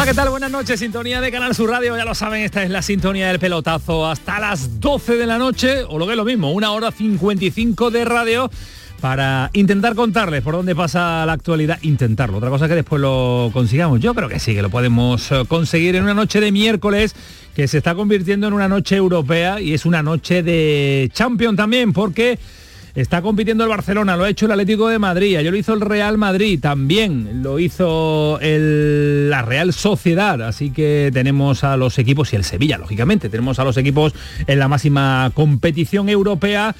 ¿Qué tal? Buenas noches, sintonía de Canal Sur Radio, ya lo saben, esta es la sintonía del pelotazo. Hasta las 12 de la noche, o lo que es lo mismo, una hora 55 de radio para intentar contarles por dónde pasa la actualidad, intentarlo, otra cosa que después lo consigamos, yo creo que sí, que lo podemos eh, conseguir en una noche de miércoles que se está convirtiendo en una noche europea y es una noche de champion también, porque Está compitiendo el Barcelona, lo ha hecho el Atlético de Madrid, ayer lo hizo el Real Madrid, también lo hizo la Real Sociedad, así que tenemos a los equipos y el Sevilla, lógicamente, tenemos a los equipos en la máxima competición europea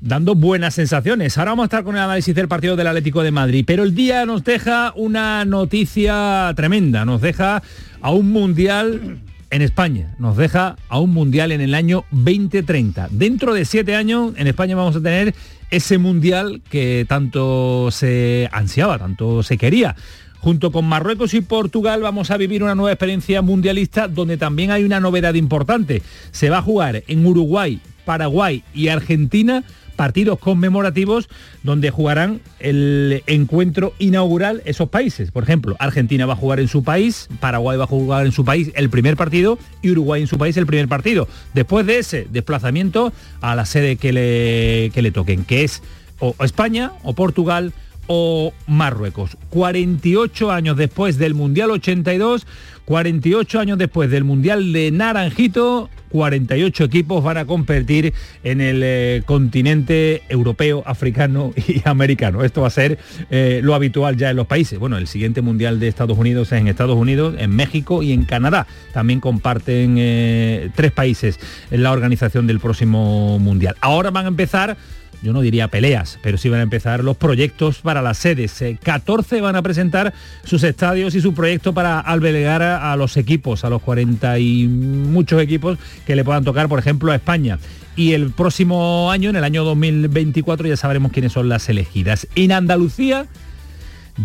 dando buenas sensaciones. Ahora vamos a estar con el análisis del partido del Atlético de Madrid, pero el día nos deja una noticia tremenda, nos deja a un mundial en España. Nos deja a un mundial en el año 2030. Dentro de siete años en España vamos a tener ese mundial que tanto se ansiaba, tanto se quería. Junto con Marruecos y Portugal vamos a vivir una nueva experiencia mundialista donde también hay una novedad importante. Se va a jugar en Uruguay, Paraguay y Argentina partidos conmemorativos donde jugarán el encuentro inaugural esos países. Por ejemplo, Argentina va a jugar en su país, Paraguay va a jugar en su país el primer partido y Uruguay en su país el primer partido. Después de ese desplazamiento a la sede que le, que le toquen, que es o España o Portugal o Marruecos. 48 años después del Mundial 82, 48 años después del Mundial de Naranjito, 48 equipos van a competir en el eh, continente europeo, africano y americano. Esto va a ser eh, lo habitual ya en los países. Bueno, el siguiente Mundial de Estados Unidos es en Estados Unidos, en México y en Canadá. También comparten eh, tres países en la organización del próximo Mundial. Ahora van a empezar yo no diría peleas, pero sí van a empezar los proyectos para las sedes. 14 eh, van a presentar sus estadios y su proyecto para albergar a, los equipos, a los 40 y muchos equipos que le puedan tocar, por ejemplo, a España. Y el próximo año, en el año 2024, ya sabremos quiénes son las elegidas. En Andalucía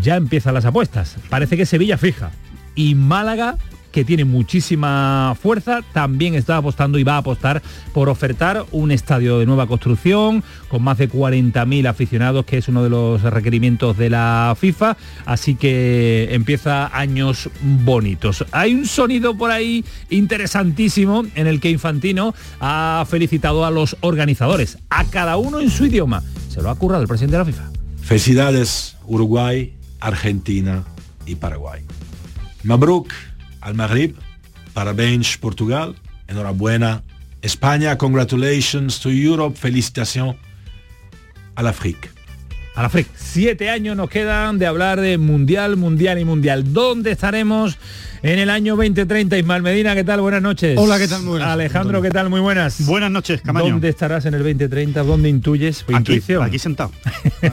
ya empiezan las apuestas. Parece que Sevilla fija. Y Málaga que tiene muchísima fuerza, también está apostando y va a apostar por ofertar un estadio de nueva construcción con más de 40.000 aficionados, que es uno de los requerimientos de la FIFA. Así que empieza años bonitos. Hay un sonido por ahí interesantísimo en el que Infantino ha felicitado a los organizadores, a cada uno en su idioma. Se lo ha currado el presidente de la FIFA. Felicidades Uruguay, Argentina y Paraguay. Mabruk al Maghrib, parabéns Portugal, enhorabuena España, congratulations to Europe, felicitación al África. Al África. Siete años nos quedan de hablar de Mundial, Mundial y Mundial. ¿Dónde estaremos? en el año 2030. Ismael Medina, ¿qué tal? Buenas noches. Hola, ¿qué tal? Muy buenas. Alejandro, ¿qué tal? Muy buenas. Buenas noches, Camaño. ¿Dónde estarás en el 2030? ¿Dónde intuyes? Aquí, aquí sentado.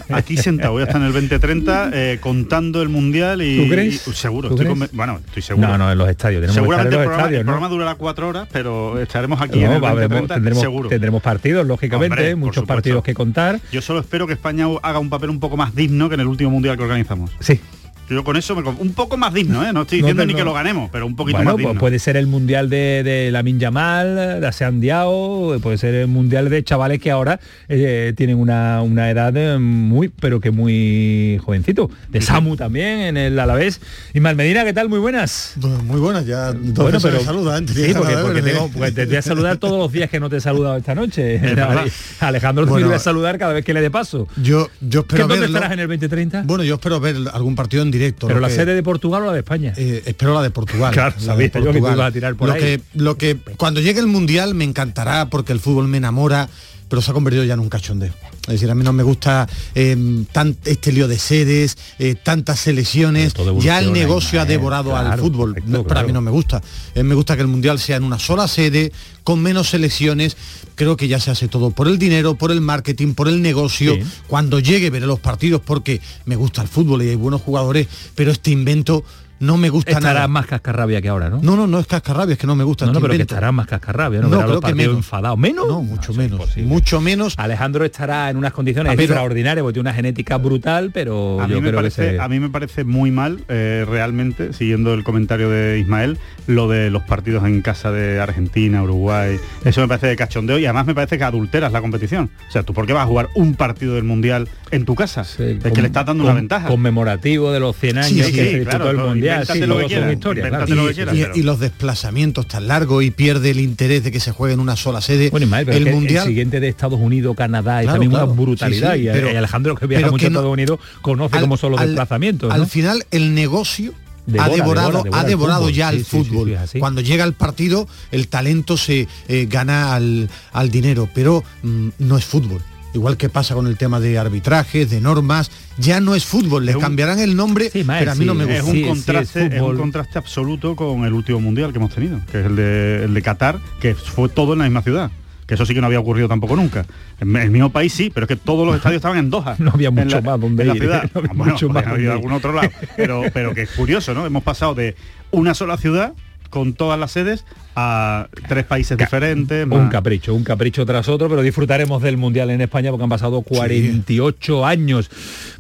Aquí sentado. Voy a estar en el 2030 eh, contando el Mundial y... ¿Tú crees? seguro. bueno, estoy seguro. No, no, en los estadios. Tenemos Seguramente el, programa, estadios, el programa durará cuatro horas, pero estaremos aquí en el 2030 tendremos, seguro. Tendremos partidos, lógicamente, muchos partidos que contar. Yo solo espero que España haga un papel un poco más digno que en el último Mundial que organizamos. Sí, yo con eso me un poco más digno, ¿eh? No estoy diciendo ni que lo ganemos, pero un poquito más pues digno. puede ser el mundial de, de la Yamal, de Asean Diao, puede ser el mundial de chavales que ahora eh, tienen una, una, edad eh, muy, pero que muy jovencito. De Samu también, en el Alavés. Y Medina, ¿qué tal? Muy buenas. muy buenas, ya bueno, pero saludan. Sí, porque, tengo, te voy a saludar todos los días que no te he saludado esta noche. Alejandro te voy a saludar cada vez que le dé paso. Yo, yo espero ¿Dónde estarás en el 2030? Bueno, yo espero ver algún partido en directo ¿Pero la sede de Portugal o la de España? Eh, espero la de Portugal. Claro, sabía yo que te iba a tirar por lo ahí. Que, lo que cuando llegue el Mundial me encantará porque el fútbol me enamora pero se ha convertido ya en un cachondeo. Es decir, a mí no me gusta eh, tan, este lío de sedes, eh, tantas selecciones. Ya el negocio ha Ismael, devorado al fútbol. No, Para claro. mí no me gusta. Eh, me gusta que el Mundial sea en una sola sede, con menos selecciones. Creo que ya se hace todo por el dinero, por el marketing, por el negocio. Sí. Cuando llegue veré los partidos porque me gusta el fútbol y hay buenos jugadores, pero este invento no me gusta Estará nada. más cascarrabia que ahora, ¿no? No, no, no es cascarrabia, es que no me gusta No, no, pero que estará más cascarrabia, ¿no? No, Verá los creo que partidos menos. enfadados. ¿Menos? No, mucho es menos. imposible. Mucho menos. Alejandro estará en unas condiciones Pero- extraordinarias porque tiene una genética brutal, pero A mí, yo me creo parece, que se... a mí me parece muy mal, eh, realmente, siguiendo el comentario de Ismael, lo de los partidos en casa de Argentina, Uruguay. Eso me parece de cachondeo y además me parece que adulteras la competición. O sea, ¿tú por qué vas a jugar un partido del Mundial en tu casa? Sí, es con- que le estás dando con- una ventaja. Conmemorativo de los 100 años Sí, que sí, se disputó claro, el no, Mundial. Invéntate Sí, lo que todo son quieras, historias, claro. invéntate lo que y, quieras, y- pero- y los desplazamientos tan largos y pierde el interés de que se juegue en una sola sede. Bueno, Ismael, pero el es mundial el siguiente de Estados Unidos, Canadá, es Claro, también claro. una brutalidad. Sí, sí, pero- y Alejandro, que viaja mucho que a no- Estados Unidos, conoce al- cómo son los al- desplazamientos. Al final el negocio Devora, ha devorado, devora, devora ha devorado ya Sí, el sí, sí, fútbol. sí, así. Cuando llega el partido, el talento se eh, gana al, al dinero, pero mm, no es fútbol. Igual que pasa con el tema de arbitrajes, de normas, ya no es fútbol, le cambiarán el nombre, Sí, Mael, pero a mí sí, no me gusta. es un sí, es contraste es, un contraste absoluto con el último mundial que hemos tenido que es el de el de Qatar que fue todo en la misma ciudad que eso sí que no había ocurrido tampoco nunca en el mismo país sí pero es que todos los estadios estaban en Doha No había mucho la- más donde en la ciudad. No había bueno, mucho más haber ido a donde algún otro lado pero pero que es curioso no hemos pasado de una sola ciudad con todas las sedes a tres países diferentes Un más- capricho, un capricho tras otro, pero disfrutaremos del Mundial en España porque han pasado 48 años.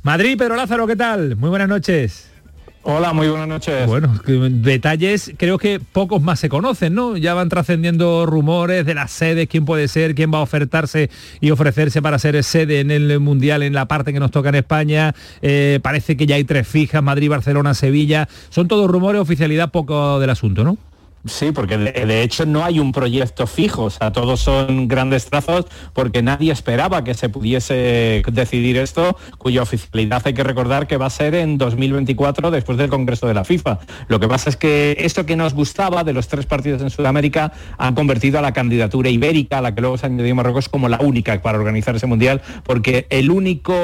Madrid, Pedro Lázaro, ¿qué tal? Muy buenas noches. Hola, muy buenas noches. Bueno, detalles creo que pocos más se conocen, ¿no? Ya van trascendiendo rumores de las sedes, quién puede ser, quién va a ofertarse y ofrecerse para ser sede en el Mundial en la parte que nos toca en España. Eh, parece que ya hay tres fijas, Madrid, Barcelona, Sevilla. Son todos rumores, oficialidad poco del asunto, ¿no? Sí, porque de, hecho no hay un proyecto fijo, o sea, todos son grandes trazos porque nadie esperaba que se pudiese decidir esto, cuya oficialidad hay que recordar que va a ser en 2024 después del Congreso de la FIFA. Lo que pasa es que esto que nos gustaba de los tres partidos en Sudamérica han convertido a la candidatura ibérica, a la que luego se añadió Marruecos, como la única para organizar ese mundial, porque el único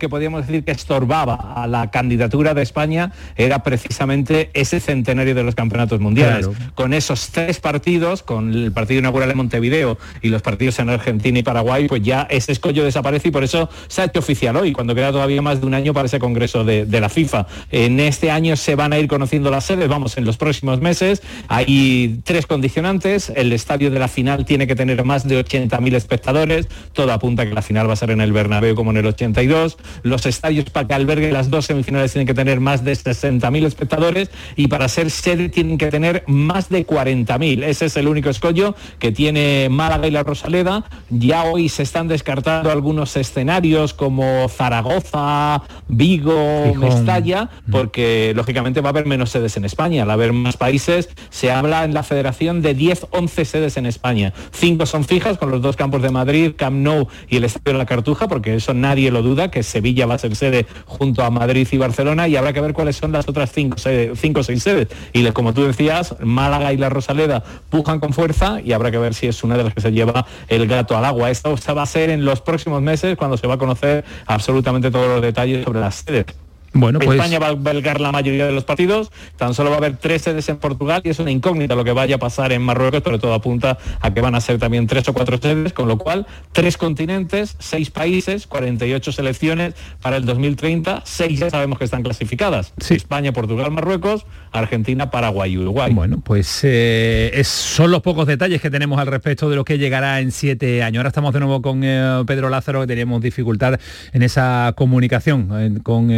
que podíamos decir que estorbaba a la candidatura de España era precisamente ese centenario de los campeonatos mundiales. Con esos tres partidos, con el partido inaugural en Montevideo y los partidos en Argentina y Paraguay, pues ya ese escollo desaparece y por eso se ha hecho oficial hoy, cuando queda todavía más de un año para ese congreso de, la FIFA. En este año se van a ir conociendo las sedes, vamos, en los próximos meses. Hay tres condicionantes, el estadio de la final tiene que tener más de 80.000 espectadores, todo apunta que la final va a ser en el Bernabéu como en el 82. Los estadios para que alberguen las dos semifinales tienen que tener más de 60.000 espectadores y para ser sede tienen que tener más de 40.000. Ese es el único escollo que tiene Málaga y la Rosaleda. Ya hoy se están descartando algunos escenarios como Zaragoza, Vigo, Gijón. Mestalla, porque lógicamente va a haber menos sedes en España. Al haber más países, se habla en la federación de 10, 11 sedes en España. Cinco son fijas con los dos campos de Madrid, Camp Nou y el Estadio de la Cartuja, porque eso nadie lo duda, que Sevilla va a ser sede junto a Madrid y Barcelona y habrá que ver cuáles son las otras cinco, sede- cinco o seis sedes. Y como tú decías, Málaga y la Rosaleda pujan con fuerza y habrá que ver si es una de las que se lleva el gato al agua. Esto se va a ser en los próximos meses cuando se va a conocer absolutamente todos los detalles sobre las sedes. Bueno, pues España va a albergar la mayoría de los partidos, tan solo va a haber tres sedes en Portugal y es una incógnita lo que vaya a pasar en Marruecos, pero todo apunta a que van a ser también tres o cuatro sedes, con lo cual tres continentes, seis países, 48 selecciones para el 2030, seis ya sabemos que están clasificadas. Sí. España, Portugal, Marruecos, Argentina, Paraguay y Uruguay. Bueno, pues eh, es- son los pocos detalles que tenemos al respecto de lo que llegará en siete años. Ahora estamos de nuevo con eh, Pedro Lázaro, que teníamos dificultad en esa comunicación eh, con,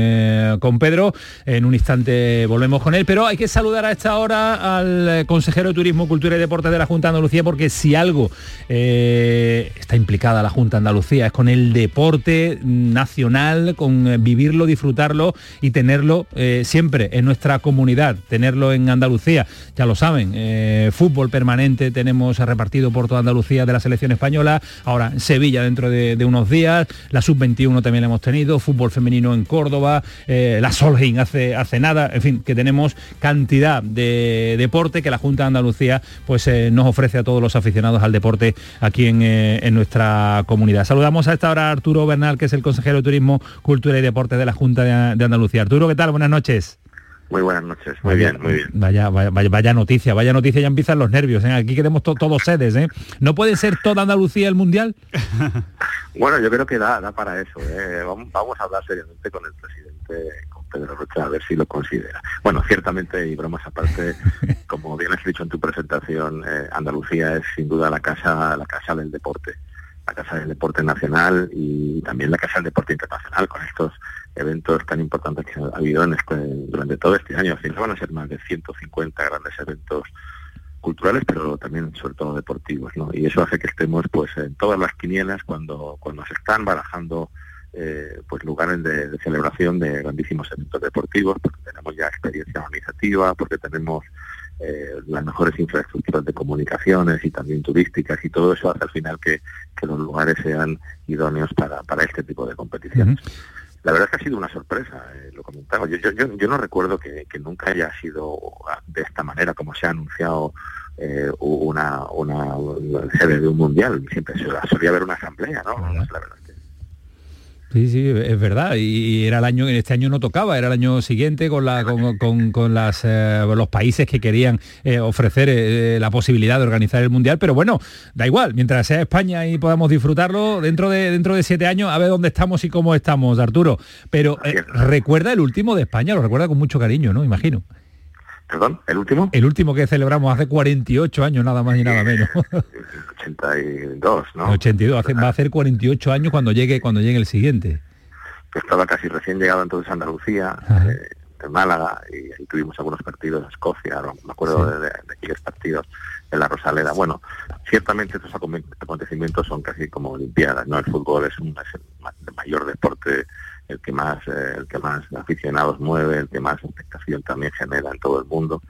eh, con Pedro. En un instante volvemos con él, pero hay que saludar a esta hora al eh, consejero de Turismo, Cultura y Deportes de la Junta de Andalucía, porque si algo eh, está implicada la Junta de Andalucía es con el deporte nacional, con vivirlo, disfrutarlo y tenerlo siempre en nuestra comunidad, tenerlo en Andalucía. Ya lo saben, fútbol permanente tenemos repartido por toda Andalucía de la selección española, ahora Sevilla dentro de, de unos días, la sub-21 también la hemos tenido, fútbol femenino en Córdoba, eh, eh, la Solheim hace, hace nada, en fin, que tenemos cantidad de deporte que la Junta de Andalucía pues eh, nos ofrece a todos los aficionados al deporte aquí en, en nuestra comunidad. Saludamos a esta hora a Arturo Bernal, que es el consejero de Turismo, Cultura y Deporte de la Junta de, de Andalucía. Arturo, ¿qué tal? Buenas noches. Muy buenas noches, muy bien, muy bien. Vaya, vaya, vaya noticia, vaya noticia, ya empiezan los nervios. ¿eh? Aquí queremos todos sedes. ¿eh? ¿No puede ser toda Andalucía el Mundial? bueno, yo creo que da, da para eso. ¿eh? Vamos, vamos, a hablar seriamente con el presidente, con Pedro Rocha, a ver si lo considera. Bueno, ciertamente, y bromas aparte, como bien has dicho en tu presentación, eh, Andalucía es sin duda la casa, la casa del deporte la Casa del Deporte Nacional y también la Casa del Deporte Internacional con estos eventos tan importantes que ha habido en este, durante todo este año. Al final van a ser más de 150 grandes eventos culturales, pero también sobre todo deportivos, ¿no? Y eso hace que estemos pues en todas las quinielas cuando, cuando se están barajando eh, pues lugares de, de, celebración de grandísimos eventos deportivos, porque tenemos ya experiencia organizativa, porque tenemos eh, las mejores infraestructuras de comunicaciones y también turísticas y todo eso hace al final que, que los lugares sean idóneos para, para este tipo de competiciones. Uh -huh. La verdad es que ha sido una sorpresa, eh, lo comentaba. Yo, yo, yo, no recuerdo que, que, nunca haya sido de esta manera como se ha anunciado eh, una, una, una, sede de un mundial. Siempre solía haber una asamblea, ¿no? Uh -huh. La verdad Sí, sí, es verdad. Y era el año, en este año no tocaba, era el año siguiente con, la, con, con, con las, eh, los países que querían eh, ofrecer eh, la posibilidad de organizar el Mundial. Pero bueno, da igual, mientras sea España y podamos disfrutarlo, dentro de, dentro de siete años, a ver dónde estamos y cómo estamos, Arturo. Pero recuerda el último de España, lo recuerda con mucho cariño, ¿no? Imagino. Perdón, ¿el último? El último que celebramos hace 48 años, nada más y nada menos. 82, ¿no? 82, hace, va a hacer 48 años cuando llegue cuando llegue el siguiente. Estaba casi recién llegado entonces a Andalucía, eh, de Málaga, y ahí tuvimos algunos partidos en Escocia, no, me acuerdo sí. de, aquellos partidos en la Rosaleda. Bueno, ciertamente estos acontecimientos son casi como olimpiadas, ¿no? El fútbol es, un, es el mayor deporte el que más eh, el que más aficionados mueve, el que más expectación también genera en todo el mundo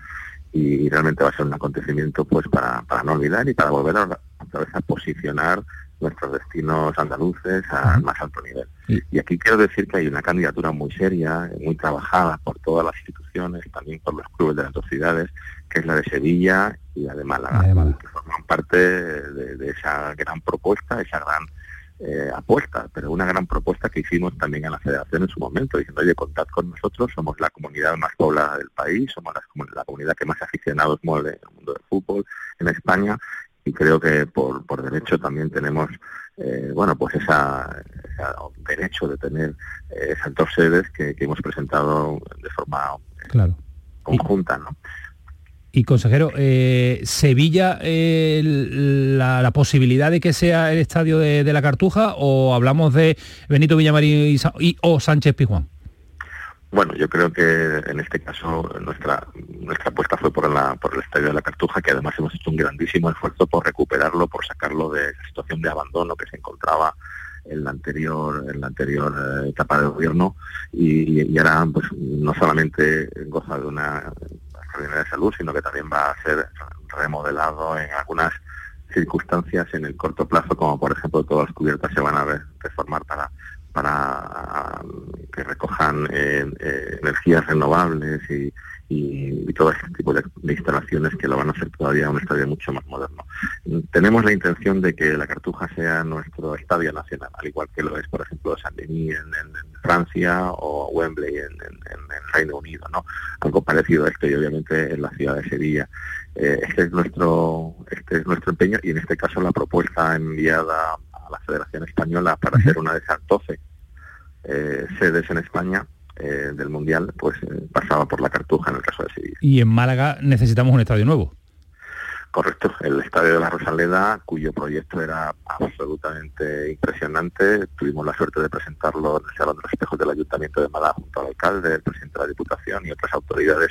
y, realmente va a ser un acontecimiento pues para, para no olvidar y para volver a, otra vez a posicionar nuestros destinos andaluces al más alto nivel. Sí. Y aquí quiero decir que hay una candidatura muy seria, muy trabajada por todas las instituciones, también por los clubes de las dos ciudades, que es la de Sevilla y la de Málaga, la de Málaga. que forman parte de, de, esa gran propuesta, esa gran eh, apuesta, pero una gran propuesta que hicimos también en la federación en su momento, diciendo, oye, contad con nosotros, somos la comunidad más poblada del país, somos la, la comunidad que más aficionados mueve en el mundo del fútbol en España y creo que por, por derecho también tenemos, eh, bueno, pues esa, esa, derecho de tener eh, esas dos sedes que, que, hemos presentado de forma claro. conjunta, ¿no? Y consejero, eh, ¿Sevilla eh, la, la, posibilidad de que sea el estadio de, la Cartuja o hablamos de Benito Villamarín o Sánchez Pijuán? Bueno, yo creo que en este caso nuestra nuestra apuesta fue por, la, por el estadio de la Cartuja, que además hemos hecho un grandísimo esfuerzo por recuperarlo, por sacarlo de esa situación de abandono que se encontraba en la anterior en la anterior eh, etapa de gobierno y, y, ahora pues no solamente goza de una de salud, sino que también va a ser remodelado en algunas circunstancias en el corto plazo, como por ejemplo todas las cubiertas se van a reformar para para que recojan eh, eh, energías renovables y, y, y, todo ese tipo de, de, instalaciones que lo van a hacer todavía un estadio mucho más moderno. Tenemos la intención de que la Cartuja sea nuestro estadio nacional, al igual que lo es, por ejemplo, Saint-Denis en, en, en, Francia o Wembley en, el Reino Unido, ¿no? Algo parecido a esto y obviamente en la ciudad de Sevilla. Eh, este es nuestro este es nuestro empeño y en este caso la propuesta enviada a la Federación Española para ser una de esas 12 eh, sedes en España eh, del Mundial, pues eh, pasaba por la Cartuja en el caso de Sevilla. Y en Málaga necesitamos un estadio nuevo. Correcto, el estadio de la Rosaleda, cuyo proyecto era absolutamente impresionante. Tuvimos la suerte de presentarlo en el Salón de los Espejos del Ayuntamiento de Málaga junto al alcalde, el presidente de la Diputación y otras autoridades.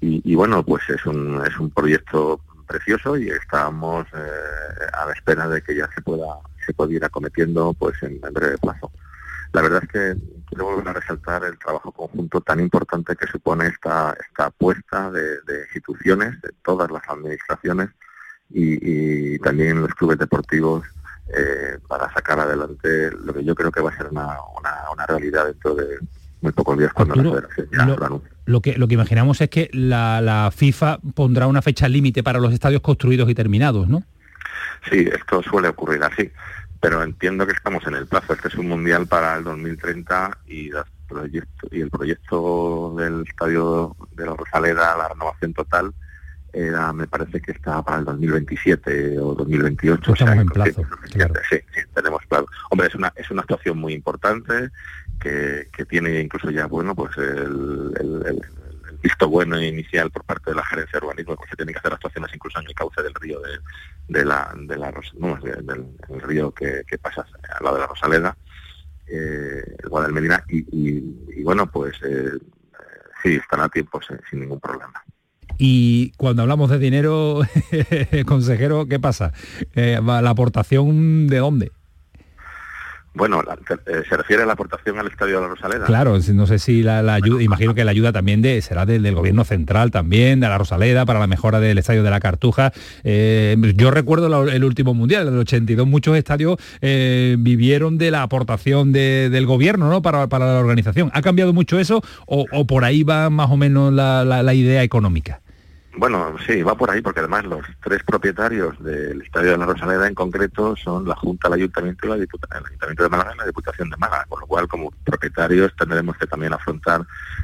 Y, y bueno, pues es un, es un proyecto precioso y estamos eh, a la espera de que ya se pueda se pueda ir acometiendo pues en, en breve plazo. La verdad es que quiero volver a resaltar el trabajo conjunto tan importante que supone esta, esta apuesta de, de instituciones, de todas las administraciones y, y también los clubes deportivos eh, para sacar adelante lo que yo creo que va a ser una, una, una realidad dentro de muy pocos días cuando Arturo, la federación ya lo- lo anuncia. Lo que, lo que imaginamos es que la, la FIFA pondrá una fecha límite para los estadios construidos y terminados, ¿no? Sí, esto suele ocurrir así, pero entiendo que estamos en el plazo. Este es un mundial para el 2030 y, las proyecto- y el proyecto del estadio de la Rosaleda, la renovación total, era, me parece que está para el 2027 o 2028. o sea, Estamos en plazo, es suficiente. Sí, sí, tenemos plazo. Hombre, es una, es una actuación muy importante que, que tiene incluso ya, bueno, pues el, el- el- el visto bueno inicial por parte de la gerencia de urbanismo, porque se tienen que hacer actuaciones incluso en el cauce del río de, la, de la no, de- del, el río que, que pasa al lado de la Rosaleda, eh, el Guadalmedina, y, bueno, pues eh, sí, estará a tiempo sin, ningún problema. Y cuando hablamos de dinero, consejero, ¿qué pasa? Eh, ¿La aportación de dónde? Bueno, eh, se refiere a la aportación al Estadio de la Rosaleda. Claro, no sé si la, ayuda, imagino que la ayuda también será del, del gobierno central también, de la Rosaleda, para la mejora del estadio de la Cartuja. Eh, yo recuerdo el último mundial, el del 82, muchos estadios eh, vivieron de la aportación de- del gobierno ¿no? para, para la organización. ¿Ha cambiado mucho eso o, o por ahí va más o menos la idea económica? Bueno, sí, va por ahí, porque además los tres propietarios del Estadio de la Rosaleda en concreto son la Junta, el Ayuntamiento la el Ayuntamiento de Málaga y la Diputación de Málaga, con lo cual como propietarios tendremos que también afrontar,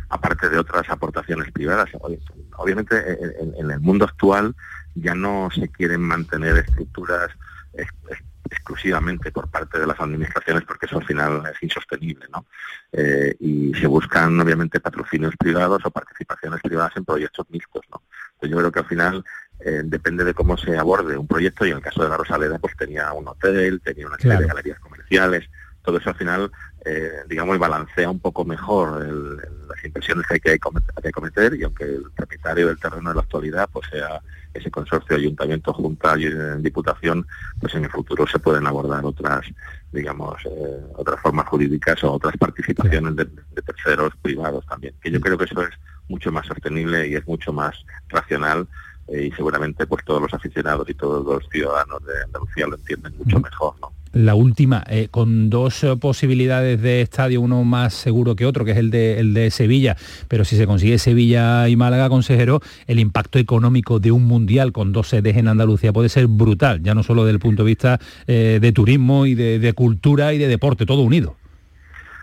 aparte de otras aportaciones privadas. Ob- Obviamente en, en- en el mundo actual ya no se quieren mantener estructuras ex- ex- exclusivamente por parte de las administraciones porque eso al final es insostenible, ¿no? Eh, y se buscan obviamente patrocinios privados o participaciones privadas en proyectos mixtos, ¿no? Yo creo que al final eh, depende de cómo se aborde un proyecto y en el caso de la Rosaleda pues tenía un hotel, tenía una serie Claro. de galerías comerciales, todo eso al final eh, digamos balancea un poco mejor el- el- las inversiones que hay que cometer, hay que cometer y aunque el propietario del terreno en la actualidad pues sea ese consorcio ayuntamiento junta y eh, diputación pues en el futuro se pueden abordar otras digamos eh, otras formas jurídicas o otras participaciones de, de terceros privados también que yo creo que eso es mucho más sostenible y es mucho más racional eh, y seguramente pues todos los aficionados y todos los ciudadanos de Andalucía lo entienden mucho mejor no La última, eh, con dos eh, posibilidades de estadio, uno más seguro que otro, que es el de, el de Sevilla, pero si se consigue Sevilla y Málaga, consejero, el impacto económico de un mundial con dos sedes en Andalucía puede ser brutal, ya no solo desde el punto de vista eh, de turismo y de, de cultura y de deporte, todo unido.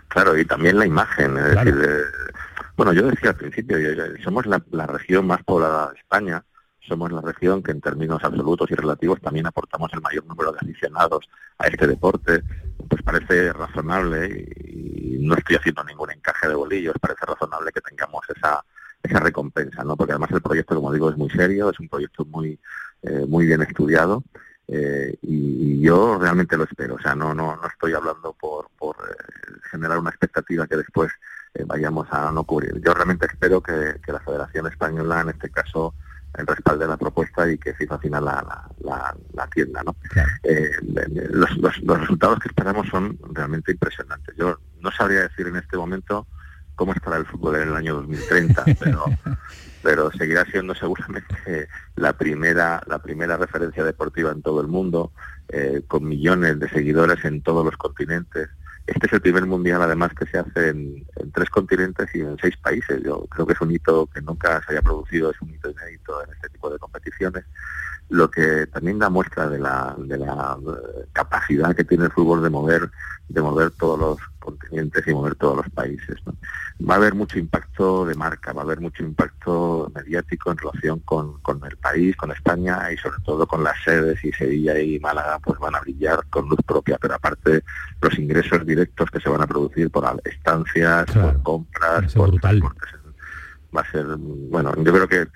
Claro, y también la imagen, es Claro. decir, bueno, yo decía al principio, yo- yo- somos la, la región más poblada de España, somos la región que en términos absolutos y relativos también aportamos el mayor número de aficionados a este deporte, pues parece razonable y no estoy haciendo ningún encaje de bolillos, parece razonable que tengamos esa esa recompensa, ¿no? Porque además el proyecto, como digo, es muy serio, es un proyecto muy eh, muy bien estudiado eh, y, yo realmente lo espero. O sea, no no no estoy hablando por por eh, generar una expectativa que después eh, vayamos a no cubrir. Yo realmente espero que, que la Federación Española, en este caso, eh, respalde la propuesta y que FIFA al final la, la, atienda, ¿no? Eh, los, los- los resultados que esperamos son realmente impresionantes. Yo no sabría decir en este momento cómo estará el fútbol en el año 2030, pero pero seguirá siendo seguramente la primera la primera referencia deportiva en todo el mundo, eh, con millones de seguidores en todos los continentes. Este es el primer mundial, además, que se hace en, tres continentes y en seis países. Yo creo que es un hito que nunca se haya producido, es un hito inédito en este tipo de competiciones lo que también da muestra de la, de la eh, capacidad que tiene el fútbol de mover, de mover todos los continentes y mover todos los países. ¿no? Va a haber mucho impacto de marca, va a haber mucho impacto mediático en relación con, con el país, con España y sobre todo con las sedes y Sevilla y Málaga pues van a brillar con luz propia, pero aparte los ingresos directos que se van a producir por estancias, por compras, por transportes, va a ser, bueno, yo creo que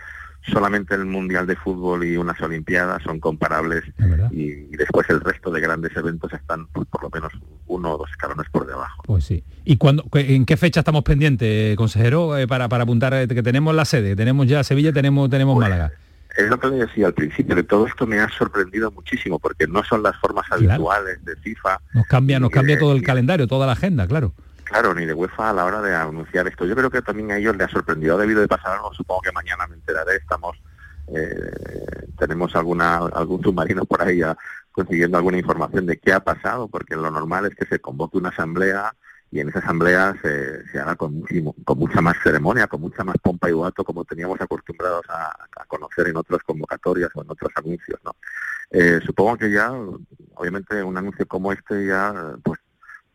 solamente el Mundial de Fútbol y unas Olimpiadas son comparables y, después el resto de grandes eventos están pues, por lo menos uno o dos escalones por debajo. Pues sí. ¿Y cuándo, cu- en qué fecha estamos pendientes, consejero, eh, para, para apuntar eh, que tenemos la sede? Tenemos ya Sevilla, tenemos, tenemos Málaga. Es lo que le decía al principio, que todo esto me ha sorprendido muchísimo porque no son las formas habituales de FIFA, Nos cambia, nos cambia eh, todo el calendario, toda la agenda, claro. Claro, ni de UEFA a la hora de anunciar esto. Yo creo que también a ellos les ha sorprendido, ha debido de pasar algo, supongo que mañana me enteraré, estamos, eh, tenemos alguna algún submarino por ahí ya consiguiendo alguna información de qué ha pasado, porque lo normal es que se convoque una asamblea y en esa asamblea se, se haga con, mucha más ceremonia, con mucha más pompa y guato, como teníamos acostumbrados a, a conocer en otras convocatorias o en otros anuncios. ¿no? Eh, supongo que ya, obviamente, un anuncio como este ya, pues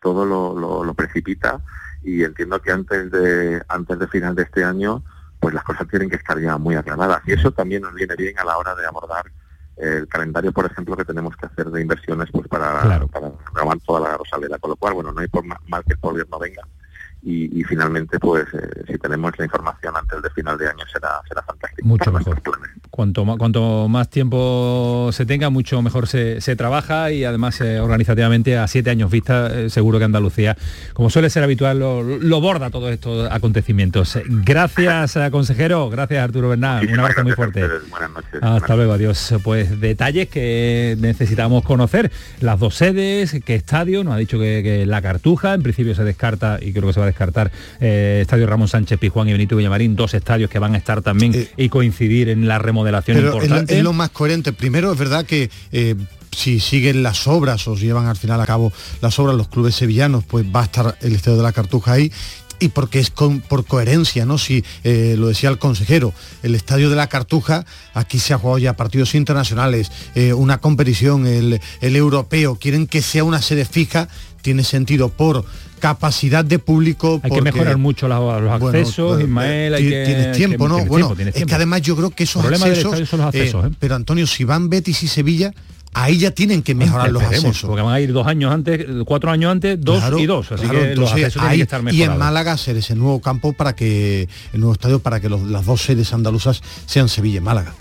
todo lo, lo, lo precipita y entiendo que antes de antes de final de este año, pues las cosas tienen que estar ya muy aclaradas y eso también nos viene bien a la hora de abordar el calendario, por ejemplo, que tenemos que hacer de inversiones pues para, Claro. para renovar toda la Rosaleda, con lo cual, bueno, no hay por ma- mal que el gobierno venga y, y finalmente, pues, eh, si tenemos la información antes de final de año será será fantástico. Mucho mejor. Cuanto más, cuanto más tiempo se tenga, mucho mejor se, se trabaja y además eh, organizativamente a siete años vista, eh, seguro que Andalucía, como suele ser habitual, lo, lo borda todos estos acontecimientos. Gracias, consejero, gracias Arturo Bernal, un Muchísimas abrazo muy fuerte. Buenas noches. Hasta Buenas luego, adiós. Pues detalles que necesitamos conocer. Las dos sedes, qué estadio, nos ha dicho que, que la Cartuja, en principio se descarta y creo que se va a descartar eh, Estadio Ramón Sánchez Pizjuán y Benito Villamarín, dos estadios que van a estar también Eh, y coincidir en la remodelación Pero es, lo- importante. es lo más coherente. Primero, es verdad que eh, si siguen las obras o si llevan al final a cabo las obras los clubes sevillanos, pues va a estar el Estadio de la Cartuja ahí. Y porque es con- por coherencia, ¿no? Si eh, lo decía el consejero, el estadio de la Cartuja, aquí se ha jugado ya partidos internacionales, eh, una competición, el, el europeo, quieren que sea una sede fija, tiene sentido por capacidad de público. Hay que mejorar mucho los bueno, accesos, pues, Ismael. hay ti- que- tienes tiempo, que- ¿no? tienes bueno, tiempo, tienes es que además yo creo que esos accesos, son los accesos, ¿eh? pero Antonio, si van Betis y Sevilla, ahí ya tienen que mejorar los accesos. Porque van a ir dos años antes, cuatro años antes, dos Claro, y dos. Así claro, que los accesos tienen ahí- que estar y mejorados. en Málaga hacer ese nuevo campo para que el nuevo estadio para que los- las dos sedes andaluzas sean Sevilla y Málaga.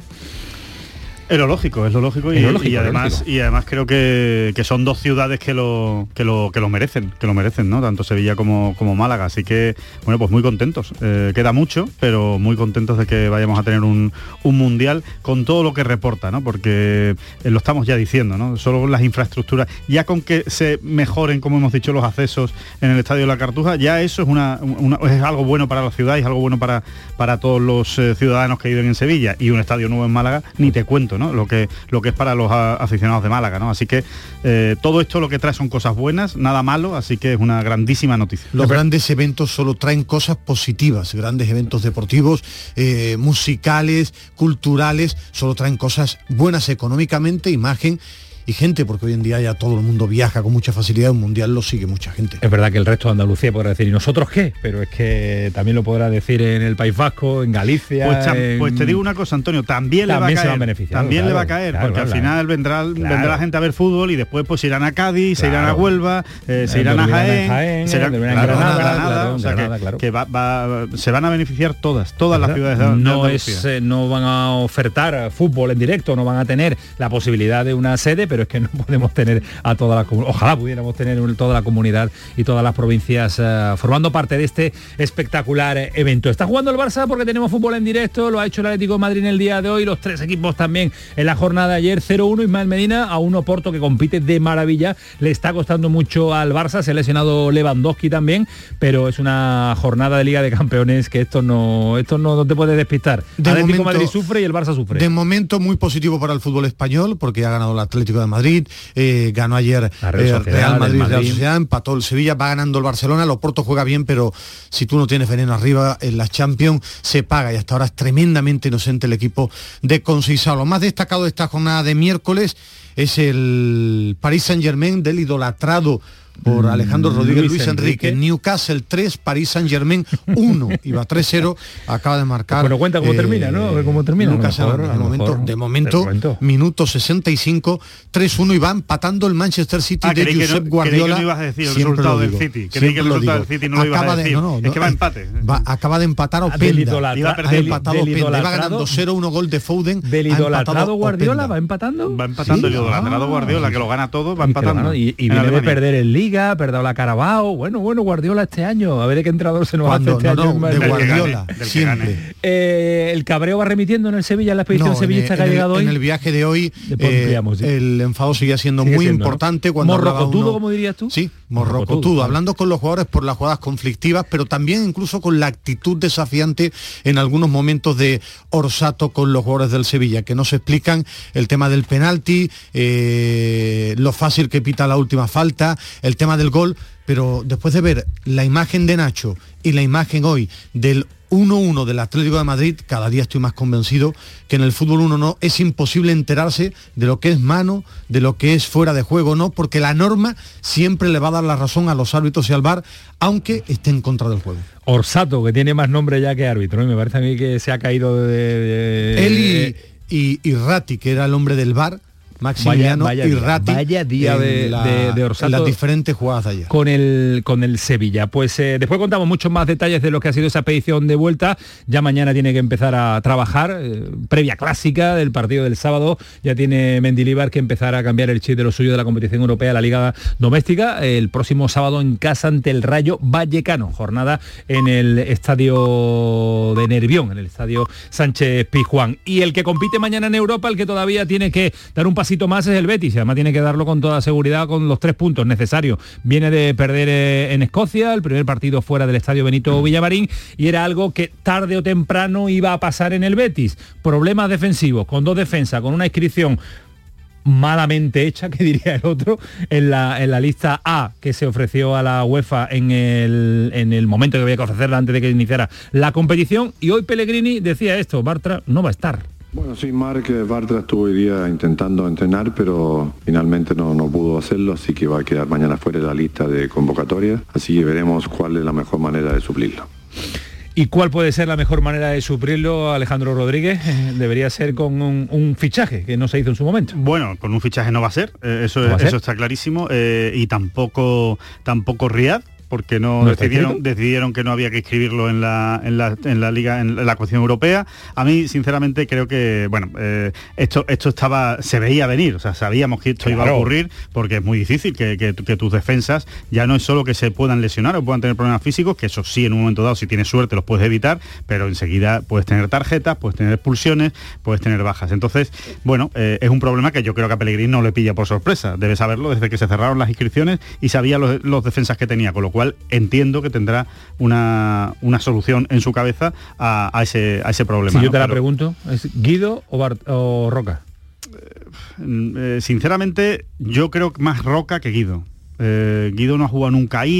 Es lo lógico, es lo lógico y, lo lógico, además lógico. y además creo que, que son dos ciudades que lo, que lo que lo merecen, que lo merecen, ¿no? Tanto Sevilla como, como Málaga. Así que, bueno, pues muy contentos. Eh, queda mucho, pero muy contentos de que vayamos a tener un, un mundial con todo lo que reporta, ¿no? Porque eh, lo estamos ya diciendo, ¿no? Solo las infraestructuras, ya con que se mejoren, como hemos dicho, los accesos en el estadio de la Cartuja, ya eso es una, una- es algo bueno para la ciudad y es algo bueno para, para todos los eh, ciudadanos que viven en Sevilla y un estadio nuevo en Málaga, ni te cuento, ¿no? Lo que, lo que es para los aficionados de Málaga, ¿no? Así que eh, todo esto lo que trae son cosas buenas, nada malo, así que es una grandísima noticia. Los grandes eventos solo traen cosas positivas, grandes eventos deportivos, eh, musicales, culturales, solo traen cosas buenas económicamente, imagen y gente, porque hoy en día ya todo el mundo viaja con mucha facilidad, un mundial lo sigue mucha gente. Es verdad que el resto de Andalucía podrá decir, ¿y nosotros qué? Pero es que también lo podrá decir en el País Vasco, en Galicia. Pues, en- pues te digo una cosa, Antonio, también, le va a También se caer. van beneficiados, también le va a caer, claro, porque claro. al final vendrá, vendrá la gente a ver fútbol y después pues irán a Cádiz, se irán a. Huelva, eh, se Eh, irán a Jaén, se irán- en claro, Granada, Granada, claro, o sea que- Granada, claro. que va- va- se van a beneficiar todas, todas las ciudades de, de no Andalucía. es eh, no van a ofertar fútbol en directo no van a tener la posibilidad de una sede pero es que no podemos tener a toda la comu- ojalá pudiéramos tener toda la comunidad y todas las provincias eh, formando parte de este espectacular eh, evento. Está jugando el Barça porque tenemos fútbol en directo lo ha hecho el Atlético de Madrid en el día de hoy los tres equipos también en la jornada de ayer 0-1 Ismael Medina a un Oporto que compite de maravilla. Le está costando mucho al Barça se ha lesionado Lewandowski también pero es una jornada de Liga de Campeones que esto no esto no, no te puede despistar. De Atlético momento- Madrid sufre y el Barça sufre. De momento muy positivo para el fútbol español porque ha ganado el Atlético de Madrid, eh, ganó ayer Real eh, Sociedad, Real el Madrid, Real Madrid. Sociedad, empató el Sevilla, va ganando el Barcelona, el Oporto juega bien, pero si tú no tienes veneno arriba en la Champions se paga y hasta ahora es tremendamente inocente el equipo de Conceição. Lo más destacado de esta jornada de miércoles es el Paris Saint Germain del idolatrado por Alejandro Rodríguez Luis Luis, Enrique. Enrique. Newcastle 3, Paris Saint Germain 1, iba 3-0, acaba de marcar. Bueno, cuenta cómo termina, ¿no? A ver cómo termina, Lucas mejor, momento, mejor. de momento, De momento. minuto 65, 3-1 y va empatando el Manchester City Ah, de no- Josep creí Guardiola. que no ibas a decir el resultado del City. Creí que el resultado del City no lo ibas a Acaba de- decir. no, no, Es no, que va a eh, empate. va- acaba de empatar Openda. Iba a perder Ha el- empatado Openda, iba ganando 0-1 gol de Foden. Del idolatrado Guardiola va empatando. Va empatando el idolatrado ah, Guardiola, que lo gana todo, va empatando. Y, y en viene de perder en Liga, perdido la Carabao. Bueno, bueno, Guardiola este año. A ver de qué entrenador se nos Cuando- hace este no, año. no, de gane, siempre. Eh, el cabreo va remitiendo en el Sevilla, en la expedición No, en sevillista el- que ha en llegado hoy. En el viaje de hoy eh, sí. el enfado siendo Sigue muy siendo, ¿no? importante cuando Morrocotudo, uno- como dirías tú. Sí, Morrocotudo, hablando con los jugadores por las jugadas conflictivas, pero también incluso con la actitud desafiante en algunos momentos de Orsato con los jugadores del Sevilla, que no se explican el tema del penalti, eh, lo fácil que pita la última falta, el el tema del gol, pero después de ver la imagen de Nacho y la imagen hoy del 1-1 del Atlético de Madrid, cada día estoy más convencido que en el fútbol 1 no es imposible enterarse de lo que es mano, de lo que es fuera de juego, no, porque la norma siempre le va a dar la razón a los árbitros y al VAR, aunque esté en contra del juego. Orsato, que tiene más nombre ya que árbitro, y me parece a mí que se ha caído de... de- Él y, y, y Ratti, que era el hombre del VAR, Maximiliano Vaya- vaya y día, Ratti, vaya día de- la- de- de Orsato. en las diferentes jugadas ayer. con el con el Sevilla. Pues eh, después contamos muchos más detalles de lo que ha sido esa expedición de vuelta. Ya mañana tiene que empezar a trabajar, eh, previa clásica del partido del sábado. Ya tiene Mendilibar que empezar a cambiar el chip de lo suyo de la competición europea, la liga doméstica, el próximo sábado en casa ante el Rayo Vallecano. Jornada en el estadio de Nervión, en el estadio Sánchez Pizjuán. Y el que compite mañana en Europa, el que todavía tiene que dar un pasito más es el Betis. y Además tiene que darlo con toda seguridad con los tres puntos necesarios. Viene de perder eh, en Escocia, el primer partido fuera del estadio Benito Villamarín, y era algo que tarde o temprano iba a pasar en el Betis. Problemas defensivos, con dos defensas, con una inscripción malamente hecha, que diría el otro, en la, en la lista A que se ofreció a la UEFA en el, en el momento que había que ofrecerla antes de que iniciara la competición. Y hoy Pellegrini decía esto, Bartra no va a estar. Bueno, sí, Marc Bartra estuvo hoy día intentando entrenar, pero finalmente no, no pudo hacerlo, así que va a quedar mañana fuera de la lista de convocatoria, así que veremos cuál es la mejor manera de suplirlo. ¿Y cuál puede ser la mejor manera de suplirlo, Alejandro Rodríguez? Eh, Debería ser con un, un fichaje que no se hizo en su momento. Bueno, con un fichaje no va a ser, eh, eso, ¿No va a ser? eso está clarísimo, eh, y tampoco, tampoco Riad, porque no, ¿No está decidieron, que no había que inscribirlo en la, en la, en la liga, en la cuestión europea. A mí, sinceramente, creo que, bueno, eh, esto, esto estaba, se veía venir, o sea, sabíamos que esto iba a ocurrir, porque es muy difícil que, que- que tus defensas ya no es solo que se puedan lesionar o puedan tener problemas físicos, que eso sí en un momento dado, si tienes suerte, los puedes evitar, pero enseguida puedes tener tarjetas, puedes tener expulsiones, puedes tener bajas. Entonces, bueno, eh, es un problema que yo creo que a Pellegrini no le pilla por sorpresa. Debe saberlo desde que se cerraron las inscripciones y sabía los, los defensas que tenía, con lo cual entiendo que tendrá una, una solución en su cabeza a, a ese, a ese problema. Si yo te la Pero- pregunto, ¿es Guido o, Bart- o Roca? Mm, eh, sinceramente, yo creo más Roca que Guido. Eh, Guido no ha jugado nunca ahí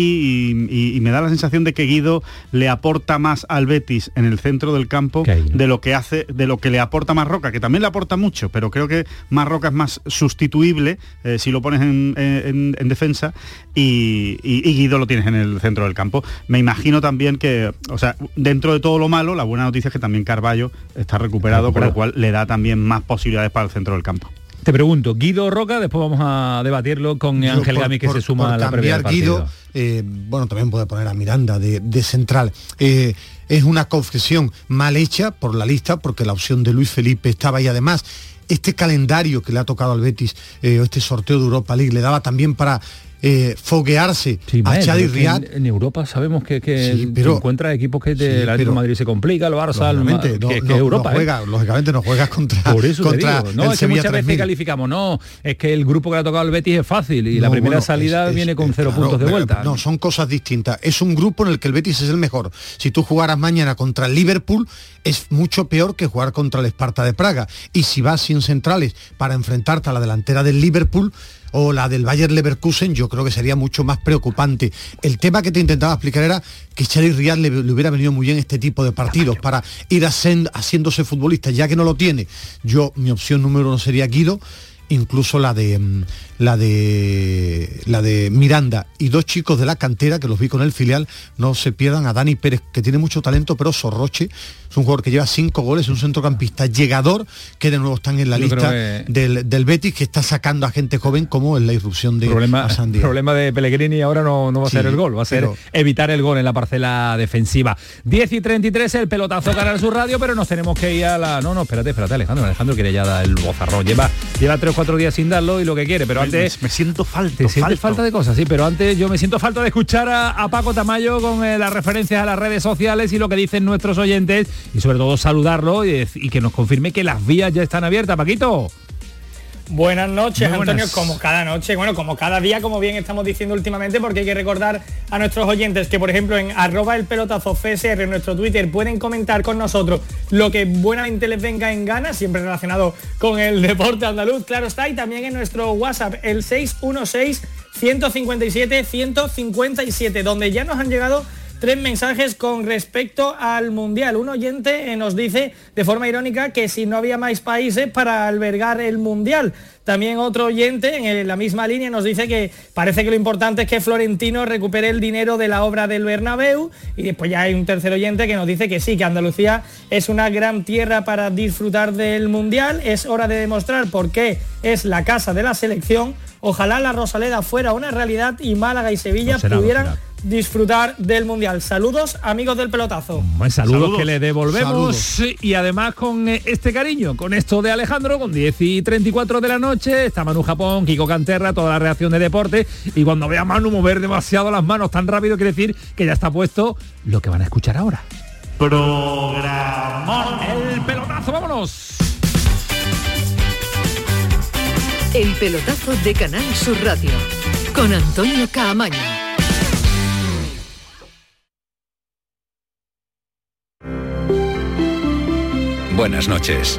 y, y- y me da la sensación de que Guido le aporta más al Betis en el centro del campo Que ahí, ¿no? de lo que hace, de lo que le aporta más Roca, que también le aporta mucho, pero creo que más Roca es más sustituible eh, si lo pones en, en- en defensa y, y- Guido lo tienes en el centro del campo. Me imagino también que, o sea, dentro de todo lo malo, la buena noticia es que también Carballo está recuperado, con lo cual le da también más posibilidades para el centro del campo. Te pregunto, Guido Roca, después vamos a debatirlo con Yo Ángel por- Gami que por- se suma por a la cambiar Guido, eh, bueno, también puede poner a Miranda de, de central. Eh, es una confesión mal hecha por la lista, porque la opción de Luis Felipe estaba y además este calendario que le ha tocado al Betis, eh, este sorteo de Europa League, le daba también para eh, foguearse Sí, a que Riad. en, en Europa sabemos que, que Sí, pero- encuentras equipos que de, Sí, pero- Madrid se complica, el Barça, el no, que, que no- Europa. no ¿eh? juega, lógicamente no juegas contra, Por eso te contra digo, no, el es que Sevilla muchas veces 3000. calificamos, no, es que el grupo que le ha tocado al Betis es fácil y la primera bueno, salida es- viene con es- cero claro, puntos de vuelta. No, son cosas distintas. Es un grupo en el que el Betis es el mejor. Si tú jugaras mañana contra el Liverpool, es mucho peor que jugar contra el Esparta de Praga. Y si vas sin centrales para enfrentarte a la delantera del Liverpool o la del Bayer Leverkusen, yo creo que sería mucho más preocupante. El tema que te intentaba explicar era que Xavi Riyad le, le hubiera venido muy bien este tipo de partidos para ir haciéndose futbolista, ya que no lo tiene. Yo, mi opción número uno sería Guido, incluso la de mm, la de la de Miranda y dos chicos de la cantera que los vi con el filial no se pierdan a Dani Pérez que tiene mucho talento pero Sorroche es un jugador que lleva cinco goles un centrocampista llegador que de nuevo están en la Yo lista que- del, del Betis que está sacando a gente joven como en la irrupción de problema, Asandía. problema de Pellegrini ahora no, no va a Sí, ser el gol, va a ser pero- evitar el gol en la parcela defensiva. 10 y 33 el pelotazo Canal su radio, pero nos tenemos que ir a la. No, no, espérate, espérate, Alejandro. Alejandro quiere ya dar el bozarrón. Lleva, lleva 3 o 4 días sin darlo y lo que quiere, pero antes. me, me siento falto, Te sientes falta de cosas, sí, pero antes yo me siento falta de escuchar a, a Paco Tamayo con eh, las referencias a las redes sociales y lo que dicen nuestros oyentes y sobre todo saludarlo y, y que nos confirme que las vías ya están abiertas, Paquito. Buenas noches, buenas. Antonio, como cada noche, bueno, como cada día, como bien estamos diciendo últimamente, porque hay que recordar a nuestros oyentes que, por ejemplo, en arroba el pelotazo FSR, en nuestro Twitter, pueden comentar con nosotros lo que buenamente les venga en gana, siempre relacionado con el deporte andaluz, claro está, y también en nuestro WhatsApp, el 616 157 157, donde ya nos han llegado tres mensajes con respecto al Mundial. Un oyente eh, nos dice de forma irónica que si no había más países para albergar el Mundial. También otro oyente en la misma línea nos dice que parece que lo importante es que Florentino recupere el dinero de la obra del Bernabéu y después ya hay un tercer oyente que nos dice que sí, que Andalucía es una gran tierra para disfrutar del Mundial. Es hora de demostrar por qué es la casa de la selección. Ojalá la Rosaleda fuera una realidad y Málaga y Sevilla No será, no pudieran. Disfrutar del Mundial. Saludos amigos del pelotazo. Saludos, Saludos. que le devolvemos Saludos. y además con eh, este cariño, con esto de Alejandro, con 10 y 34 de la noche, está Manu Japón, Kiko Canterra, toda la reacción de deporte y cuando vea a Manu mover demasiado las manos tan rápido quiere decir que ya está puesto lo que van a escuchar ahora. Programón. El pelotazo, vámonos. El pelotazo de Canal Sur Radio con Antonio Caamaño. Buenas noches.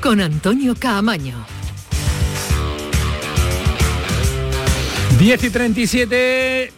con Antonio Caamaño. 10 y 37,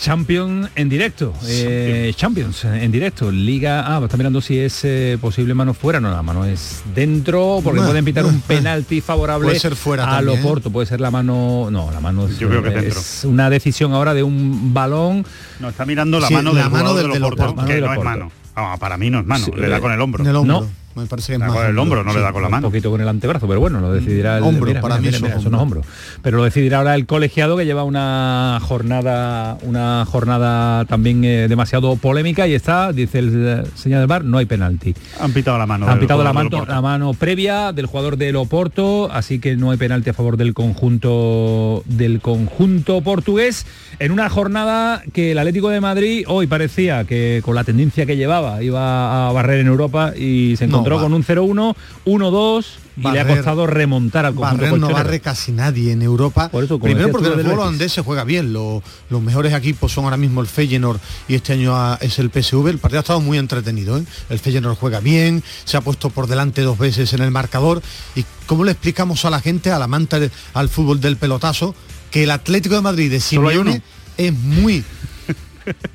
Champions en directo. eh, Champions en directo. Liga. Ah, está mirando si es eh, posible mano fuera. No, la mano es dentro, porque No, pueden pitar no, un penalti favorable Puede ser fuera a ¿eh? Loporto. Puede ser la mano. No, la mano es, Yo creo que es dentro. una decisión ahora de un balón. No, está mirando la Sí, mano la del mano del de Loporto, Loporto. que Mano de no es mano. Vamos, para mí no es mano, Sí, le da con el hombro. En el hombro. No. Me parece que es más con el hombro, no le da con la mano. Un poquito con el antebrazo, pero bueno, lo decidirá el Hombro, mira, para mira, mí mira, eso mira, es eso no es hombro. Pero lo decidirá ahora el colegiado que lleva una jornada, una jornada también eh, demasiado polémica y está, dice el eh, señor del bar, no hay penalti. Han pitado la mano. Han pitado la mano, la mano previa del jugador del Oporto, así que no hay penalti a favor del conjunto del conjunto portugués en una jornada que el Atlético de Madrid hoy parecía que con la tendencia que llevaba iba a barrer en Europa y se No, encontró va. con un 0-1, 1-2 y le ha costado remontar al conjunto Barrer no barre casi nadie en Europa. Por eso, Primero porque el fútbol holandés se juega bien. Lo- los mejores equipos son ahora mismo el Feyenoord y este año es el PSV. El partido ha estado muy entretenido. ¿eh? El Feyenoord juega bien, se ha puesto por delante dos veces en el marcador. ¿Y cómo le explicamos a la gente, al amante de- al fútbol del pelotazo, que el Atlético de Madrid de Simeone es muy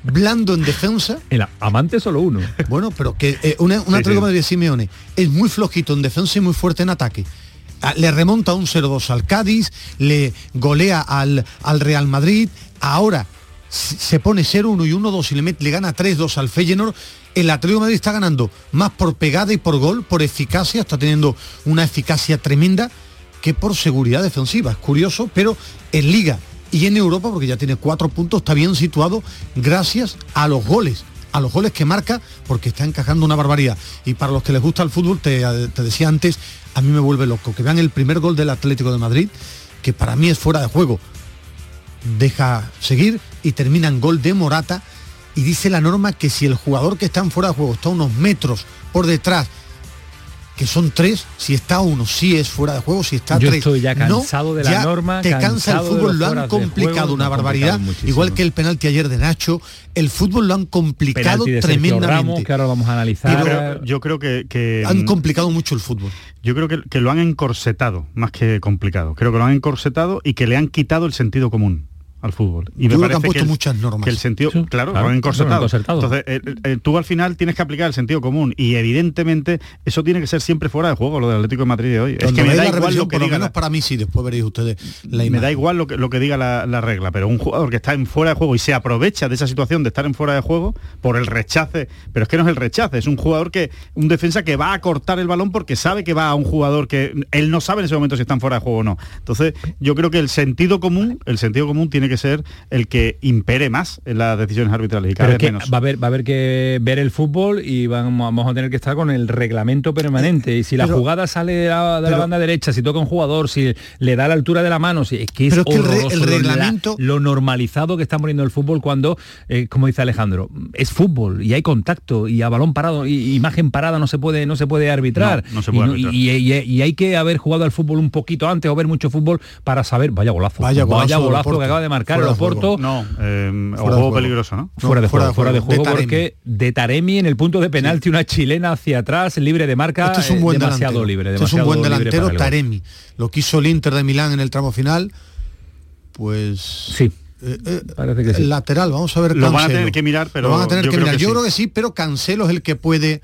blando en defensa. El amante solo uno. Bueno, pero que eh, una, Sí, Atlético de sí. Madrid de Simeone es muy flojito en defensa y muy fuerte en ataque. Ah, Le remonta un 0-2 al Cádiz, le golea al, al Real Madrid, ahora se pone 0-1 y 1-2 y le, mete- le gana 3-2 al Feyenoord. El Atlético de Madrid está ganando más por pegada y por gol, por eficacia, está teniendo una eficacia tremenda que por seguridad defensiva. Es curioso, pero en Liga y en Europa, porque ya tiene cuatro puntos, está bien situado gracias a los goles, a los goles que marca, porque está encajando una barbaridad. Y para los que les gusta el fútbol, te, te decía antes, a mí me vuelve loco, que vean el primer gol del Atlético de Madrid, que para mí es fuera de juego. Deja seguir y termina en gol de Morata. Y dice la norma que si el jugador que está en fuera de juego está unos metros por detrás que son tres, si está uno, sí es fuera de juego, si está Yo tres. estoy ya no, cansado de la ya norma, Te cansa el fútbol, lo han complicado juego, una barbaridad, complicado igual que el penalti ayer de Nacho, el fútbol lo han complicado tremendamente. Ramos, que ahora vamos a analizar. Pero yo creo que, que, Han complicado mucho el fútbol. Yo creo que, que lo han encorsetado más que complicado. Creo que lo han encorsetado y que le han quitado el sentido común al fútbol. Y Yo creo que parece han puesto el- muchas normas. Que el sentido, Sí, claro, claro, lo han encorsetado. Entonces, eh, eh, tú al final tienes que aplicar el sentido común y evidentemente eso tiene que ser siempre fuera de juego, lo del Atlético de Madrid de hoy. Es que me da la igual lo que diga menos la- para mí sí, después veréis ustedes la me da igual lo que, lo que diga la, la regla, pero un jugador que está en fuera de juego y se aprovecha de esa situación de estar en fuera de juego por el rechace, pero es que no es el rechace, es un jugador que, un defensa que va a cortar el balón porque sabe que va a un jugador que él no sabe en ese momento si está en fuera de juego o no. Entonces, yo creo que el sentido común, el sentido común tiene que ser el que impere más en las decisiones arbitrales y cada Pero es vez que menos. va a haber va a haber que ver el fútbol y vamos, vamos a tener que estar con el reglamento permanente. Y si la pero- jugada sale de la, de la pero- banda derecha, si toca un jugador, si le da la altura de la mano, si es que es Pero es que el re- horroroso el la- reglamento- lo, normalizado que está poniendo el fútbol cuando, eh, como dice Alejandro, es fútbol y hay contacto y a balón parado y imagen parada no se puede no se puede arbitrar. No, no se puede y, arbitrar. y- y- y hay que haber jugado al fútbol un poquito antes o ver mucho fútbol para saber, vaya golazo, Vaya golazo que acaba de marcar Fuera el. Oporto. No, eh, o de juego peligroso, ¿no? Fuera de fuera juego, de fuera de juego, de porque de Taremi en el punto de penalti una chilena hacia atrás, libre de marca, Este es un eh, buen demasiado delantero. libre, Este es un demasiado buen delantero. Taremi. Lo que hizo el Inter de Milán en el tramo final, pues... Sí. eh, eh, Parece que sí. el lateral, vamos a ver Lo van a Cancelo. tener que mirar, pero Lo van a tener yo que creo mirar. que yo sí. creo que sí, pero Cancelo es el que puede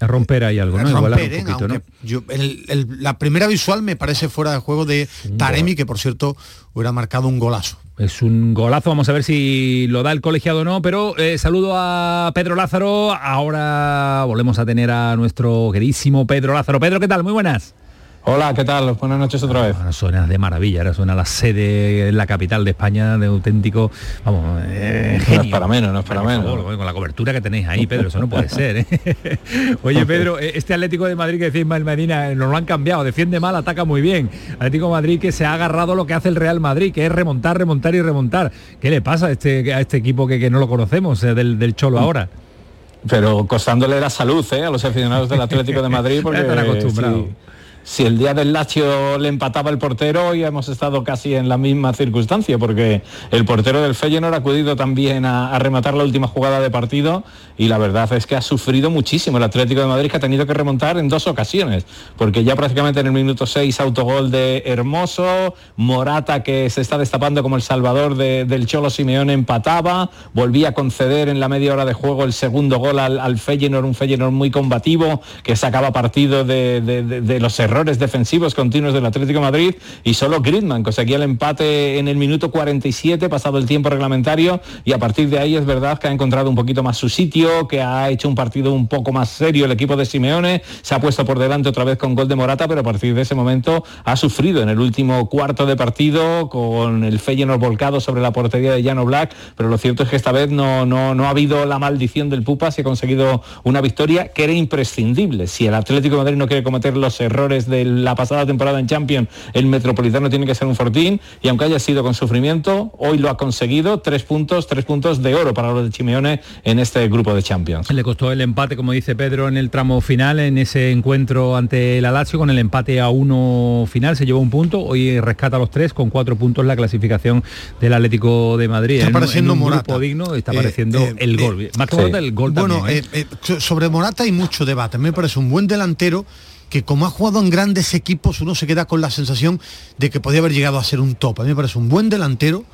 romper ahí algo, ¿no? Igualar romper, un ¿eh? poquito, ¿no? Aunque yo- el- el- la primera visual me parece fuera de juego de Taremi, que por cierto hubiera marcado un golazo. Es un golazo, vamos a ver si lo da el colegiado o no, pero eh, saludo a Pedro Lázaro. Ahora volvemos a tener a nuestro queridísimo Pedro Lázaro. Pedro, ¿qué tal? Muy buenas. Hola, ¿qué tal? Buenas noches otra vez. Ahora suena de maravilla, ahora suena la sede en la capital de España de auténtico, vamos, eh, No es para menos, no es para menos. favor, con la cobertura que tenéis ahí, Pedro, eso no puede ser. ¿eh? Oye, Pedro, eh, este Atlético de Madrid que decía Ismael Medina, nos lo han cambiado, defiende mal, ataca muy bien. Atlético de Madrid que se ha agarrado lo que hace el Real Madrid, que es remontar, remontar y remontar. ¿Qué le pasa a este, a este equipo que, que no lo conocemos, eh, del, del Cholo ahora? Pero costándole la salud ¿eh? a los aficionados del Atlético de Madrid porque Están acostumbrados. Si el día del Lazio le empataba el portero, hoy hemos estado casi en la misma circunstancia, porque el portero del Feyenoord ha acudido también a, rematar la última jugada de partido y la verdad es que ha sufrido muchísimo el Atlético de Madrid, que ha tenido que remontar en dos ocasiones, porque ya prácticamente en el minuto 6 autogol de Hermoso, Morata que se está destapando como el salvador de- del Cholo Simeone empataba, volvía a conceder en la media hora de juego el segundo gol al, al un Feyenoord muy combativo, que sacaba partido de los errores defensivos continuos del Atlético Madrid y solo Griezmann conseguía el empate en el minuto 47 pasado el tiempo reglamentario y a partir de ahí es verdad que ha encontrado un poquito más su sitio, que ha hecho un partido un poco más serio el equipo de Simeone, se ha puesto por delante otra vez con gol de Morata, pero a partir de ese momento ha sufrido en el último cuarto de partido con el Feyenoord volcado sobre la portería de Llano Black, pero lo cierto es que esta vez no, no, no ha habido la maldición del Pupa, se ha conseguido una victoria que era imprescindible. Si el Atlético Madrid no quiere cometer los errores de la pasada temporada en Champions, el Metropolitano tiene que ser un fortín y aunque haya sido con sufrimiento, hoy lo ha conseguido, tres puntos, tres puntos de oro para los de Chimeone en este grupo de Champions. Le costó el empate, como dice Pedro, en el tramo final, en ese encuentro ante la Lazio, con el empate a uno final, se llevó un punto, hoy rescata los tres, con cuatro puntos la clasificación del Atlético de Madrid. Está En un- apareciendo en un Morata. grupo digno, está Eh, apareciendo eh, el eh, gol. Más que sí. Morata, el gol Bueno, también, ¿eh? eh, eh, so- sobre Morata hay mucho debate. A mí me parece un buen delantero que como ha jugado en grandes equipos, uno se queda con la sensación de que podía haber llegado a ser un top. A mí me parece un buen delantero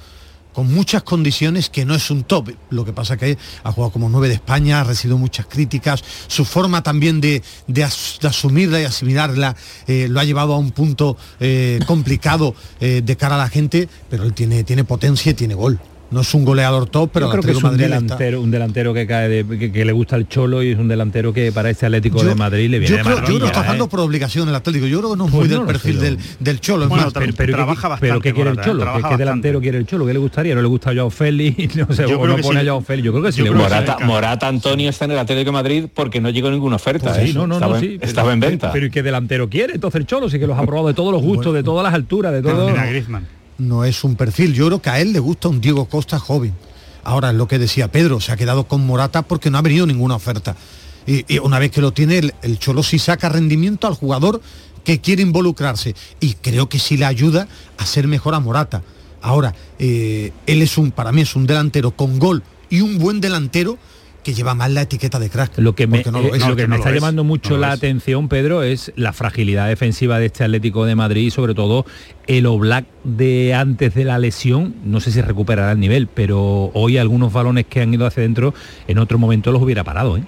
con muchas condiciones que no es un top. Lo que pasa que ha jugado como nueve de España, ha recibido muchas críticas, su forma también de, de asumirla y asimilarla eh, lo ha llevado a un punto eh, complicado eh, de cara a la gente, pero él tiene, tiene potencia y tiene gol. No es un goleador top, pero Yo creo que es un delantero, un delantero que cae de, que, que, le gusta el cholo y es un delantero que para este Atlético yo, de Madrid le viene yo de creo, maravilla, yo creo que está ¿eh? jugando por obligación el Atlético. Yo creo que no es Pues muy no del perfil del, del cholo. Es más, pero- pero, trabaja ¿qué- bastante, pero ¿qué quiere el Cholo? ¿Qué, delantero quiere el Cholo? ¿Qué le gustaría? ¿No le gusta a Joao Félix? No sé, Yo o creo no que pone sí. a Joao Félix. Yo creo que sí le gusta. Morata, Morata Antonio está en el Atlético de Madrid porque no llegó ninguna oferta. Pues ¿eh? sí, no, no, estaba, no, en- sí. estaba en venta. Pero ¿y qué delantero quiere? Entonces el Cholo sí que los ha probado de todos los gustos, de todas las alturas, de todo. Griezmann. No es un perfil. Yo creo que a él le gusta un Diego Costa joven. Ahora, es lo que decía Pedro, se ha quedado con Morata porque no ha venido ninguna oferta. Y, una vez que lo tiene, el, el Cholo sí saca rendimiento al jugador que quiere involucrarse. Y creo que sí le ayuda a ser mejor a Morata. Ahora, eh, él es un, para mí es un delantero con gol y un buen delantero que lleva más la etiqueta de crack. Lo que me, porque no lo es. lo que No me lo está es. llamando mucho la es. atención, Pedro, es la fragilidad defensiva de este Atlético de Madrid y sobre todo el Oblak de antes de la lesión. No sé si recuperará el nivel, pero hoy algunos balones que han ido hacia adentro, en otro momento los hubiera parado. ¿eh?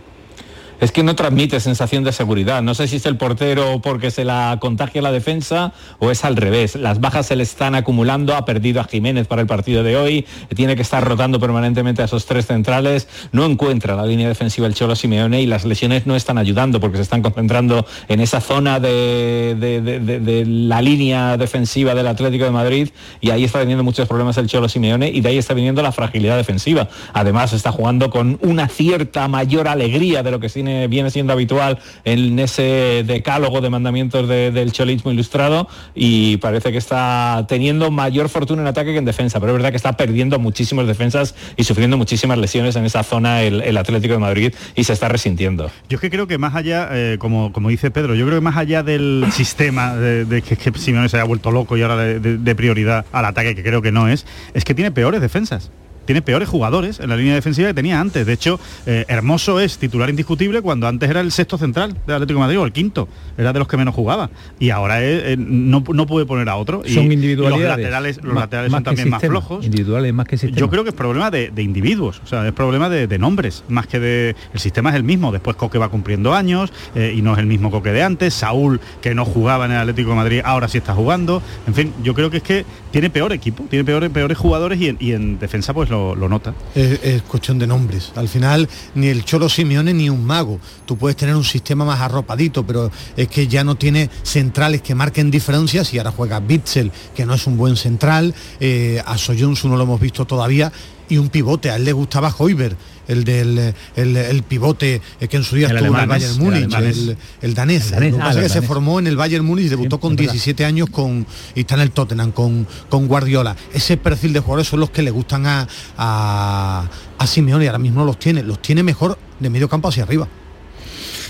Es que no transmite sensación de seguridad. No sé si es el portero porque se la contagia la defensa o es al revés. Las bajas se le están acumulando. Ha perdido a Jiménez para el partido de hoy. Tiene que estar rotando permanentemente a esos tres centrales. No encuentra la línea defensiva el Cholo Simeone y las lesiones no están ayudando porque se están concentrando en esa zona de, la línea defensiva del Atlético de Madrid y ahí está teniendo muchos problemas el Cholo Simeone y de ahí está viniendo la fragilidad defensiva. Además está jugando con una cierta mayor alegría de lo que viene siendo habitual en ese decálogo de mandamientos de- del cholismo ilustrado y parece que está teniendo mayor fortuna en ataque que en defensa, pero es verdad que está perdiendo muchísimas defensas y sufriendo muchísimas lesiones en esa zona el, Atlético de Madrid y se está resintiendo. Yo es que creo que más allá, eh, como, como dice Pedro, yo creo que más allá del sistema de, que, que Simeone se haya vuelto loco y ahora de prioridad al ataque, que creo que no es, es que tiene peores defensas. Tiene peores jugadores en la línea defensiva que tenía antes. De hecho, eh, Hermoso es titular indiscutible cuando antes era el sexto central del Atlético de Madrid o el quinto. Era de los que menos jugaba. Y ahora es, eh, no, no puede poner a otro. Y- Son y individualidades. los laterales, los Más- laterales más son también más flojos. Individuales más que sistema. Yo creo que es problema de, de individuos, o sea, es problema de, de nombres, más que de... El sistema es el mismo, después Coque va cumpliendo años eh, y no es el mismo Coque de antes, Saúl, que no jugaba en el Atlético de Madrid, ahora sí está jugando, en fin, yo creo que es que tiene peor equipo, tiene peores, peores jugadores y en, y en defensa pues lo, lo nota. es, es cuestión de nombres. Al final, ni el Cholo Simeone ni un mago. Tú puedes tener un sistema más arropadito, pero es que ya no tiene centrales que marquen diferencias y ahora juega Bitzel, que no es un buen central. Eh, a Soyuncu no lo hemos visto todavía. Y un pivote, a él le gustaba Hoiber, el del el, el pivote eh, que en su día El estuvo en el Bayern el Múnich, alemán. el, danés. Ah, que se formó en el Bayern Múnich y debutó con es verdad. 17 años con, y está en el Tottenham con, con Guardiola. Ese perfil de jugadores son los que le gustan a, a, a Simeone y ahora mismo los tiene, los tiene mejor de medio campo hacia arriba.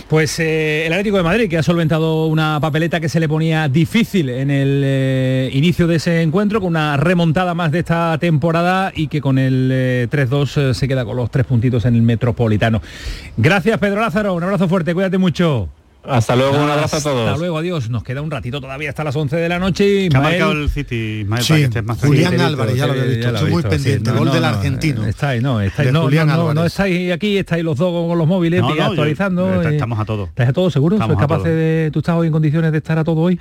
Pues eh, el Atlético de Madrid, que ha solventado una papeleta que se le ponía difícil en el eh, inicio de ese encuentro, con una remontada más de esta temporada y que con el eh, 3-2 eh, se queda con los tres puntitos en el Metropolitano. Gracias, Pedro Lázaro. Un abrazo fuerte, cuídate mucho. Hasta luego, un abrazo a todos. Hasta luego, adiós. Nos queda un ratito todavía hasta las 11 de la noche. y Que ha Ismael- marcado el City, Ismael, Sí, para que estés más Julián tranquilo. Álvarez, ya lo había visto, estoy muy pendiente, sí. gol No, del no, argentino. Estáis, no, estáis, no, no, Julián no, no Álvarez. estáis aquí, estáis los dos con los móviles yo- actualizando. está- y- estamos a todo. ¿Estáis a todo seguro? Estamos ¿Sois todo. de... ¿Tú estás hoy en condiciones de estar a todo hoy?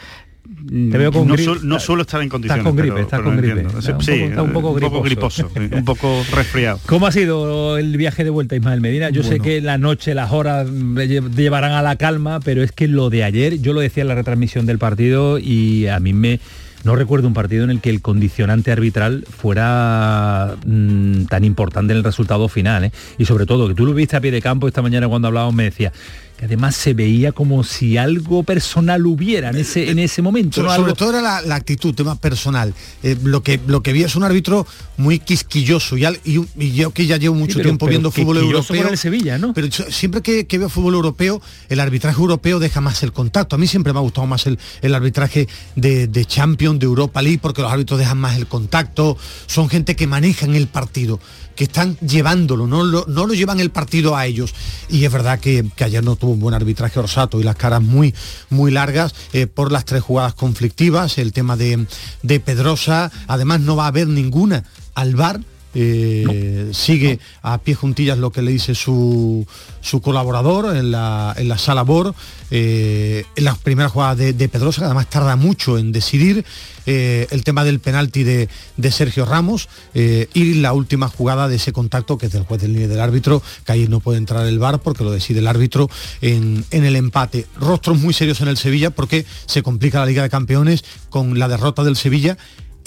Te veo con no, suelo estar en condiciones. Estás con gripe, pero- estás pero con gripe. Está un Sí, poco- está un poco un poco griposo. sí, un poco resfriado. ¿Cómo ha sido el viaje de vuelta, Ismael Medina? Yo sé que la noche, las horas llevarán a la calma, pero es que lo de ayer, yo lo decía en la retransmisión del partido y a mí me... No recuerdo un partido en el que el condicionante arbitral fuera mm, tan importante en el resultado final. ¿eh? Y sobre todo, que tú lo viste a pie de campo esta mañana cuando hablábamos, me decía que además se veía como si algo personal hubiera en ese, en ese momento. Sobre Algo- todo era la, la actitud, tema personal. Eh, lo, que, lo que vi es un árbitro muy quisquilloso y, al- y un- y yo que ya llevo mucho pero- tiempo pero viendo fútbol europeo. el Sevilla, ¿no? Pero siempre que, que veo fútbol europeo, el arbitraje europeo deja más el contacto. A mí siempre me ha gustado más el, el arbitraje de, de Champions, de Europa League, porque los árbitros dejan más el contacto. Son gente que manejan el partido, que están llevándolo, no lo, no lo llevan el partido a ellos. Y es verdad que, que ayer no tuvo un buen arbitraje Orsato y las caras muy, muy largas eh, por las tres jugadas conflictivas, el tema de, de Pedrosa. Además no va a haber ninguna al bar. Eh, sigue a pie juntillas lo que le dice su, su colaborador en la, en la sala BOR, eh, en las primeras jugadas de, de Pedrosa, que además tarda mucho en decidir, eh, el tema del penalti de, de Sergio Ramos y la última jugada de ese contacto que es del juez del línea del árbitro, que ahí no puede entrar el VAR porque lo decide el árbitro en, en el empate. Rostros muy serios en el Sevilla porque se complica la Liga de Campeones con la derrota del Sevilla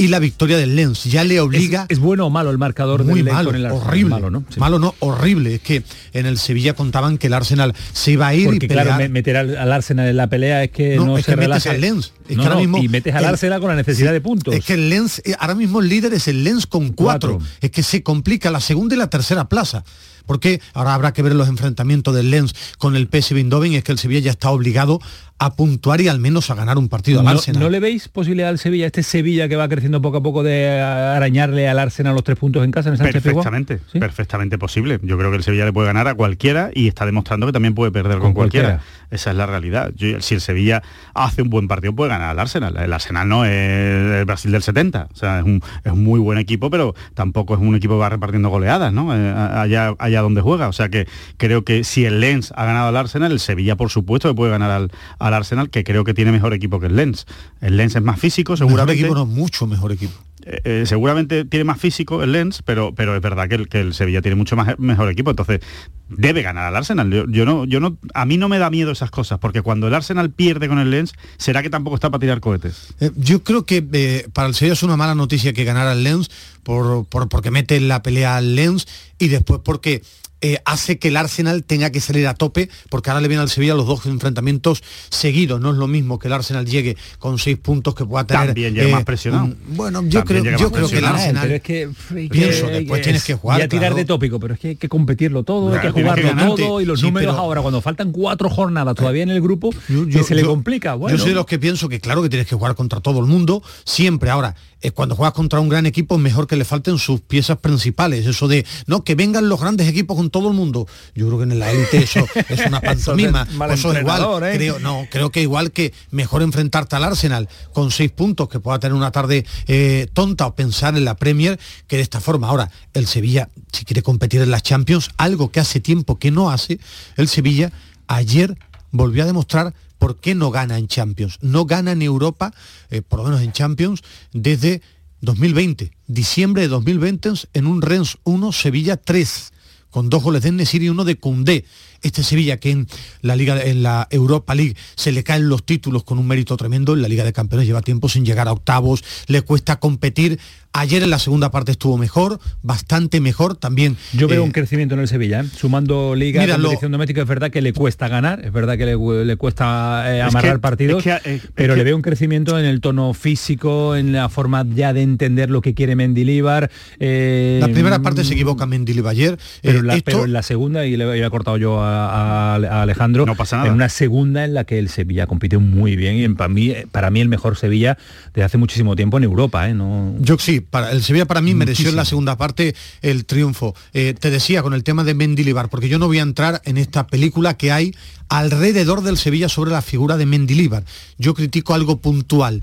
y la victoria del Lens. Ya le obliga... ¿Es, bueno o malo el marcador muy del Lens malo, con el Arsenal? horrible. Malo, ¿no? Sí. Malo no, horrible. Es que en el Sevilla contaban que el Arsenal se iba a ir Porque y claro, pelear. meter al, al Arsenal en la pelea es que no, No, es se que metes al Lens. Es No, que ahora mismo y metes al el- Arsenal con la necesidad Sí, de puntos. Es que el Lens, eh, ahora mismo el líder es el Lens con cuatro. Cuatro. Es que se complica la segunda y la tercera plaza. Porque ahora habrá que ver los enfrentamientos del Lens con el PSV Eindhoven es que el Sevilla ya está obligado a puntuar y al menos a ganar un partido al ¿No, Arsenal. ¿No le veis posibilidad al Sevilla, este Sevilla que va creciendo poco a poco de arañarle al Arsenal los tres puntos en casa en Sánchez? Perfectamente, perfectamente posible. Yo creo que el Sevilla le puede ganar a cualquiera y está demostrando que también puede perder con, Con cualquiera. cualquiera. Esa es la realidad. Yo- si el Sevilla hace un buen partido, puede ganar al Arsenal. El Arsenal no es el Brasil del 70. O sea, es un, es un muy buen equipo, pero tampoco es un equipo que va repartiendo goleadas, ¿no? Eh, allá, allá donde juega. O sea que creo que si el Lens ha ganado al Arsenal, el Sevilla, por supuesto, que puede ganar al, al Arsenal, que creo que tiene mejor equipo que el Lens. El Lens es más físico, Mejor seguramente. equipo, no, mucho mejor equipo. Eh, eh, seguramente tiene más físico el Lens, pero, pero es verdad que el, que el Sevilla tiene mucho más, mejor equipo, entonces debe ganar al Arsenal. Yo, yo no, yo no, a mí no me da miedo esas cosas, porque cuando el Arsenal pierde con el Lens, será que tampoco está para tirar cohetes. Eh, yo creo que para el Sevilla es una mala noticia que ganara el Lens por, por- porque mete en la pelea al Lens y después porque eh, hace que el Arsenal tenga que salir a tope porque ahora le vienen al Sevilla los dos enfrentamientos seguidos. No es lo mismo que el Arsenal llegue con seis puntos que pueda tener. También llega eh, más presionado. un- bueno, yo También creo, yo más creo que el. Arsenal. Pero es que, pienso, que- después tienes es- que jugar. Ya tirar claro. de tópico, pero es que hay que competirlo todo, hay que Claro, tienes que jugarlo todo y los Sí, números pero- ahora, cuando faltan cuatro jornadas todavía en el grupo, Yo- que yo- se le complica. Bueno, Yo soy de los que pienso que claro que tienes que jugar contra todo el mundo, siempre. Ahora, eh, cuando juegas contra un gran equipo es mejor que le falten sus piezas principales. Eso de, no, que vengan los grandes equipos con todo el mundo. Yo creo que en la élite eso es una pantomima. Eso igual, ¿eh? creo, no, creo que igual que mejor enfrentarte al Arsenal con seis puntos, que pueda tener una tarde eh, tonta o pensar en la Premier, que de esta forma. Ahora, el Sevilla, si quiere competir en las Champions, algo que hace tiempo que no hace, el Sevilla ayer volvió a demostrar por qué no gana en Champions. No gana en Europa, eh, por lo menos en Champions, desde 2020, diciembre de 2020, en un Rennes 1, Sevilla 3, con dos goles de Nesiri y uno de Koundé. Este Sevilla que en la Liga, en la Europa League se le caen los títulos con un mérito tremendo, en la Liga de Campeones lleva tiempo sin llegar a octavos, le cuesta competir. Ayer en la segunda parte estuvo mejor, bastante mejor también. Yo veo eh, un crecimiento en el Sevilla, ¿eh? sumando liga, Mira, lo- competición doméstica, es verdad que le cuesta ganar, es verdad que le, le cuesta eh, Es amarrar que- partidos, es que, eh, pero es le veo un crecimiento en el tono físico, en la forma ya de entender lo que quiere Mendilíbar. eh, La primera parte se equivoca Mendilibar ayer. Pero, eh, en la, esto- pero en la segunda, y le había cortado yo a, a- a Alejandro, No pasa nada. en una segunda en la que el Sevilla compite muy bien y en- para mí, para mí el mejor Sevilla de hace muchísimo tiempo en Europa. ¿eh? No, Yo sí, para, el Sevilla para mí mereció en la segunda parte el triunfo. Eh, te decía con el tema de Mendilibar, porque yo no voy a entrar en esta película que hay alrededor del Sevilla sobre la figura de Mendilibar. Yo critico algo puntual.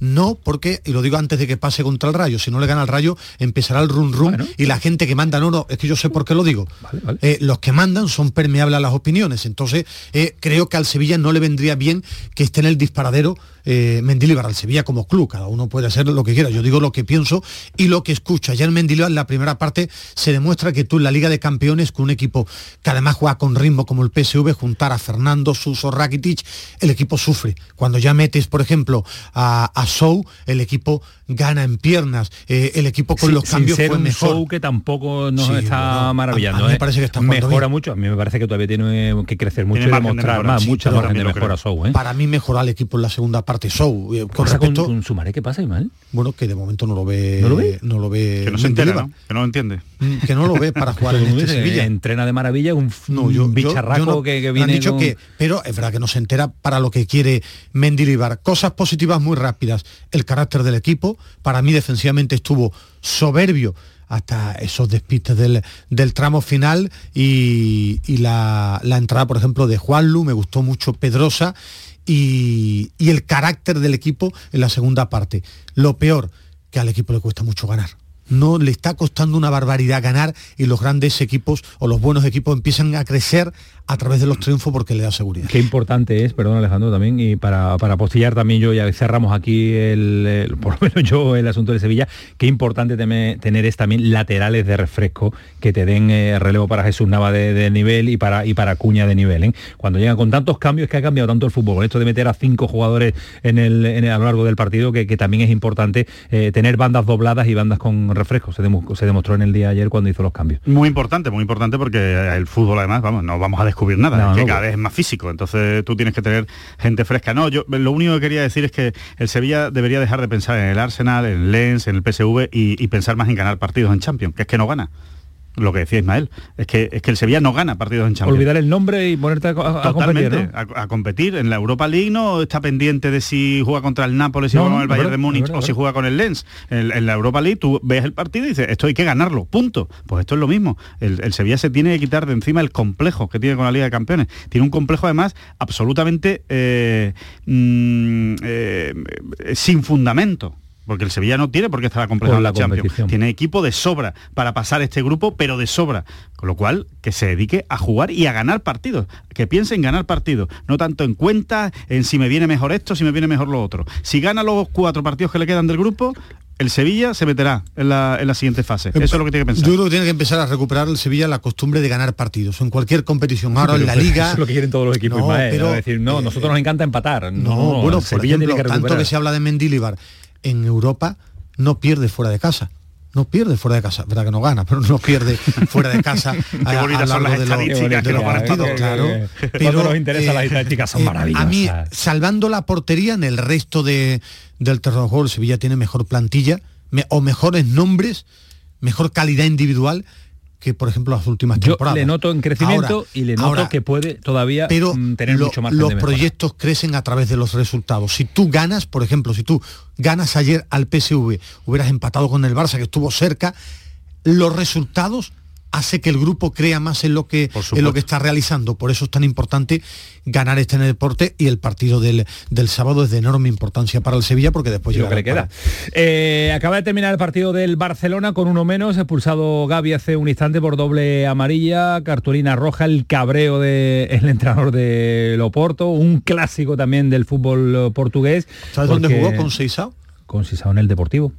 No, porque, y lo digo antes de que pase contra el Rayo, si no le gana el Rayo, empezará el run run y la gente que manda, no, no, es que yo sé por qué lo digo. Eh, los que mandan son permeables a las opiniones. Entonces, eh, creo que al Sevilla no le vendría bien que esté en el disparadero eh, Mendilibar al Sevilla como club. Cada uno puede hacer lo que quiera. Yo digo lo que pienso y lo que escucho. Ayer Mendilibar en la primera parte se demuestra que tú en la Liga de Campeones, con un equipo que además juega con ritmo como el PSV, juntar a Fernando, Suso, Rakitic, el equipo sufre. Cuando ya metes, por ejemplo, a, a Sou, el equipo gana en piernas. Eh, el equipo con Sin- los cambios sin ser fue un mejor. show que tampoco nos Sí, está bueno, maravillando. a- a mí me ¿eh? parece que está Mejora bien. mucho, a mí me parece que todavía tiene que crecer mucho Tiene y de demostrar mejora, más, sí, mucha yo margen de mejora. Sou. ¿eh? Para mí mejoró al equipo en la segunda parte Sou. Eh, con Pasa con, respecto, con Sumaré, ¿qué pasa, Imal? bueno, que de momento no lo ve. ¿No lo ve? No lo ve. Que no se entera. Que no lo entiende. Mm, Que no lo ve para jugar en el este Sevilla. entrena de maravilla, un, No, yo, un yo- bicharraco yo no- que, que me viene han dicho con- que, pero es verdad que no se entera para lo que quiere Mendilibar. Cosas positivas muy rápidas. El carácter del equipo, para mí defensivamente estuvo soberbio hasta esos despistes del, del tramo final y, y la, la entrada, por ejemplo, de Juanlu, me gustó mucho Pedrosa y, y el carácter del equipo en la segunda parte. Lo peor, que al equipo le cuesta mucho ganar. no le está costando una barbaridad ganar y los grandes equipos o los buenos equipos empiezan a crecer a través de los triunfos porque le da seguridad. Qué importante es, perdón Alejandro también, y para, para postillar también yo, ya cerramos aquí el, el- por lo menos yo el asunto de Sevilla, qué importante teme- tener es también laterales de refresco que te den eh, relevo para Jesús Nava de, de nivel y para, y para Cuña de nivel. ¿eh? Cuando llegan con tantos cambios que ha cambiado tanto el fútbol, esto de meter a cinco jugadores en el, en el- a lo largo del partido, que, que también es importante eh, tener bandas dobladas y bandas con refresco. Se demostró en el día de ayer cuando hizo los cambios. Muy importante, muy importante porque el fútbol además, vamos, no vamos a descubrir nada, No, es que no, cada vez es más físico, entonces tú tienes que tener gente fresca. No, yo lo único que quería decir es que el Sevilla debería dejar de pensar en el Arsenal, en Lens, en el PSV y, y pensar más en ganar partidos en Champions, que es que no gana. Lo que decía Ismael, es que, es que el Sevilla no gana partidos en Champions. Olvidar el nombre y ponerte a, a- a competir, Totalmente, ¿no? a, a competir. En la Europa League no está pendiente de si juega contra el Nápoles, si No, juega con el Bayern de Múnich verdad, o si juega con el Lens. En, en la Europa League tú ves el partido y dices, esto hay que ganarlo, punto. Pues esto es lo mismo. El, el Sevilla se tiene que quitar de encima el complejo que tiene con la Liga de Campeones. Tiene un complejo además absolutamente eh, mm, eh, sin fundamento. Porque el Sevilla no tiene por qué estar acomplejado Por en la la Champions. competición. Tiene equipo de sobra para pasar este grupo, pero de sobra. Con lo cual, que se dedique a jugar y a ganar partidos. Que piense en ganar partidos. No tanto en cuentas, en si me viene mejor esto, si me viene mejor lo otro. Si gana los cuatro partidos que le quedan del grupo, el Sevilla se meterá en la, en la siguiente fase. Eso es lo que tiene que pensar. Yo creo que tiene que empezar a recuperar el Sevilla la costumbre de ganar partidos en cualquier competición. Ahora Pero- en la liga. Eso es lo que quieren todos los equipos, No, Ismael, pero, ¿no? decir, no, nosotros nos encanta empatar. No, No, no, bueno, el por ejemplo, tiene que tanto que se habla de Mendilibar en Europa, no pierde fuera de casa. No pierde fuera de casa, verdad que no gana, pero no pierde fuera de casa. a- son las de los- los partidos, claro. Pero, nos interesan las estadísticas son A mí, salvando la portería, en el resto de, del terreno de juego, el Sevilla tiene mejor plantilla me- o mejores nombres, mejor calidad individual que, por ejemplo, las últimas Yo temporadas. le noto en crecimiento Ahora- y le noto ahora, que puede todavía pero mm, tener lo- mucho margen los de proyectos crecen a través de los resultados. Si tú ganas, por ejemplo, si tú ganas ayer al PSV, hubieras empatado con el Barça, que estuvo cerca, los resultados hace que el grupo crea más en lo que en lo que está realizando. Por eso es tan importante ganar este deporte y el partido del, del sábado es de enorme importancia para el Sevilla porque después Y lo que llega le queda. Eh, acaba de terminar el partido del Barcelona con uno menos, expulsado Gaby hace un instante por doble amarilla, cartulina roja, el cabreo del entrenador de Loporto, un clásico también del fútbol portugués. ¿Sabes dónde jugó con Seisao? Con Seisao en el Deportivo.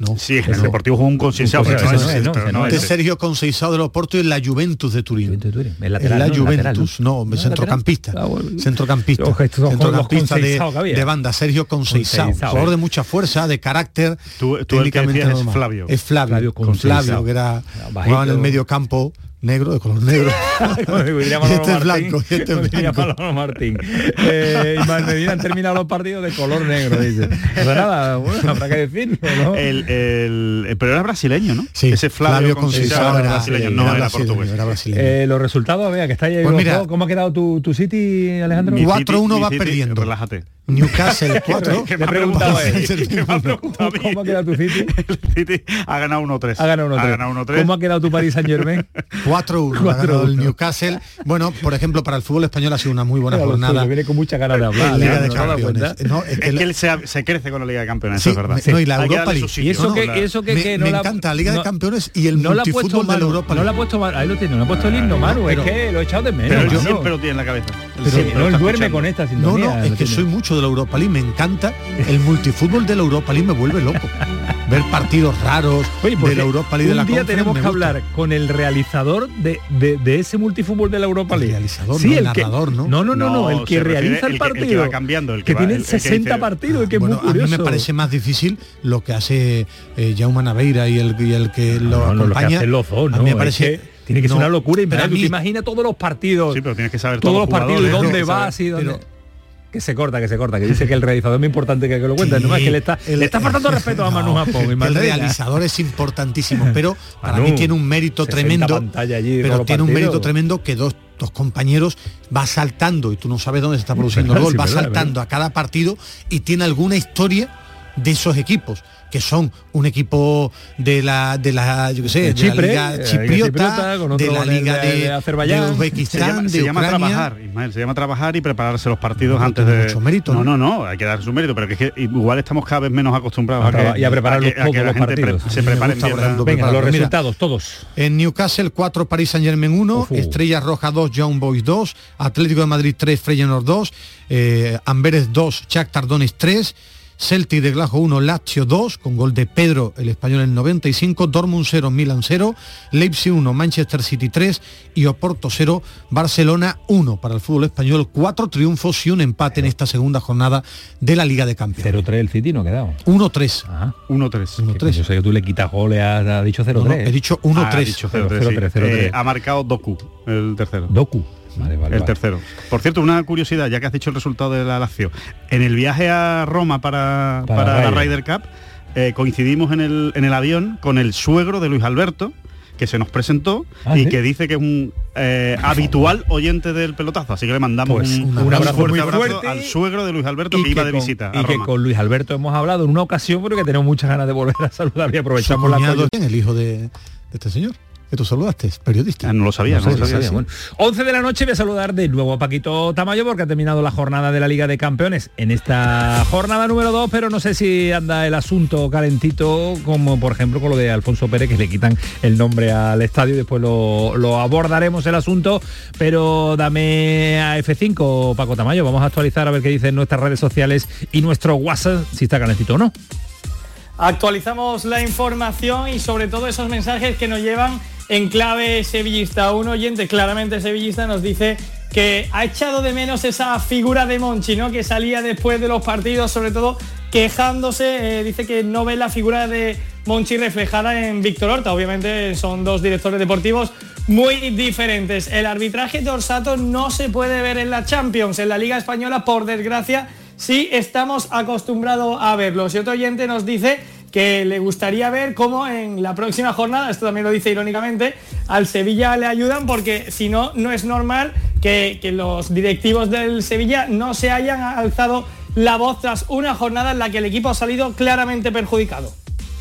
No. Sí, en el Deportivo jugó un concienciado, pero no es esto, no de es- Sergio Conceição del Oporto y en la Juventus de Turín. El lateral, en la ¿no? El lateral, Juventus, ¿no? no, centrocampista. centrocampista. Ojo, estos son los centrocampista de, de banda, Sergio Conceição. Jugador de mucha fuerza, de carácter. Tú- tú el que técnicamente es. Flavio. Es Flavio. Flavio. Flavio, que era jugaba en el medio campo negro, de color negro. Este es Martín, blanco, y este como es diría blanco. Manolo Martín. Eh, Ismael Medina han terminado los partidos de color negro, dice. Pues nada, bueno, habrá que decirlo, ¿no? El, el- el- pero era brasileño, ¿no? Sí, Ese Flavio, Flavio Conceição era era- brasileño, sí, no era era, brasileño, portugués. era brasileño. Eh, los resultados, vea, que está ahí Pues mira. ¿Cómo ha quedado tu, tu City, Alejandro? Mi 4-1 City- va perdiendo. Relájate. Newcastle 4. ¿Qué Le he me ha preguntado. ¿Cómo ha quedado tu City? El City ha ganado 1-3. Ha ganado 1-3. Ha ganado 1-3. ¿Cómo ha quedado tu Paris Saint Germain? 4-1 ha ganado el Newcastle. Bueno, por ejemplo, para el fútbol español ha sido una muy buena jornada. viene con mucha ganas de hablar. Liga de ¿no? Es Es que él se, se crece con la Liga de Campeones, Sí, eso es verdad. no, y la Europa League. su Y sitio, eso ¿no? que, La- eso que, me, que no me la- encanta la Liga no- de Campeones y el no la ha puesto Europa no la ha puesto Manu, ahí lo tiene, no ha puesto el himno Manu, pero- es que lo he echado de menos. Pero siempre lo tiene en la cabeza. Lo él duerme con esta No, sintonía. no, es que soy mucho de la Europa League, me encanta. El multifútbol de la Europa League me vuelve loco. Ver partidos raros Oye, de la Europa League de un la día Conference tenemos que hablar con el realizador de, de- de ese multifútbol de la Europa El League. realizador, sí, no el el que, narrador, ¿no? No, no, no, no, No, el que realiza el el que- el que partido. va cambiando, el que que va- tiene el que 60 dice- partidos, que es Bueno, muy curioso. a mí me parece más difícil lo que hace eh, Jaume Naveira y el, y el que lo No, no, lo que acompaña. hacen los dos, a ¿no? mí me Es parece que tiene que ser una locura. Y te mí- imaginas todos los partidos, Sí, pero tienes que saber todos los partidos y dónde que vas y dónde... pero- que se corta, que se corta, que dice que el realizador es muy importante que, que lo cuente. Sí, no es que le está, el- le está faltando respeto a Manu No, Japón. el realizador es importantísimo, pero para Manu, mí tiene un mérito 60 tremendo. allí Pero tiene un mérito tremendo que dos, dos compañeros va saltando y tú no sabes dónde se está produciendo el gol, sí, va saltando a cada partido y tiene alguna historia de esos equipos que son un equipo de la de la yo qué sé De de, Chipre, la eh, liga la chipriota, Liga chipriota, con de otro la liga de- de, de Azerbaiyán. de Se Uzbekistán llama, se de llama trabajar, Ismael, se llama trabajar y prepararse los partidos No, antes de... mucho mérito, no, ¿no? no, hay que dar su mérito, pero que, es que igual estamos cada vez menos acostumbrados A a, que, y a preparar los- todos que la gente pre- partidos. se A mí me prepare gusta, por bien. Venga, los prepararlo. Mira, resultados, todos. En Newcastle 4, París Saint Germain 1, Ujú. Estrella Roja 2, Young Boys 2, Atlético de Madrid 3, Feyenoord 2, eh, Amberes 2, Shakhtar Donetsk 3, Celtic de Glasgow 1, Lazio 2, con gol de Pedro, el español en 95, Dortmund 0, Milan 0, Leipzig 1, Manchester City 3 y Oporto 0, Barcelona 1 para el fútbol español, cuatro triunfos y un empate en esta segunda jornada de la Liga de Campeones. 0-3 el City no ha quedado. 1-3. Ajá. 1-3. 1-3. Yo sé que tú le quitas goles, has, dicho 0-3. No, no, he dicho 1-3. Ah, ha dicho 0-3, sí. 0-3, 0-3. Eh, ha marcado Doku, el tercero. Doku. Vale, vale, el vale. tercero. Por cierto, una curiosidad, ya que has dicho el resultado de la Lazio. En el viaje a Roma para, Para para la Ryder. Cup, eh, coincidimos en el, en el avión con el suegro de Luis Alberto, que se nos presentó Ah, y ¿sí? que dice que es un eh, habitual oyente del pelotazo. Así que le mandamos Pues un, un abrazo fuerte muy abrazo fuerte al suegro de Luis Alberto Y que iba de con- visita. Y a que con Luis Alberto hemos hablado en una ocasión, pero que tenemos muchas ganas de volver a saludar y aprovechamos la. ¿quién? el hijo de, de este señor, que tú saludaste, periodista. Ah, no lo sabía, No lo sabía. sí, bueno. 11 de la noche voy a saludar de nuevo a Paquito Tamayo porque ha terminado la jornada de la Liga de Campeones en esta jornada número 2, pero no sé si anda el asunto calentito como por ejemplo con lo de Alfonso Pérez que le quitan el nombre al estadio y después lo, lo abordaremos el asunto, pero dame a F5 Paco Tamayo, vamos a actualizar a ver qué dicen nuestras redes sociales y nuestro WhatsApp si está calentito o no. Actualizamos la información y sobre todo esos mensajes que nos llevan en clave sevillista. Un oyente claramente sevillista nos dice que ha echado de menos esa figura de Monchi, ¿no? Que salía después de los partidos, sobre todo quejándose, eh, dice que no ve la figura de Monchi reflejada en Víctor Horta. Obviamente son dos directores deportivos muy diferentes. El arbitraje de Orsato no se puede ver en la Champions, en la Liga Española, por desgracia, sí estamos acostumbrados a verlos. Y otro oyente nos dice que le gustaría ver cómo en la próxima jornada, esto también lo dice irónicamente, al Sevilla le ayudan porque si no, no es normal que, los directivos del Sevilla no se hayan alzado la voz tras una jornada en la que el equipo ha salido claramente perjudicado.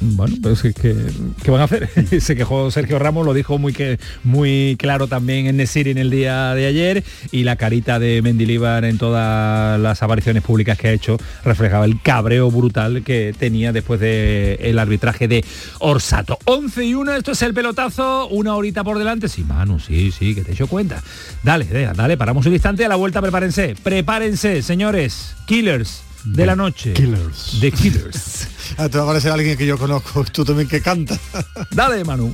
Bueno, pues es que ¿qué van a hacer? Se quejó Sergio Ramos, lo dijo muy que muy claro también en Nesiri en el día de ayer y la carita de Mendilibar en todas las apariciones públicas que ha hecho reflejaba el cabreo brutal que tenía después del el arbitraje de Orsato. 11 y 1, esto es el pelotazo, una horita por delante. Sí, Manu, sí, sí, que te he hecho cuenta. Dale, dale, dale, paramos un instante, a la vuelta prepárense, prepárense, señores, killers de la noche. Killers. De Killers. Ah, te va a parecer alguien que yo conozco, tú también que canta. Dale, Manu.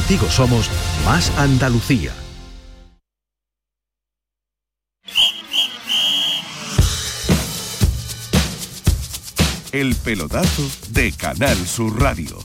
Contigo somos más Andalucía. El pelotazo de Canal Sur Radio.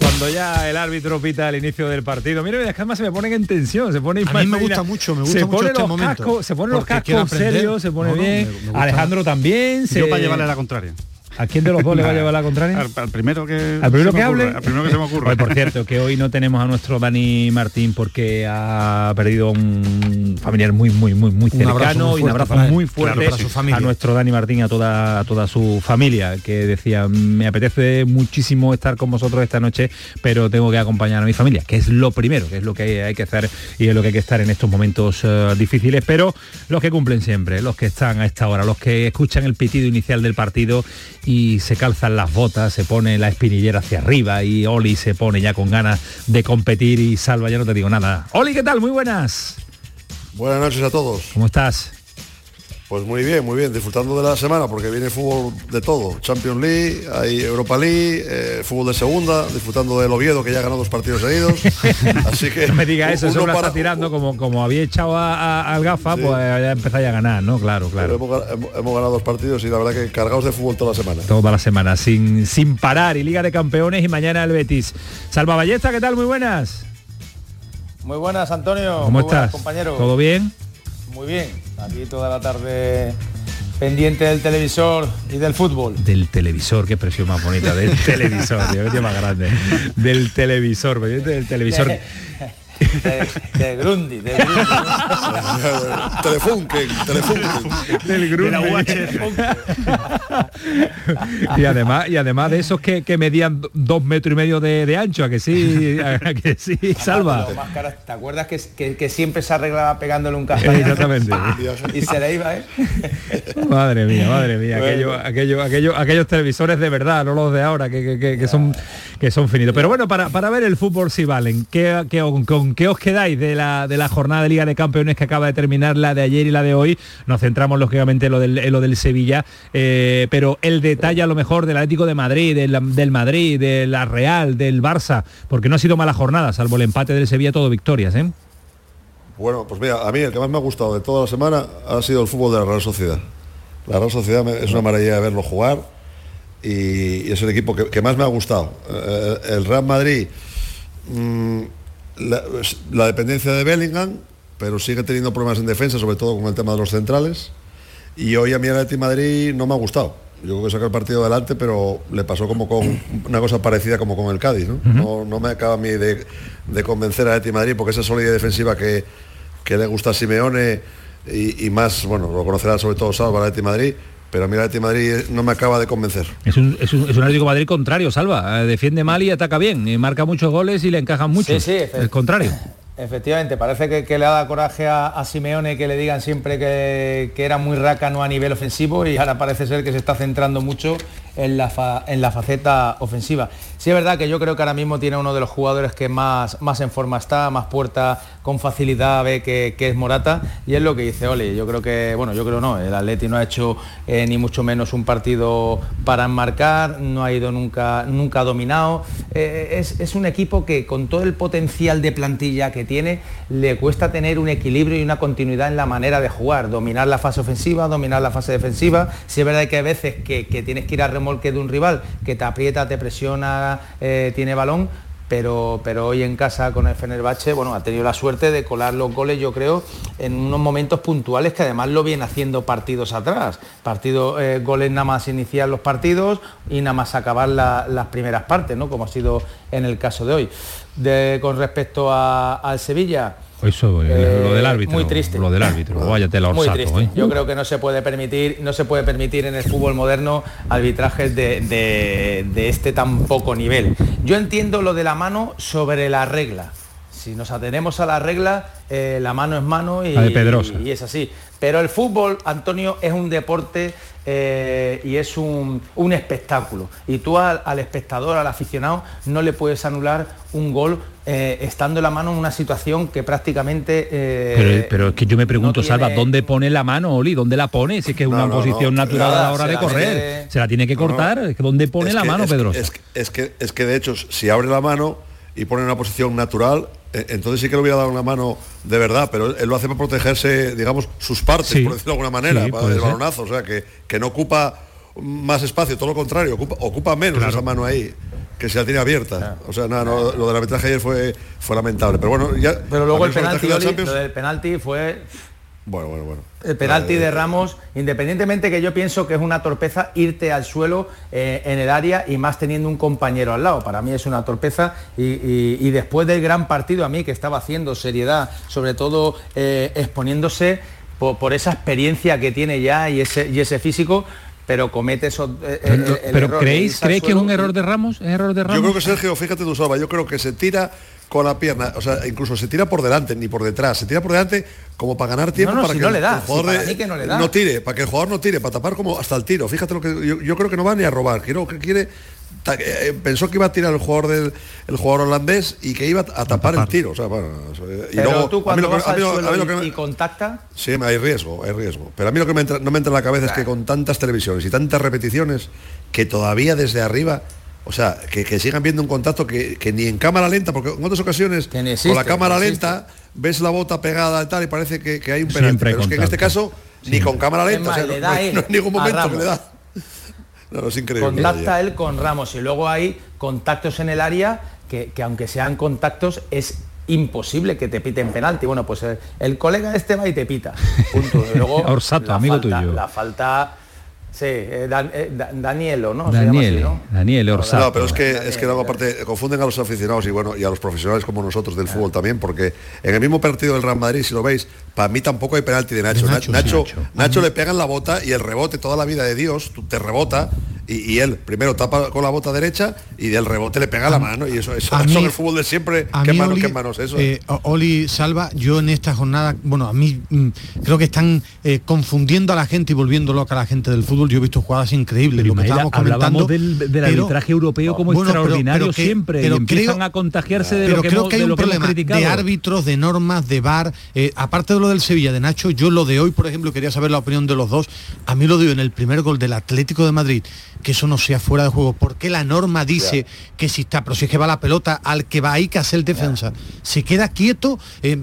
Cuando ya el árbitro pita el inicio del partido, mire, es que además se me ponen en tensión, se pone A mí me gusta mucho, me gusta se mucho pone este los momento, cascos, se pone los cascos serios, se pone No, no, bien. me- me gusta Alejandro también. Yo para llevarle la contraria. ¿A quién de los dos le va a llevar la contraria? Al, al primero que Al primero que ocurra, hable. Al primero que se me ocurra. Oye, por cierto, que hoy no tenemos a nuestro Dani Martín porque ha perdido un familiar muy, muy, muy, muy Un abrazo cercano muy y un abrazo muy Claro, fuerte para su familia. a nuestro Dani Martín y a toda, a toda su familia, que decía, me apetece muchísimo estar con vosotros esta noche, pero tengo que acompañar a mi familia, que es lo primero, que es lo que hay que hacer y es lo que hay que estar en estos momentos eh, difíciles, pero los que cumplen siempre, los que están a esta hora, los que escuchan el pitido inicial del partido y se calzan las botas, se pone la espinillera hacia arriba y Oli se pone ya con ganas de competir y Salva, ya no te digo nada. Oli, ¿qué tal? Muy buenas. Buenas noches a todos. ¿Cómo estás? Pues muy bien, muy bien, disfrutando de la semana porque viene fútbol de todo. Champions League, hay Europa League, eh, fútbol de segunda, disfrutando del Oviedo que ya ganó dos partidos seguidos. Así que No me diga eso, eso uno lo para- está tirando como, como había echado a- a- al gafa, pues ya empezáis a ganar, ¿no? Claro, claro. Hemos, hemos- hemos ganado dos partidos y la verdad que cargados de fútbol toda la semana. Toda la semana, sin, sin parar, y Liga de Campeones y mañana el Betis. Salva Ballesta, ¿qué tal? Muy buenas. Muy buenas, Antonio. ¿Cómo Muy buenas, estás? compañero? ¿Todo bien? Muy bien. Aquí toda la tarde pendiente del televisor y del fútbol. Del televisor, qué expresión más bonita, del televisor, tío, qué más grande. Del televisor, pendiente del televisor. De, de Grundy, de Grundy. Telefunken, Telefunken. Del Grundy. y además y además de esos que, que medían do- dos metros y medio de, de ancho, a que sí, a que sí, salva. ¿Te acuerdas que, que- que siempre se arreglaba pegándole un castañazo? Exactamente. Y se le iba, ¿eh? Madre mía, madre mía, aquello, aquello, aquello, aquellos televisores de verdad, no los de ahora, que, que- que- que son que son finitos. Pero bueno, para, para ver el fútbol si valen, ¿qué, qué- con, qué os quedáis de la, de la jornada de Liga de Campeones que acaba de terminar, la de ayer y la de hoy? Nos centramos lógicamente en lo del, lo del Sevilla, eh, pero el detalle a lo mejor del Atlético de Madrid, del, del Madrid, de la Real, del Barça, porque no ha sido mala jornada, salvo el empate del Sevilla, todo victorias, ¿eh? Bueno, pues mira, a mí el que más me ha gustado de toda la semana ha sido el fútbol de la Real Sociedad. La Real Sociedad es una maravilla verlo jugar y, es el equipo que, que más me ha gustado. Eh, el Real Madrid, mm, la, la dependencia de Bellingham, pero sigue teniendo problemas en defensa, sobre todo con el tema de los centrales. Y hoy a mí el Atlético de Madrid no me ha gustado. Yo creo que saca el partido adelante, pero le pasó como con una cosa parecida como con el Cádiz. No, no, no me acaba a mí de, de convencer a Atlético de Madrid porque esa solidez defensiva que, que le gusta a Simeone y, y más, bueno, lo conocerá sobre todo Salva el Atlético Madrid, pero a mí el Atlético de Madrid no me acaba de convencer. Es un, es un, es un Atlético de Madrid contrario, Salva. Eh, defiende mal y ataca bien. Y marca muchos goles y le encajan muchos. Sí, sí, el contrario. Efectivamente, parece que, que le da coraje a, a Simeone que le digan siempre que, que era muy rácano a nivel ofensivo y ahora parece ser que se está centrando mucho en la, en la faceta ofensiva. Sí es verdad que yo creo que ahora mismo tiene uno de los jugadores que más, más en forma está, más puerta con facilidad ve que, es Morata y es lo que dice Oli. Yo creo que, bueno, yo creo no, el Atleti no ha hecho eh, ni mucho menos un partido para enmarcar, no ha ido nunca, nunca dominado. Eh, es, es un equipo que con todo el potencial de plantilla que tiene, le cuesta tener un equilibrio y una continuidad en la manera de jugar, dominar la fase ofensiva, dominar la fase defensiva. Si es verdad que hay veces que, que tienes que ir a remolque de un rival, que te aprieta, te presiona, eh, tiene balón, pero, pero hoy en casa con el Fenerbahce, bueno, ha tenido la suerte de colar los goles, yo creo, en unos momentos puntuales que además lo viene haciendo partidos atrás. Partidos, eh, goles nada más iniciar los partidos y nada más acabar la- las primeras partes, ¿no? Como ha sido en el caso de hoy. De- con respecto a- al Sevilla, Eso, eh, Eh, lo del árbitro. muy triste. Lo del árbitro. Vaya tela muy orsato, triste. ¿eh? Yo creo que no se puede permitir, no se puede permitir en el fútbol moderno arbitrajes de, de- de este tan poco nivel. Yo entiendo lo de la mano sobre la regla. Si nos atenemos a la regla, eh, la mano es mano y, de es así. Pero el fútbol, Antonio, es un deporte eh, y es un, un espectáculo. Y tú al, al espectador, al aficionado, no le puedes anular un gol eh, estando la mano en una situación que prácticamente... eh, Pero, pero es que yo me pregunto, no tiene- Salva, ¿dónde pone la mano, Oli? ¿Dónde la pone? Si es que es una No, posición no. natural a la hora de correr. mete- Se la tiene que No, no. cortar. ¿Dónde pone Es la que- mano, es Pedrosa? Es, que- es que, es que de hecho, si abre la mano y pone en una posición natural, eh, entonces sí que le hubiera dado una mano de verdad, pero él, él lo hace para protegerse, digamos, sus partes, Sí, por decirlo de alguna manera, sí, para el ser. balonazo, o sea, que, que no ocupa más espacio, todo lo contrario, ocupa, ocupa menos Claro. esa mano ahí que se la tiene abierta. O sea, nada, no, lo del arbitraje ayer fue, fue lamentable. Pero bueno, ya. Pero luego el penalti, Oli, Champions- lo del penalti fue Bueno, bueno, bueno. el penalti de Ramos, independientemente que yo pienso que es una torpeza irte al suelo eh, en el área y más teniendo un compañero al lado. Para mí es una torpeza y, y- y después del gran partido a mí que estaba haciendo seriedad, sobre todo eh, exponiéndose por, por esa experiencia que tiene ya y ese, y ese físico, pero comete esos... eh, el- el Pero error ¿creéis, ¿creéis que es un error de Ramos? ¿Es error de Ramos? Yo creo que Sergio, fíjate tú, Salva, yo creo que se tira con la pierna, o sea, incluso se tira por delante, ni por detrás, se tira por delante como para ganar tiempo No, no, para si que no el, le da, el jugador si para de- mí que no le da. tire, para que el jugador no tire, para tapar como hasta el tiro. Fíjate lo que yo, yo creo que no va ni a robar, quiero que quiere pensó que iba a tirar el jugador del el jugador holandés y que iba a tapar el tiro, o sea, bueno, eso, eh, y Pero luego tú a mí cuando vas al suelo y, me- y contacta, Sí, hay riesgo, hay riesgo. Pero a mí lo que me entra- no me entra en la cabeza es que con tantas televisiones y tantas repeticiones, que todavía desde arriba, o sea, que, que sigan viendo un contacto que, que ni en cámara lenta, porque en otras ocasiones existe, con la cámara lenta ves la bota pegada y tal y parece que, que hay un penalti. hay Pero es que en este caso ni con cámara lenta, o sea, no, hay ningún momento que le da. No, es increíble. contacta él con Ramos y luego hay contactos en el área que, que aunque sean contactos es imposible que te piten penalti. Bueno, pues el, el colega este va y te pita. Punto. Y luego Orsato, la amigo falta- tuyo. La falta... Sí, eh, Dan- eh, Da- Danielo, ¿no? Daniele, ¿no? Orsato. No, pero es que, es que luego aparte confunden a los aficionados y bueno, y a los profesionales como nosotros del fútbol también, porque en el mismo partido del Real Madrid, si lo veis, para mí tampoco hay penalti de Nacho. De Nacho, Nacho, Nacho, sí, Nacho, Nacho. le pegan la bota y el rebote toda la vida de Dios, te rebota y, y él primero tapa con la bota derecha y del rebote le pega la mano y eso, eso, eso mí- en el fútbol de siempre, A qué mí, manos, Oli, qué manos, eso. eh, Oli Salva, yo en esta jornada, bueno, a mí mm, creo que están eh, confundiendo a la gente y volviendo loca a la gente del fútbol. Yo he visto jugadas increíbles, lo que estábamos comentando. hablábamos del, del pero- arbitraje europeo como Bueno, extraordinario pero que- siempre pero y empiezan creo- a contagiarse de pero lo que, creo hemos, que hay de un lo problema de árbitros, de normas, de VAR. eh, aparte de lo del Sevilla, de Nacho, yo lo de hoy, por ejemplo, quería saber la opinión de los dos. A mí lo de hoy en el primer gol del Atlético de Madrid, que eso no sea fuera de juego. ¿Por qué la norma dice que si está, pero si es que va la pelota al que va ahí que hacer el defensa, se queda quieto? Eh,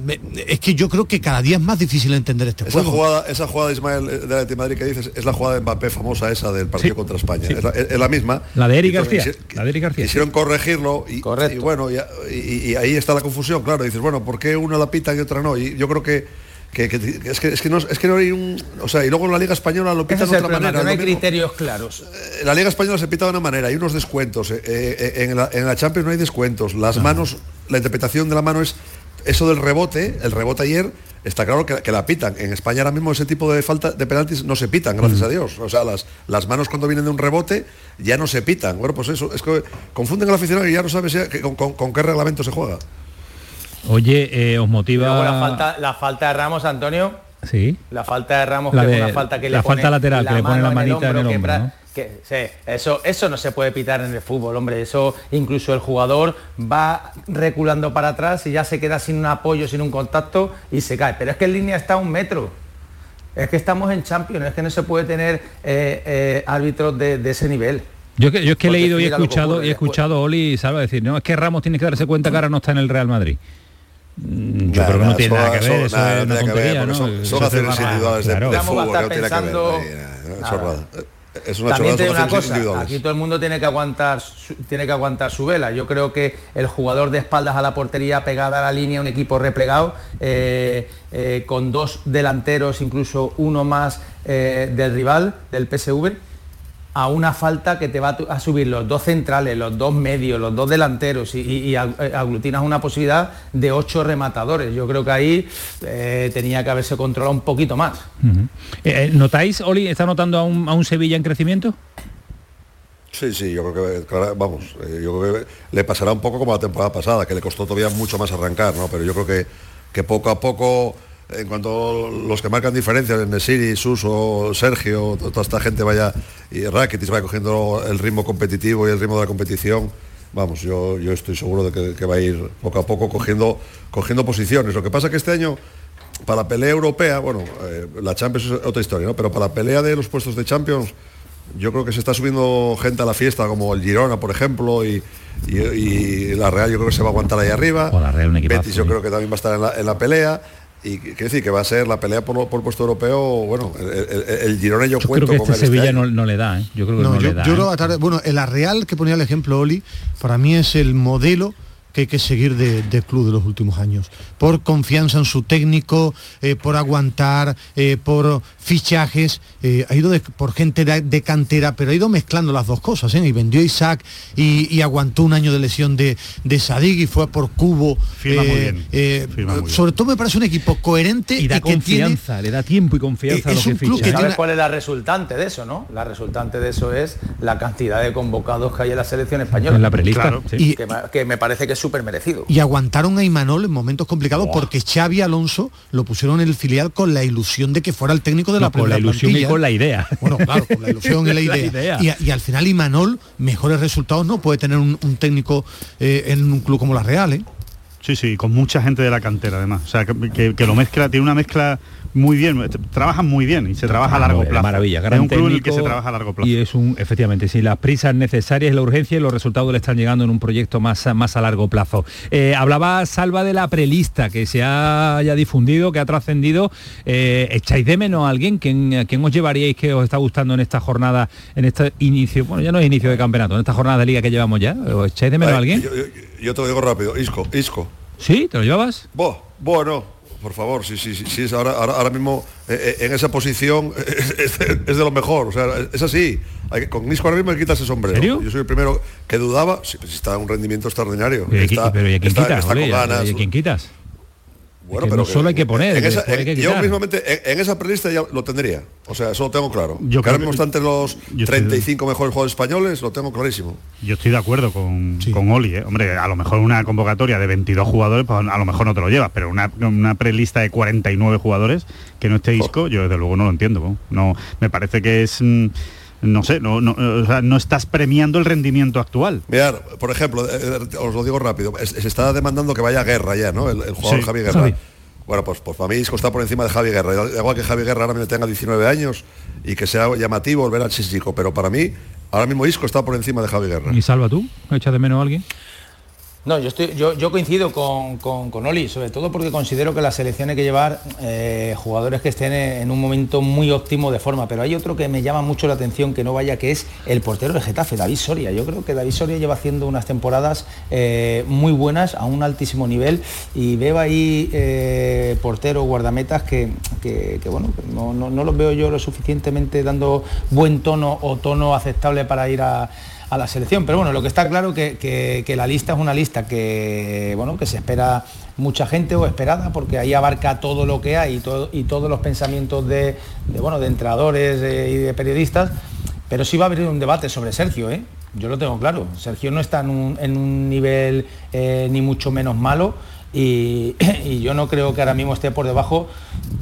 es que yo creo que cada día es más difícil entender este Esa juego. jugada, esa jugada Ismael eh, de la de Madrid que dices es la jugada de Mbappé famosa esa del partido contra España. Es, la, es la misma. La de Eric García. quisi- La de Eric García. Quisieron corregirlo y, y bueno, y, y- y ahí está la confusión, claro. Dices, bueno, ¿por qué una la pita y otra no? Y yo creo que, que- que- es que es que no es que no hay un. O sea, y luego en la Liga Española lo pitan es de otra problema, manera. no hay mismo. criterios claros. En la Liga Española se pita de una manera, hay unos descuentos. eh, eh, en, la, en la Champions no hay descuentos. Las manos, la interpretación de la mano es eso del rebote, el rebote ayer, está claro que, que la pitan. En España ahora mismo ese tipo de falta de penaltis no se pitan, gracias a Dios. O sea, las, las manos cuando vienen de un rebote ya no se pitan. Bueno, pues eso, es que confunden al aficionado y ya no que- con, con- con qué reglamento se juega. Oye, eh, os motiva... Luego la falta, la falta de Ramos, Antonio, Sí. la falta de Ramos, La que es una falta que la le falta pone lateral, que le pone la manita en el que hombro, pra- ¿no? Que- sí, eso, eso no se puede pitar en el fútbol, hombre. Eso incluso el jugador va reculando para atrás y ya se queda sin un apoyo, sin un contacto y se cae. Pero es que en línea está a un metro. Es que estamos en Champions, es que no se puede tener eh, eh, árbitros de, de ese nivel. Yo, que- yo es que he leído y he escuchado y he escuchado a Oli y Salva decir, no, es que Ramos tiene que darse cuenta que ahora no está en el Real Madrid. Yo Nada, creo que no tiene nada que ver, eso- es una tiene que ver, tontería, son- va- individuales de- claro. fútbol, no tiene que ver. Es una También te digo una cosa, aquí todo el mundo tiene que aguantar su, tiene que aguantar su vela. Yo creo que el jugador de espaldas a la portería pegada a la línea, un equipo replegado, eh, eh, con dos delanteros, incluso uno más eh, del rival, del PSV, a una falta que te va a subir los dos centrales, los dos medios, los dos delanteros y, y- y ag- eh, aglutinas una posibilidad de ocho rematadores. Yo creo que ahí eh, tenía que haberse controlado un poquito más. Eh, eh, ¿Notáis, Oli, está notando a un, a un Sevilla en crecimiento? Sí, sí, yo creo que, claro, vamos, eh, yo creo que le pasará un poco como la temporada pasada, que le costó todavía mucho más arrancar, ¿no? Pero yo creo que, que poco a poco, en cuanto los que marcan diferencias, Nesiri, Suso, Sergio, to- toda esta gente vaya, y Rakitic vaya cogiendo el ritmo competitivo y el ritmo de la competición, vamos, yo, yo estoy seguro de que, que va a ir poco a poco cogiendo, cogiendo posiciones. Lo que pasa que este año, para la pelea europea, bueno, eh, la Champions es otra historia, ¿no? Pero para la pelea de los puestos de Champions, yo creo que se está subiendo gente a la fiesta, como el Girona, por ejemplo, y, y- y la Real yo creo que se va a aguantar ahí arriba. O la Real, un equipazo, Betis yo sí. creo que también va a estar en la, en la pelea. Y quiere decir que va a ser la pelea por, por el puesto europeo, bueno, el, el, el Girona yo, Yo cuento creo que con este él Sevilla no, no le da, ¿eh? Yo creo que no, No, yo, le da. yo ¿eh? creo que bueno, el Real que ponía el ejemplo Oli, para mí es el modelo que hay que seguir de, de club de los últimos años. Por confianza en su técnico, eh, por aguantar, eh, por fichajes, eh, ha ido de- por gente de, de cantera, pero ha ido mezclando las dos cosas. ¿eh? Y vendió a Isaac y, y aguantó un año de lesión de, de Sadig y fue por Cubo. Firma muy bien, eh, firma muy bien. sobre todo me parece un equipo coherente Y da que tiene confianza, le da tiempo y confianza a los es que un club ficha. que. ¿Sabes cuál es la resultante de eso, no? La resultante de eso es la cantidad de convocados que hay en la selección española. En la prelista, Claro. sí. Y- que, que me parece que es súper merecido. y aguantaron a Imanol en momentos complicados porque Xavi Alonso lo pusieron en el filial con la ilusión de que fuera el técnico de la con la ilusión y con la idea. Bueno, claro, con la ilusión y la idea. idea. Y, y al final Imanol, mejores resultados no puede tener un, un técnico eh, en un club como la Real, ¿eh? Sí, sí, con mucha gente de la cantera además. O sea, que, que- que lo mezcla, tiene una mezcla muy bien, trabajan muy bien y se trabaja a largo plazo. Maravilla, es gran un club en el que técnico se trabaja a largo plazo. Y es un, efectivamente, sí, las prisas necesarias, la urgencia y los resultados le están llegando en un proyecto más, a- más a largo plazo. Eh, hablaba Salva de la prelista que se ha ya difundido, que ha trascendido. Eh, ¿Echáis de menos a alguien? ¿Quién, a quién os llevaríais que os está gustando en esta jornada, en este inicio, bueno, ya no es inicio de campeonato, en esta jornada de liga que llevamos ya? ¿Os echáis de menos a alguien? Yo, yo- yo te lo digo rápido, Isco, Isco. ¿Sí? ¿Te lo llevabas? Vos, vos no, por favor, sí, sí, sí, sí, es ahora, ahora, ahora mismo eh, eh, en esa posición es, es de, es de lo mejor, o sea, es así. Hay con Isco ahora mismo hay que quitarse el sombrero. ¿Serio? Yo soy el primero que dudaba, sí, pues está un rendimiento extraordinario. ¿Y a qui- está, pero ¿y a quién está- quitas? está con ¿y a- ganas. ¿Y a quién quitas? Bueno, que pero no solo hay que poner, en esa- que en- yo mismamente en, en esa prelista ya lo tendría. O sea, eso lo tengo claro. Yo que ahora mismo está entre los yo estoy- 35 mejores jugadores españoles, lo tengo clarísimo. Yo estoy de acuerdo con, con Oli, ¿eh? hombre, a lo mejor una convocatoria de 22 jugadores, pues a lo mejor no te lo llevas, pero una, una prelista de 49 jugadores que no esté Isco, yo desde luego no lo entiendo. ¿no? No, me parece que es, mm, no sé, no, no, o sea, no estás premiando el rendimiento actual. Mirad, por ejemplo, eh, eh, os lo digo rápido, es- se está demandando que vaya a guerra ya, ¿no? El, el jugador Sí, Javi Guerra. Javi. Bueno, pues, pues para mí Isco está por encima de Javi Guerra. Igual que Javi Guerra ahora mismo tenga 19 años y que sea llamativo volver al chico, pero para mí, ahora mismo Isco está por encima de Javi Guerra. ¿Y Salva tú? ¿Echas de menos a alguien? No, yo, estoy, yo, yo coincido con, con, con Oli, sobre todo porque considero que la selección hay que llevar eh, jugadores que estén en un momento muy óptimo de forma, pero hay otro que me llama mucho la atención que no vaya, que es el portero de Getafe, David Soria. Yo creo que David Soria lleva haciendo unas temporadas eh, muy buenas, a un altísimo nivel, y veo ahí eh, porteros, guardametas que, que- que, bueno, no, no- no los veo yo lo suficientemente dando buen tono o tono aceptable para ir a a la selección. Pero bueno, lo que está claro que, que, la lista es una lista que bueno que se espera mucha gente o esperada porque ahí abarca todo lo que hay y, todo, y todos los pensamientos de, bueno de entrenadores y de periodistas. Pero sí va a haber un debate sobre Sergio, ¿eh? Yo lo tengo claro. Sergio no está en un, en un nivel eh, ni mucho menos malo. Y, y yo no creo que ahora mismo esté por debajo,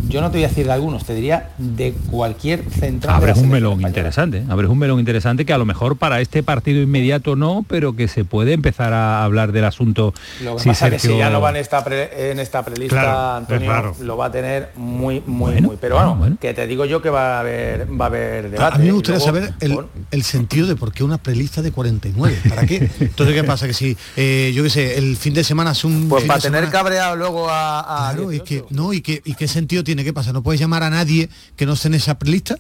yo no te voy a decir de algunos, te diría de cualquier central. Abres un melón española. interesante, abres un melón interesante que a lo mejor para este partido inmediato no, pero que se puede empezar a hablar del asunto. Lo que si pasa es que si Sergio- ya no va en esta, pre- en esta prelista, Claro, Antonio, lo va a tener muy, muy, Bueno, muy. Pero bueno, que te digo yo que va a haber, va a haber debate. A mí me gustaría Luego, saber el, el sentido de por qué una prelista de 49. ¿Para qué? Entonces, ¿qué pasa? Que si, eh, yo qué sé, el fin de semana es un... Pues fin para de tener semana- cabreado luego a... a Claro, y que, no, y, que, ¿y qué sentido tiene? ¿Qué pasa? ¿No puedes llamar a nadie que no esté en esa prelista?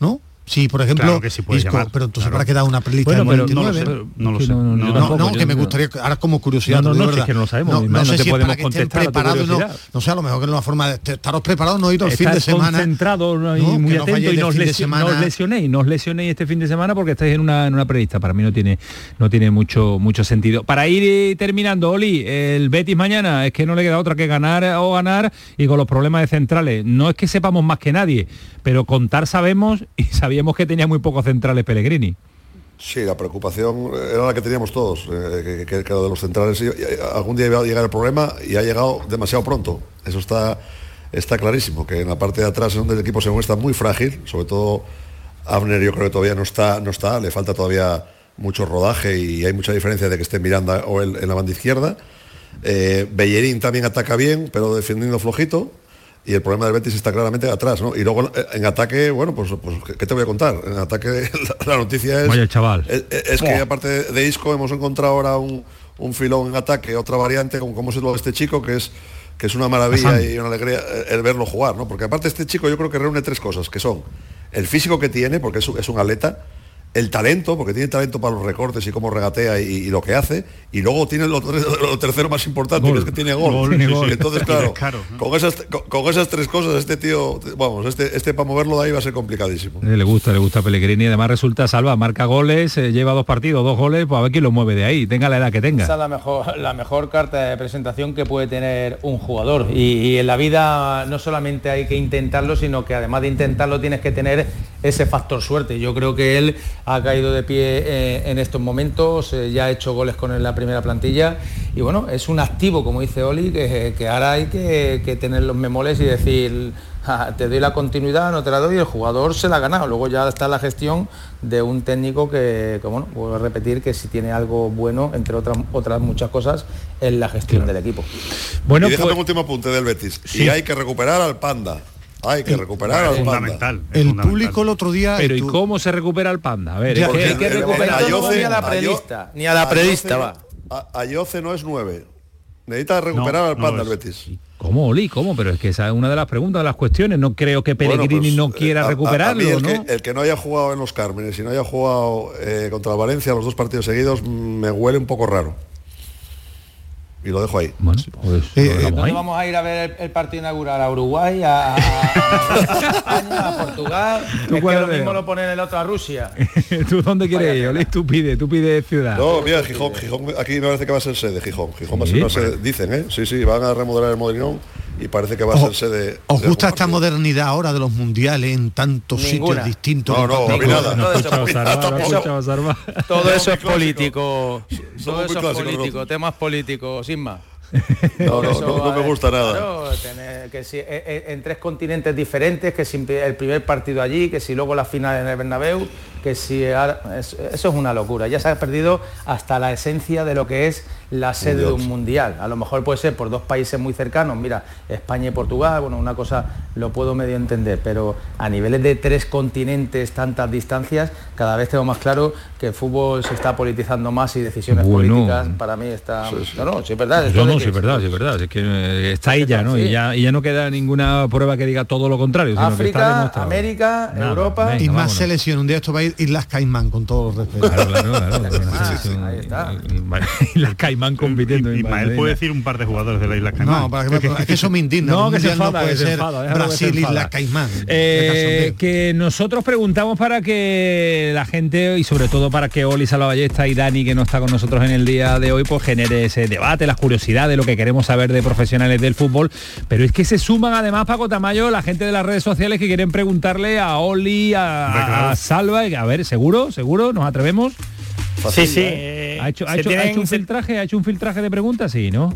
¿No? Sí, por ejemplo, Claro que sí puedes Isco, llamar, pero entonces claro. para qué da una prelista Bueno, no lo 49? sé, no lo Que sé. no, no, No, yo No, tampoco, no, yo que me no- gustaría, ahora como curiosidad, No, no, de no, es que no lo sabemos, No, no no sé te si es podemos para que estén contestar a tu preparados, no, no sé, a lo mejor que es una forma de estaros preparados, no ir el fin de semana. concentrado ¿no? y muy Que no atento falléis y nos, lesionéis, nos lesionéis este fin de semana porque estáis en una, en una prelista. Para mí no tiene, no tiene mucho, mucho sentido. Para ir terminando, Oli, el Betis mañana es que no le queda otra que ganar o ganar y con los problemas de centrales. No es que sepamos más que nadie, pero contar sabemos y sabíamos que tenía muy pocos centrales Pellegrini. Sí, la preocupación era la que teníamos todos, eh, que, que- lo de los centrales. algún día iba a llegar el problema y ha llegado demasiado pronto. Eso está, está clarísimo, que en la parte de atrás es donde el equipo se muestra muy frágil, sobre todo Abner yo creo que todavía no está, no está, le falta todavía mucho rodaje y hay mucha diferencia de que esté Miranda o él en la banda izquierda. Eh, Bellerín también ataca bien, pero defendiendo flojito. Y el problema del Betis está claramente atrás, ¿no? Y luego eh, en ataque, bueno, pues, pues ¿qué te voy a contar? En ataque la, la noticia es... Vaya chaval. Es, es que aparte de Isco hemos encontrado ahora un, un filón en ataque, otra variante, como, como es lo de este chico, que es que es una maravilla y una alegría eh, el verlo jugar, ¿no? Porque aparte este chico yo creo que reúne tres cosas, que son el físico que tiene, porque es un, es un atleta, el talento, porque tiene talento para los recortes y cómo regatea y, y lo que hace, y luego tiene lo, lo tercero más importante, que es que tiene gol. Gol, sí. Entonces, claro, con, esas, con, con esas tres cosas, este tío, vamos, este, este para moverlo de ahí va a ser complicadísimo. Eh, Le gusta, le gusta a Pellegrini. Además resulta salva, marca goles, eh, lleva dos partidos, dos goles, pues a ver quién lo mueve de ahí, tenga la edad que Esa tenga. es la mejor, la mejor carta de presentación que puede tener un jugador. Y, y en la vida no solamente hay que intentarlo, sino que además de intentarlo tienes que tener ese factor suerte. Yo creo que él ha caído de pie eh, en estos momentos, eh, ya ha hecho goles con la primera plantilla y bueno, es un activo, como dice Oli, que, que ahora hay que, que tener los memoles y decir, "Ja, te doy la continuidad, no te la doy, y el jugador se la ha ganado. Luego ya está la gestión de un técnico que, que, bueno, vuelvo a repetir que si tiene algo bueno, entre otras, otras muchas cosas, es la gestión del equipo. Bueno, y déjame pues- un último apunte del Betis. Sí. Y hay que recuperar al Panda. Hay que recuperar al Panda. El público el otro día... Pero ¿y tú- cómo se recupera el panda? A ver, Ya, es que hay que el- recuperar. el- ni a la predista, ni a la predista va. A- Ayoce no es nueve. Necesita recuperar No, al Panda el. Betis. ¿Cómo, Oli? ¿Cómo? Pero es que esa es una de las preguntas, de las cuestiones. No creo que Bueno, Pellegrini pues, no eh, quiera a- a- a recuperarlo, mí el ¿no? Que, el que no haya jugado en los Cármenes y no haya jugado eh, contra el Valencia los dos partidos seguidos mm, me huele un poco raro. Y lo dejo ahí. Bueno, pues Eh, lo dejamos ¿Dónde ahí. vamos a ir a ver el, el partido inaugural? ¿A Uruguay? ¿A, a- a España? ¿A Portugal? ¿Tú Es que lo mismo lo ponen el otro a Rusia. ¿Tú dónde quieres ir, Oli? Tú pide, tú pide ciudad. No, mira, Gijón, Gijón, aquí me parece que va a ser sede, Gijón. Gijón va a ser una sede, dicen, ¿eh? Sí, sí, van a remodelar el Molinón y parece que va a ser sede. ¿Os de gusta esta modernidad ahora de los mundiales en tantos Ninguna. sitios distintos? No, no, nada. No. Todo eso es político. Todo eso es político, temas políticos, sin más. No, no, Eso, no, no me gusta nada. claro, tener- que si, eh, eh, en tres continentes diferentes, que si el primer partido allí, que si luego la final en el Bernabéu, que si ahora- es- eso es una locura. Ya se ha perdido hasta la esencia de lo que es la sede de un mundial. A lo mejor puede ser por dos países muy cercanos, mira, España y Portugal, bueno, una cosa lo puedo medio entender, pero a niveles de tres continentes, tantas distancias, cada vez tengo más claro que el fútbol se está politizando más y decisiones Bueno. políticas para mí está... No, no, sí es verdad. Yo no, sí es verdad, sí es verdad. Es que eh, está ahí ya, ¿no? Y ya, y ya no queda ninguna prueba que diga todo lo contrario. sino que está África. América, Nada, Europa... venga, y más vámonos. selección. Un día esto va a ir Islas Caimán, con todos los respetos. Claro, claro, claro. Sí, sí, ahí está. Y la Caimán compitiendo. en Ismael puede decir un par de jugadores de la isla Caimán. No, para que, es que eso me indigna. No, que se enfada, no puede ser Brasil. Islas Caimán. Eh, que nosotros preguntamos para que la gente y sobre todo para que Oli Salvallesta y Dani que no está con nosotros en el día de hoy pues genere ese debate, las curiosidades, lo que queremos saber de profesionales del fútbol, pero es que se suman además Paco Tamayo la gente de las redes sociales que quieren preguntarle a Oli, a, a Salva, y a ver, seguro, seguro, nos atrevemos. Sí, sí. eh, ¿Ha hecho, ha hecho- ha tienen- hecho un filtraje? ¿Ha hecho un filtraje de preguntas? Sí, ¿no?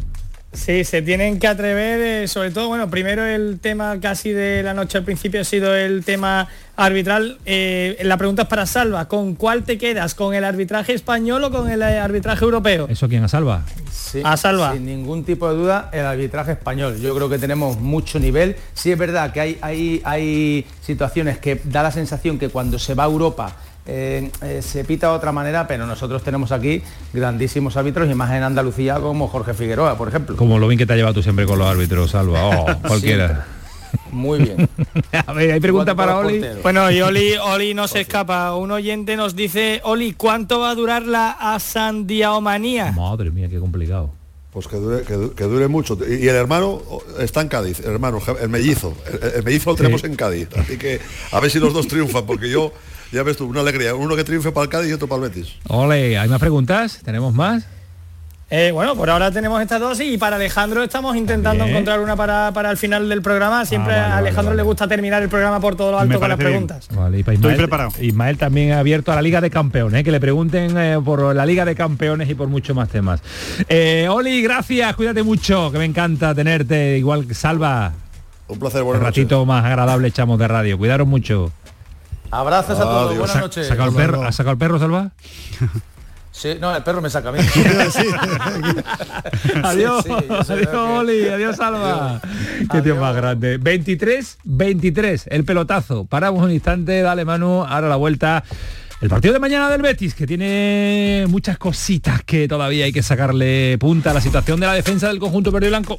Sí, se tienen que atrever, eh, sobre todo, bueno, primero el tema casi de la noche al principio ha sido el tema arbitral. Eh, la pregunta es para Salva, ¿con cuál te quedas? ¿Con el arbitraje español o con el eh, arbitraje europeo? ¿Eso quién a Salva? Sí, A Salva. Sin ningún tipo de duda, el arbitraje español. Yo creo que tenemos mucho nivel. Sí es verdad que hay, hay, hay situaciones que da la sensación que cuando se va a Europa eh, eh, se pita de otra manera, pero nosotros tenemos aquí grandísimos árbitros y más en Andalucía como Jorge Figueroa, por ejemplo. Como lo bien que te ha llevado tú siempre con los árbitros, Salva. Oh, cualquiera. Muy bien. a ver, hay pregunta para Oli. Bueno, y Oli, Oli no se escapa. Un oyente nos dice, Oli, ¿cuánto va a durar la asandiaomanía? Madre mía, qué complicado. Pues que dure, que, du- que dure mucho. Y el hermano está en Cádiz, el hermano, el mellizo. El, el mellizo lo tenemos en Cádiz. Así que a ver si los dos triunfan, porque yo, ya ves tú, una alegría. Uno que triunfe para el Cádiz y otro para el Betis. Ole, ¿hay más preguntas? ¿Tenemos más? Eh, bueno, por ahora tenemos estas dos y para Alejandro estamos intentando También. encontrar una para, para el final del programa. Siempre Ah, vale, a Alejandro vale. le gusta terminar el programa por todo lo alto con las preguntas. Vale, y para Estoy Ismael, preparado. Ismael también ha abierto a la Liga de Campeones, ¿eh? que le pregunten eh, por la Liga de Campeones y por muchos más temas. Eh, Oli, gracias, cuídate mucho, que me encanta tenerte, igual que Salva. Un placer, Un noches. ratito más agradable echamos de radio. Cuidaros mucho. Abrazos a todos, Adiós. buenas noches. ¿Has sacado el perro, ¿has sacado el perro, Salva? Sí, no, el perro me saca a mí. adiós, Sí, adiós que- Oli, adiós Salva. Qué tío más grande. 23, 23, el pelotazo. Paramos un instante, dale mano, ahora la vuelta. El partido de mañana del Betis, que tiene muchas cositas que todavía hay que sacarle punta a la situación de la defensa del conjunto verde y blanco.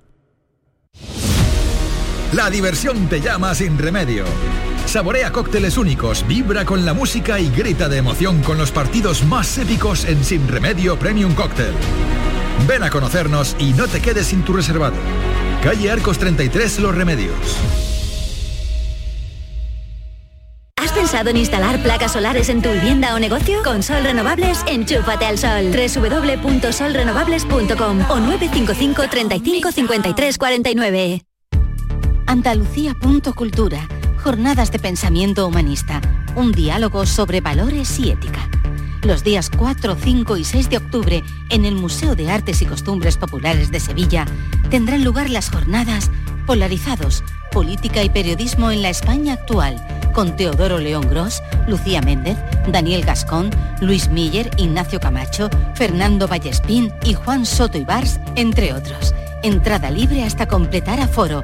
La diversión te llama sin remedio. Saborea cócteles únicos, vibra con la música y grita de emoción con los partidos más épicos en Sin Remedio Premium Cóctel. Ven a conocernos y no te quedes sin tu reservado. Calle Arcos 33 Los Remedios. ¿Has pensado en instalar placas solares en tu vivienda o negocio? Con Sol Renovables, enchúfate al sol. www.solrenovables.com o 955 35 53 49. Andalucía.cultura. Jornadas de pensamiento humanista. Un diálogo sobre valores y ética. Los días 4, 5 y 6 de octubre, en el Museo de Artes y Costumbres Populares de Sevilla, tendrán lugar las jornadas Polarizados, Política y Periodismo en la España actual, con Teodoro León Gros, Lucía Méndez, Daniel Gascón, Luis Miller, Ignacio Camacho, Fernando Vallespín y Juan Soto Ibars, entre otros. Entrada libre hasta completar aforo.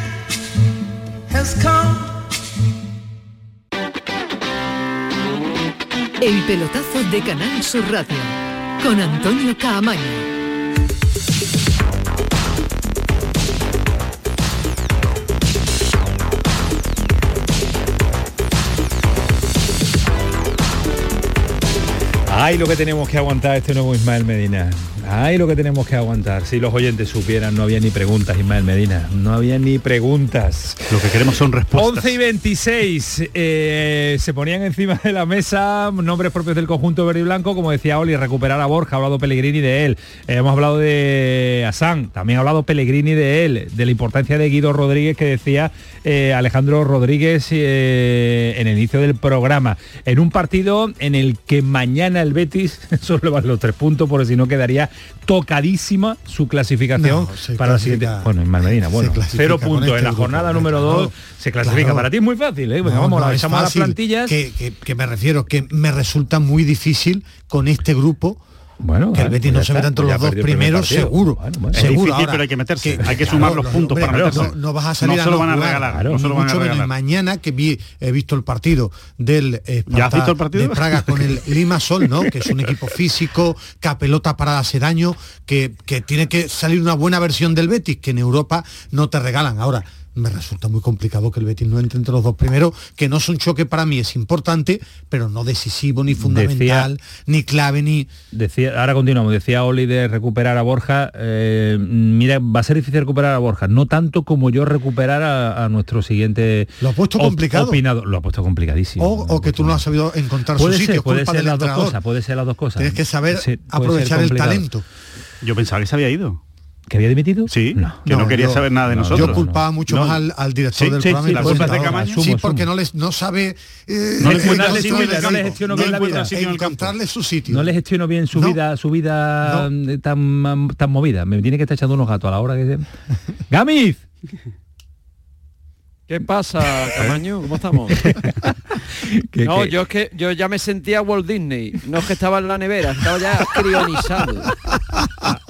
El pelotazo de Canal Sur Radio con Antonio Caamaño. Ay, lo que tenemos que aguantar este nuevo Ismael Medina. Ay, lo que tenemos que aguantar. Si los oyentes supieran, no había ni preguntas, Ismael Medina. No había ni preguntas. Lo que queremos son respuestas. 11 y 26 eh, se ponían encima de la mesa nombres propios del conjunto verde y blanco, como decía Oli, recuperar a Borja, ha hablado Pellegrini de él. Eh, hemos hablado de Asán, también ha hablado Pellegrini de él, de la importancia de Guido Rodríguez que decía eh, Alejandro Rodríguez en el inicio del programa. En un partido en el que mañana el Betis solo van los tres puntos, porque si no quedaría tocadísima su clasificación No, para la siguiente. Bueno, Ismael Medina, se bueno, cero puntos este en la grupo, jornada número dos No, se clasifica. claro. Para ti es muy fácil, ¿eh? No, vamos, no, echamos a las plantillas. Que, que- que me refiero, que me resulta muy difícil con este grupo. Bueno, que el Betis pues no se está, meta entre pues los dos primeros, seguro. Bueno, bueno. Es seguro. difícil, Ahora, pero hay que meterse. que- hay que claro, sumar los no, puntos hombre, para no, meterse. No, no vas a salir no a se lo van a regalar. ni no se lo van a mucho menos regalar. mañana que vi, he visto el partido del eh, ¿Ya has Spartak visto el partido? de Praga con el Lima Sol, ¿no? Que es un equipo físico, que a pelota para hace daño, que, que tiene que salir una buena versión del Betis, que en Europa no te regalan. Ahora, me resulta muy complicado que el Betis no entre entre los dos primeros, que no es un choque para mí, es importante, pero no decisivo, ni fundamental, ni clave, ni... Decía, ahora continuamos, decía Oli de recuperar a Borja. eh, mira, va a ser difícil recuperar a Borja, no tanto como yo recuperar a, a nuestro siguiente Lo ha puesto op- complicado. opinado. Lo ha puesto complicadísimo. O, o que tú no has sabido encontrar puede su ser, sitio, puede culpa ser del las dos cosas, puede ser las dos cosas. Tienes que saber Sí, aprovechar el talento. Yo pensaba que se había ido. ¿Que había dimitido? Sí, que no, quería yo- saber nada de no, nosotros. Yo culpaba mucho No. más al, al director Sí, del sí, programa. sí, y la culpa es de. Camaño. Sí, porque no les no sabe eh, No le encontrar gestiono su bien, sitio, no le gestiono bien la vida. encontrarle su sitio. No le gestiono bien su vida, su vida eh, tan, tan movida. Me tiene que estar echando unos gatos a la hora que se... ¡Gamiz! ¿Qué pasa, Camaño? ¿Cómo estamos? No, yo es que yo ya me sentía Walt Disney. No es que estaba en la nevera, estaba ya crionizado.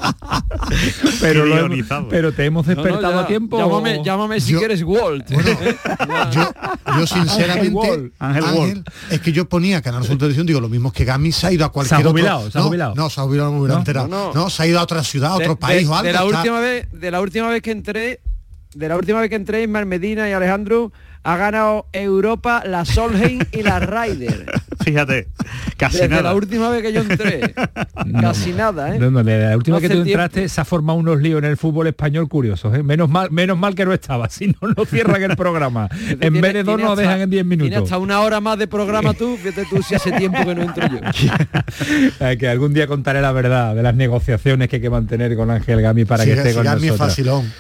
pero, lo pero te hemos despertado ya. a tiempo. Llámame, llámame si Yo- quieres Walt. Yo sinceramente, Ángel Ángel, Wall. es que yo ponía Canal Sur Televisión, digo, lo mismo que Gami se ha ido a cualquier Se ha jubilado, otro... se ha no, jubilado. No, se ha jubilado, no me hubiera ¿No? enterado. No, No, no. se ha ido a otra ciudad, a otro de, país de- o algo. de la está- última vez de la última vez que entré de la última vez que entré Ismael Medina y Alejandro ha ganado Europa la Solheim y la Ryder Fíjate, casi desde nada. la última vez que yo entré casi nada ¿eh? No, no, la última No que tú tiempo. entraste se ha formado unos líos en el fútbol español curiosos. ¿eh? Menos mal, menos mal que no estaba, si no no cierran el programa. en Tiene- vez de dos nos dejan en 10 tiene minutos. hasta una hora más de programa tú fíjate tú si hace tiempo que no entro yo Eh, que algún día contaré la verdad de las negociaciones que hay que mantener con Ángel Gami para Sí, que esté sí, con Gami nosotros. facilón.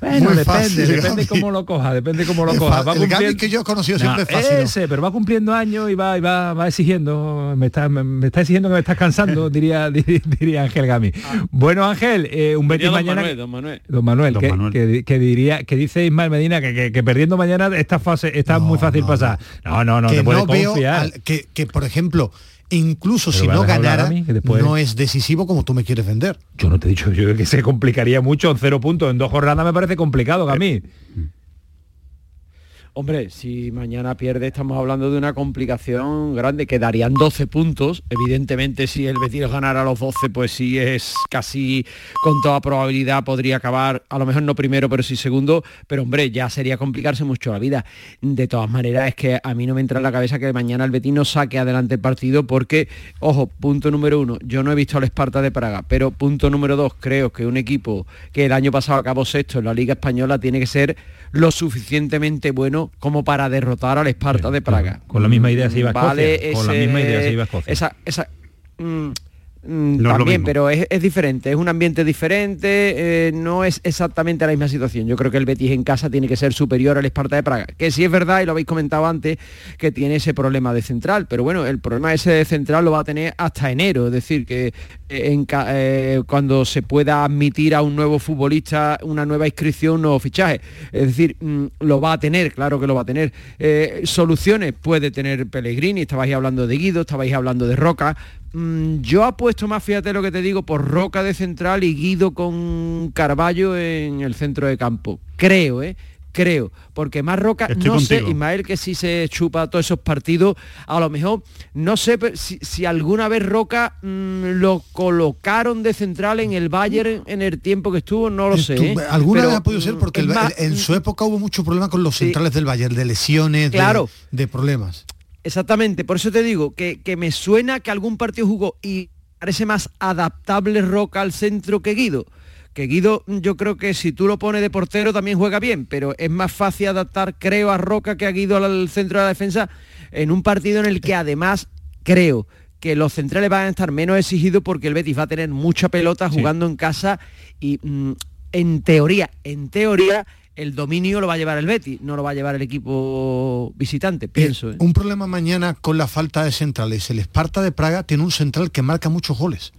Bueno, Muy depende, fácil, depende cómo lo coja, depende cómo lo Es coja. Va el Gami cumpliendo- que yo he conocido siempre es fácil. Ese, pero va cumpliendo años y va, y va, va exigiendo, me está, me, me está exigiendo que me estás cansando, diría, diría, diría Ángel Gami. Bueno, Ángel, eh, un Betis mañana. Manuel, don Manuel. Don Manuel, Don que, Manuel. Que, que diría, que dice Ismael Medina que, que- que perdiendo mañana esta fase está muy fácil pasar. No, no, no, te puedes no veo confiar. al- que, que, por ejemplo, incluso Pero si no a ganara, a mí, después- no es decisivo como tú me quieres vender. Yo no te he dicho yo que se complicaría mucho en cero puntos en dos jornadas me parece complicado, Gami. Hombre, si mañana pierde estamos hablando de una complicación grande, quedarían 12 puntos. Evidentemente si el Betis ganara los 12, pues sí es casi con toda probabilidad podría acabar, a lo mejor no primero, pero sí segundo, pero hombre, ya sería complicarse mucho la vida. De todas maneras, es que a mí no me entra en la cabeza que mañana el Betis no saque adelante el partido porque, ojo, punto número uno, yo no he visto al Esparta de Praga, pero punto número dos, creo que un equipo que el año pasado acabó sexto en la Liga Española tiene que ser lo suficientemente bueno como para derrotar al Esparta de Praga. Con la misma idea se iba a Escocia. Vale, Con la misma idea se iba a Escocia. Esa, esa, mm, mm, No también, pero es, es diferente, es un ambiente diferente, eh, no es exactamente la misma situación. Yo creo que el Betis en casa tiene que ser superior al Esparta de Praga, que sí es verdad, y lo habéis comentado antes, que tiene ese problema de central, pero bueno, el problema ese de central lo va a tener hasta enero, es decir, que eh, cuando se pueda admitir a un nuevo futbolista una nueva inscripción, un nuevo fichaje. Es decir, mm, lo va a tener, claro que lo va a tener. Eh, soluciones puede tener Pellegrini, estabais hablando de Guido, estabais hablando de Roca. Mm, yo apuesto más, fíjate lo que te digo, por Roca de central y Guido con Carballo en el centro de campo. Creo, ¿eh? Creo, porque más Roca, Estoy no sé, contigo. Ismael que si se chupa todos esos partidos, a lo mejor, no sé si, si alguna vez Roca mm, lo colocaron de central en el Bayern en el tiempo que estuvo, no lo sé. ¿eh? Alguna Pero, vez ha podido ser mm, porque es el- más- en su época hubo mucho problema con los centrales del Bayern, de lesiones, de- de, problemas. Exactamente, por eso te digo que, que me suena que algún partido jugó y parece más adaptable Roca al centro que Guido. Que Guido yo creo que si tú lo pones de portero también juega bien, pero es más fácil adaptar, creo, a Roca que a Guido al centro de la defensa en un partido en el que además creo que los centrales van a estar menos exigidos porque el Betis va a tener mucha pelota jugando en casa y mm, en teoría, en teoría, el dominio lo va a llevar el Betis, no lo va a llevar el equipo visitante, pienso. ¿eh? Un problema mañana con la falta de centrales. El Esparta de Praga tiene un central que marca muchos goles.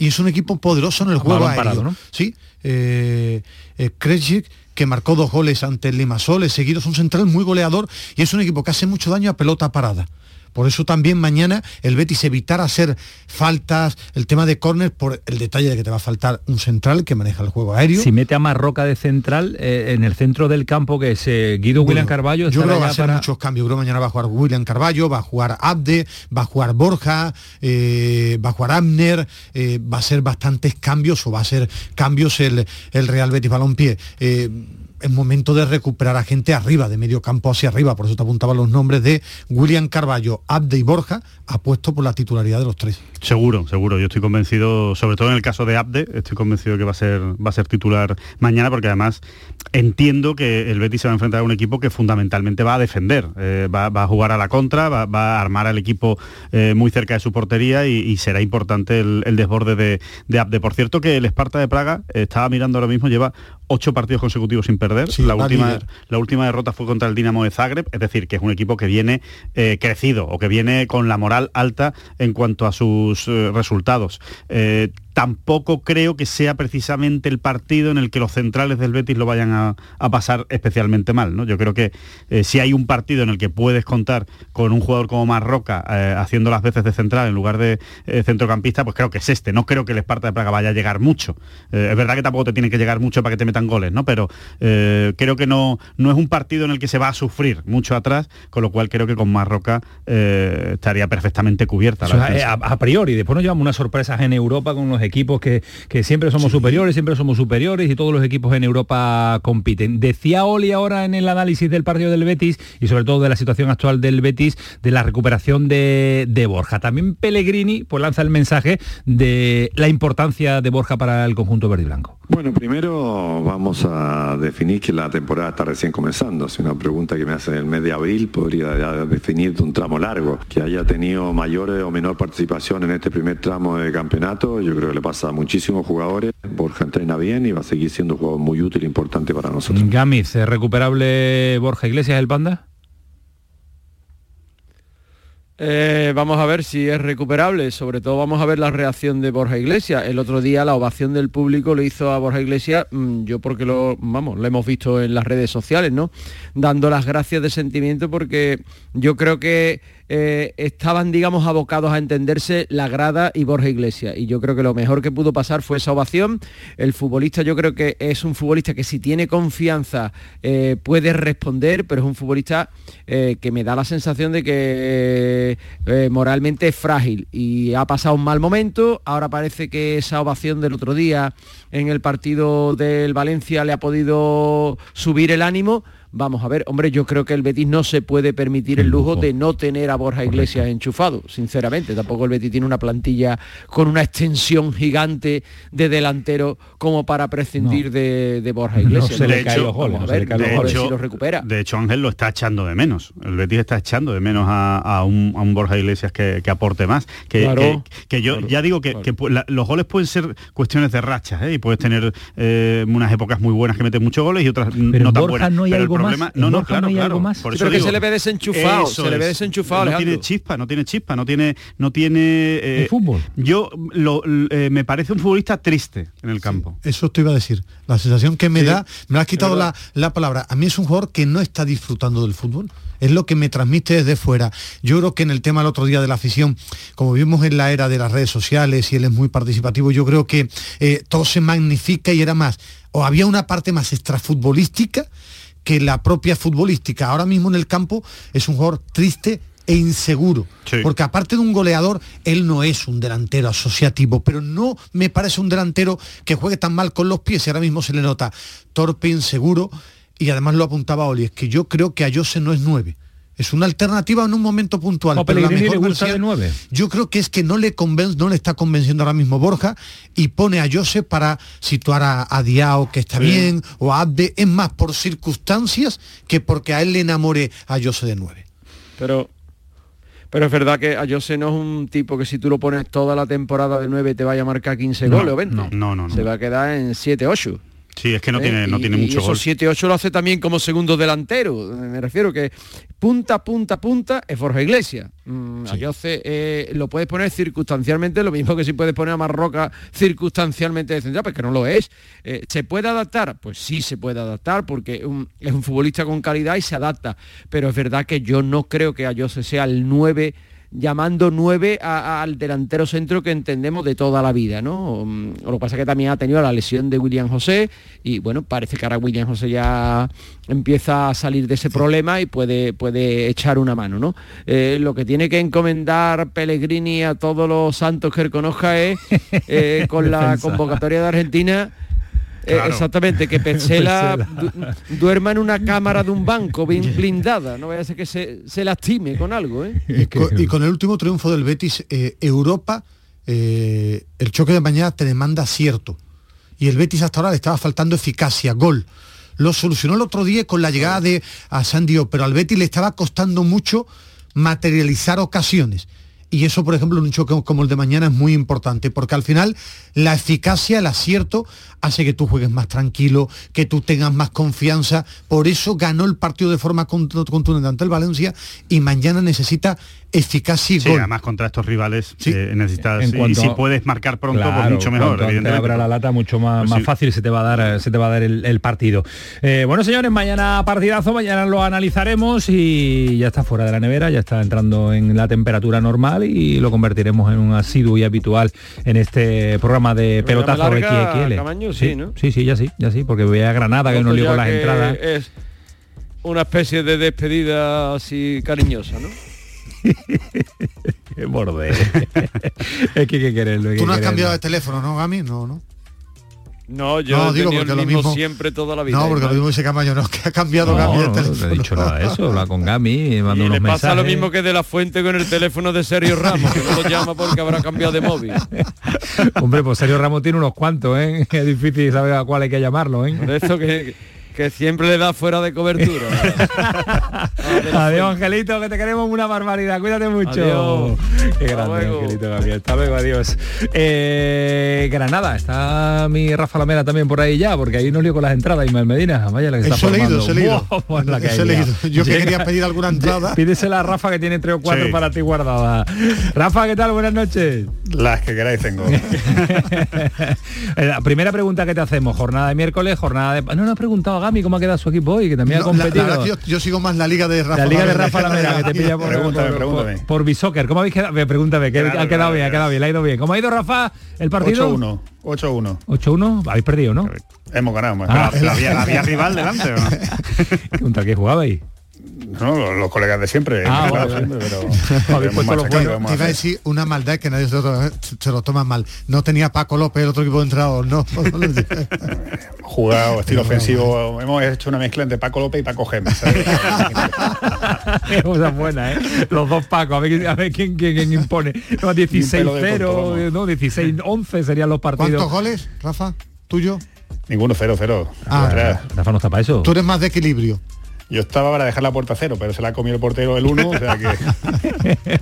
Y es un equipo poderoso en el juego aéreo. parado, ¿no? Sí, eh, eh, Krejcik, que marcó dos goles ante el Limasol, seguido, es un central muy goleador y es un equipo que hace mucho daño a pelota parada. Por eso también mañana el Betis evitar hacer faltas, el tema de córner, por el detalle de que te va a faltar un central que maneja el juego aéreo. Si mete a Marroca de central eh, en el centro del campo, que es eh, Guido William Bueno, Carballo, Yo creo que va a ser para- muchos cambios. Creo que mañana va a jugar William Carballo, va a jugar Abde, va a jugar Borja, eh, va a jugar Abner, eh, va a ser bastantes cambios o va a ser cambios el, el Real Betis Balompié. Es momento de recuperar a gente arriba, de medio campo hacia arriba. Por eso te apuntaban los nombres de William Carballo, Abde y Borja, apuesto por la titularidad de los tres. Seguro, seguro. Yo estoy convencido, sobre todo en el caso de Abde, estoy convencido que va a ser, va a ser titular mañana, porque además entiendo que el Betis se va a enfrentar a un equipo que fundamentalmente va a defender, eh, va, a jugar a la contra, va, a armar al equipo eh, muy cerca de su portería y, será importante el, desborde de, de Abde. Por cierto que el Esparta de Praga, estaba mirando ahora mismo, lleva ocho partidos consecutivos sin perder. Sí, la, última, líder. la última derrota fue contra el Dinamo de Zagreb, es decir, que es un equipo que viene eh, crecido o que viene con la moral alta en cuanto a sus eh, resultados. Eh, tampoco creo que sea precisamente el partido en el que los centrales del Betis lo vayan a, pasar especialmente mal. ¿no? Yo creo que eh, si hay un partido en el que puedes contar con un jugador como Marroca eh, haciendo las veces de central en lugar de eh, centrocampista, pues creo que es este. No creo que el Esparta de Praga vaya a llegar mucho. es verdad que tampoco te tiene que llegar mucho para que te metan goles, ¿no? Pero creo que no, no es un partido en el que se va a sufrir mucho atrás, con lo cual creo que con Marroca estaría perfectamente cubierta. a, priori, después nos llevamos unas sorpresas en Europa con los equipos que, siempre somos superiores, siempre somos superiores y todos los equipos en Europa compiten. Decía Oli ahora en el análisis del partido del Betis y sobre todo de la situación actual del Betis, de la recuperación de, de Borja. También Pellegrini pues lanza el mensaje de la importancia de Borja para el conjunto verde y blanco. Bueno, primero vamos a definir que la temporada está recién comenzando. Si una pregunta que me hace en el mes de abril, podría definir de un tramo largo. Que haya tenido mayor o menor participación en este primer tramo de campeonato, yo creo que le pasa a muchísimos jugadores. Borja entrena bien y va a seguir siendo un jugador muy útil e importante para nosotros. Gamiz, ¿recuperable Borja Iglesias el Panda? Eh, vamos a ver si es recuperable, sobre todo vamos a ver la reacción de Borja Iglesias. El otro día la ovación del público lo hizo a Borja Iglesias, mm, yo porque lo, vamos, lo hemos visto en las redes sociales, ¿no? Dando las gracias de sentimiento porque yo creo que eh, estaban, digamos, abocados a entenderse la grada y Borja Iglesias. Y yo creo que lo mejor que pudo pasar fue esa ovación. El futbolista yo creo que es un futbolista que si tiene confianza eh, puede responder, pero es un futbolista eh, que me da la sensación de que moralmente es frágil y ha pasado un mal momento. Ahora parece que esa ovación del otro día en el partido del Valencia le ha podido subir el ánimo Vamos a ver, hombre, yo creo que el Betis no se puede permitir el lujo de no tener a Borja Iglesias enchufado, sinceramente. Tampoco el Betis tiene una plantilla con una extensión gigante de delantero como para prescindir de, Borja Iglesias. de hecho, lo recupera. De hecho, Ángel lo está echando de menos. El Betis está echando de menos a, un, Borja Iglesias que, aporte más. Que, que, yo ya digo que, los goles pueden ser cuestiones de rachas ¿eh? y puedes tener eh, unas épocas muy buenas que meten muchos goles y otras no tan buenas. No hay algo no, no, claro, claro. Por eso que se le ve desenchufado, se le ve desenchufado. No tiene chispa, no tiene chispa, no tiene, no tiene. Eh, fútbol. Yo lo, eh, me parece un futbolista triste en el campo. eso te iba a decir. La sensación que me da, me has quitado la, la palabra. A mí es un jugador que no está disfrutando del fútbol es lo que me transmite desde fuera. Yo creo que en el tema el otro día de la afición, como vimos en la era de las redes sociales y él es muy participativo, yo creo que eh, todo se magnifica y era más, o había una parte más extrafutbolística que la propia futbolística. Ahora mismo en el campo es un jugador triste e inseguro. Porque aparte de un goleador, él no es un delantero asociativo, pero no me parece un delantero que juegue tan mal con los pies y ahora mismo se le nota torpe, inseguro y además lo apuntaba Oli, es que yo creo que Ayose no es nueve es una alternativa en un momento puntual. pero la mejor versión, 9. Yo creo que es que no le convence, no le está convenciendo ahora mismo Borja y pone a Jose para situar a, Diao, que está bien, o a Abde, es más por circunstancias que porque a él le enamore a Jose de 9. Pero pero es verdad que a Jose no es un tipo que si tú lo pones toda la temporada de 9 te vaya a marcar 15 goles o 20. No, no, no, Se va a quedar en 7, 8. Sí, es que no ¿Eh? tiene, no tiene mucho y esos 7-8 lo hace también como segundo delantero. Me refiero que punta, punta, punta es Forja Iglesias. Mm, eh, lo puedes poner circunstancialmente, lo mismo que si puedes poner a Marroca circunstancialmente de central, pues que no lo es. Eh, ¿Se puede adaptar? Pues sí se puede adaptar porque es un futbolista con calidad y se adapta. Pero es verdad que yo no creo que Ayose sea el 9 llamando nueve al delantero centro que entendemos de toda la vida, ¿no? Mm, lo que pasa es que también ha tenido la lesión de William José y bueno, parece que ahora William José ya empieza a salir de ese problema y puede, puede echar una mano, ¿no? Eh, lo que tiene que encomendar Pellegrini a todos los santos que él conozca es eh, con la convocatoria de Argentina eh, exactamente, que Petzela duerma en una cámara de un banco bien blindada, no vaya a ser que se, lastime con algo. ¿eh? Y, con, el último triunfo del Betis, eh, Europa, el choque de mañana te demanda cierto. Y el Betis hasta ahora le estaba faltando eficacia, gol. Lo solucionó el otro día con la llegada de a Sandio, pero al Betis le estaba costando mucho materializar ocasiones. Y eso, por ejemplo, en un choque como el de mañana es muy importante, porque al final la eficacia, el acierto, hace que tú juegues más tranquilo, que tú tengas más confianza. Por eso ganó el partido de forma contundente ante el Valencia y mañana necesita eficaz y Sí, gol. además contra estos rivales eh, necesitas En y si puedes marcar pronto pues mucho mejor evidentemente. abra la lata mucho más, Pues más sí. fácil se te va a dar se te va a dar el, el partido Eh, bueno señores mañana partidazo mañana lo analizaremos y ya está fuera de la nevera ya está entrando en la temperatura normal y lo convertiremos en un asiduo y habitual en este programa de pelotazo de Camaño, sí, ¿no? sí sí ya sí ya sí porque voy a Granada que no ya con las entradas Es una especie de despedida así cariñosa, ¿no? Qué borde. es que hay que quererlo hay Tú no has quererlo. cambiado de teléfono, ¿no, Gami? No, no. No, yo No, he digo porque el lo mismo, mismo- siempre toda la vida. No, porque lo mismo dice Camaño, no, que ha cambiado no, Gami no, he dicho nada de eso habla con Gami y mando Y unos le pasa mensajes lo mismo que de la fuente con el teléfono de Sergio Ramos, que no lo llama porque habrá cambiado de móvil. Hombre, pues Sergio Ramos tiene unos cuantos, ¿eh? Es difícil saber a cuál hay que llamarlo, ¿eh? Por eso que, que siempre le da fuera de cobertura. Adiós, Angelito, que te queremos una barbaridad. Cuídate mucho. Adiós. Qué Hasta grande, luego. Angelito Gabriel. Hasta luego, adiós. Eh, Granada, está mi Rafa Lamera también por ahí ya, porque ahí no lío con las entradas, Ismael Medina. Vaya la que está Eso leído, formando. he leído. La que he. Yo que quería pedir alguna entrada. Pídesela a Rafa que tiene tres o cuatro Sí. para ti guardadas. Rafa, ¿qué tal? Buenas noches. Las que queráis tengo. Eh, La primera pregunta que te hacemos, jornada de miércoles, jornada de... No, no has preguntado a Gami cómo ha quedado su equipo hoy, que también No, ha la- la competido. verdad que yo, yo sigo más la liga de Rafa la liga de Rafa la Lamela, que te pilla por, Pregúntame, por, pregúntame. por- por Bisoccer. ¿Cómo habéis quedado? Pregúntame, que Claro, ha quedado claro, bien, ha quedado bien, ha ido bien. ¿Cómo ha ido Rafa el partido? 8-1. 8-1. 8-1, habéis perdido, ¿no? Hemos ganado. hemos Ah, ganado. había, había rival delante. ¿o no? ¿Contra qué jugabais? No, los, los colegas de siempre. Ah, vale, vale. pero los Te iba a decir una maldad que nadie se lo, se lo toma mal. No tenía Paco López, el otro equipo de entrenador, no. jugado estilo ofensivo hemos hecho una mezcla entre Paco López y Paco Gemes ¿sabes? Qué cosa buena, ¿eh? Los dos Pacos, a ver, a ver quién, quién- quién impone. No, Ni un pelo de tonto, 16-0, no, 16-11 serían los partidos. ¿Cuántos goles, Rafa? ¿Tuyo? ninguno 0-0 Ah. Rafa no está para eso. Tú eres más de equilibrio. Yo estaba para dejar la puerta a cero pero se la ha comido el portero el uno o sea que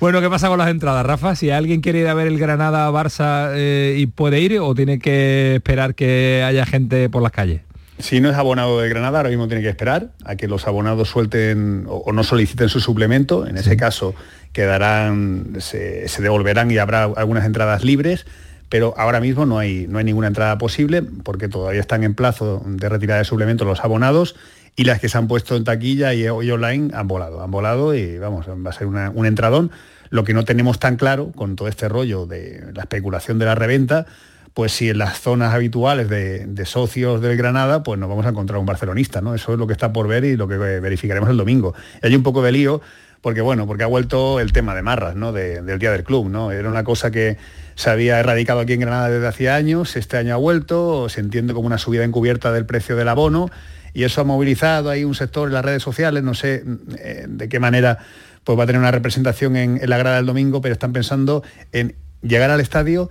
Bueno, ¿qué pasa con las entradas, Rafa? Si alguien quiere ir a ver el Granada Barça eh, y puede ir o tiene que esperar que haya gente por las calles. si no es abonado de Granada ahora mismo tiene que esperar a que los abonados suelten o, o no soliciten su suplemento en ese caso quedarán se, se devolverán y habrá algunas entradas libres pero ahora mismo no hay, no hay ninguna entrada posible porque todavía están en plazo de retirada de suplementos los abonados y las que se han puesto en taquilla y, y online han volado, han volado y vamos, va a ser un entradón. Lo que no tenemos tan claro con todo este rollo de la especulación de la reventa, pues si en las zonas habituales de, socios del Granada, pues nos vamos a encontrar un barcelonista, ¿no? Eso es lo que está por ver y lo que verificaremos el domingo. Y hay un poco de lío, porque bueno, porque ha vuelto el tema de Marras, ¿no? De- del día del club, ¿no? Era una cosa que se había erradicado aquí en Granada desde hacía años, este año ha vuelto, se entiende como una subida encubierta del precio del abono, y eso ha movilizado ahí un sector en las redes sociales, no sé eh, de qué manera pues va a tener una representación en, en la grada del domingo, pero están pensando en llegar al estadio,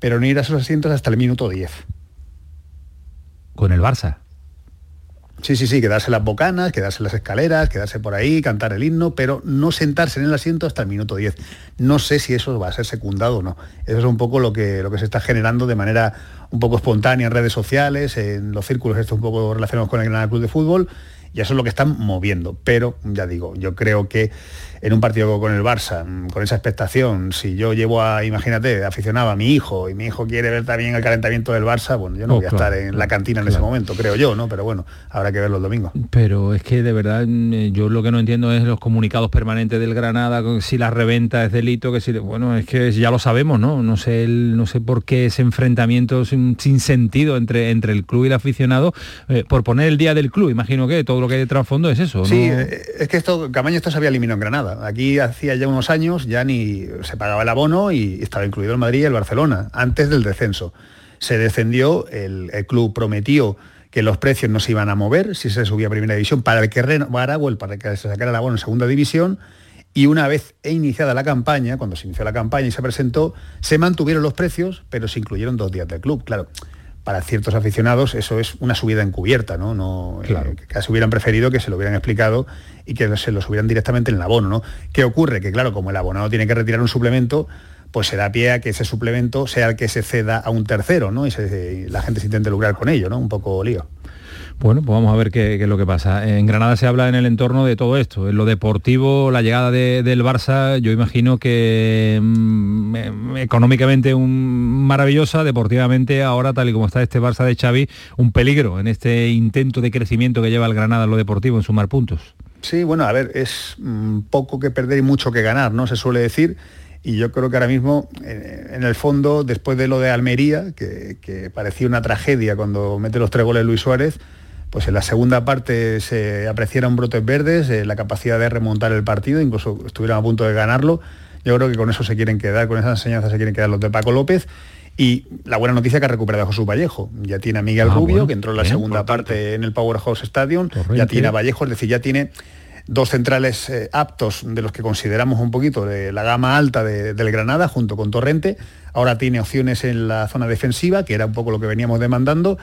pero no ir a esos asientos hasta el minuto 10. Con el Barça. Sí, sí, sí, quedarse las bocanas, quedarse las escaleras, quedarse por ahí, cantar el himno, pero no sentarse en el asiento hasta el minuto 10. No sé si eso va a ser secundado o no. Eso es un poco lo que, lo que se está generando de manera un poco espontánea en redes sociales, en los círculos estos un poco relacionados con el Granada Club de Fútbol, y eso es lo que están moviendo. Pero, ya digo, yo creo que en un partido con el Barça, mm, con esa expectación, si yo llevo a, imagínate, aficionado a mi hijo y mi hijo quiere ver también el calentamiento del Barça, bueno, yo no Oh, voy a claro, estar en la cantina en ese momento, creo yo, ¿no? Pero bueno, habrá que verlo el domingo. Pero es que de verdad mm, yo lo que no entiendo es los comunicados permanentes del Granada, si la reventa es delito, que si bueno, es que ya lo sabemos, ¿no? No sé el- no sé por qué ese enfrentamiento sin, sin sentido entre, entre el club y el aficionado, eh, por poner el día del club, imagino que todo lo que hay de trasfondo es eso, ¿no? Sí, eh, es que esto, Camaño esto se había eliminado en Granada. Aquí hacía ya unos años ya ni se pagaba el abono y estaba incluido el Madrid y el Barcelona, antes del descenso. Se descendió, el, club prometió que los precios no se iban a mover si se subía a primera división para el que renovara o el para que se sacara el abono en segunda división. Y una vez iniciada la campaña, cuando se inició la campaña y se presentó, se mantuvieron los precios, pero se incluyeron dos días del club. Claro, para ciertos aficionados eso es una subida encubierta, ¿no? no eh, que casi hubieran preferido que se lo hubieran explicado y que se lo subieran directamente en el abono, ¿no? ¿Qué ocurre? Que claro, como el abonado tiene que retirar un suplemento, pues se da pie a que ese suplemento sea el que se ceda a un tercero, ¿no? Y, se- y la gente se intente lucrar con ello, ¿no? Un poco lío. Bueno, pues vamos a ver qué, es lo que pasa. En Granada se habla en el entorno de todo esto. En lo deportivo, la llegada de- del Barça, yo imagino que mm, em, económicamente un, maravillosa, deportivamente ahora, tal y como está este Barça de Xavi, un peligro en este intento de crecimiento que lleva el Granada en lo deportivo, en sumar puntos. Sí, bueno, a ver, es mm, poco que perder y mucho que ganar, ¿no? Se suele decir. Y yo creo que ahora mismo, eh, en el fondo, después de lo de Almería, que parecía una tragedia cuando mete los tres goles Luis Suárez, pues en la segunda parte se apreciaron brotes verdes, eh, la capacidad de remontar el partido, incluso estuvieron a punto de ganarlo. Yo creo que con eso se quieren quedar, con esa enseñanza se quieren quedar los de Paco López. Y la buena noticia que ha recuperado a Jesús Vallejo. Ya tiene a Miguel Ah, Rubio, bueno, que entró en la segunda parte en el Powerhouse Stadium. Ya tiene a Vallejo, es decir, ya tiene dos centrales eh, aptos de los que consideramos un poquito de la gama alta de- del Granada junto con Torrente. Ahora tiene opciones en la zona defensiva, que era un poco lo que veníamos demandando.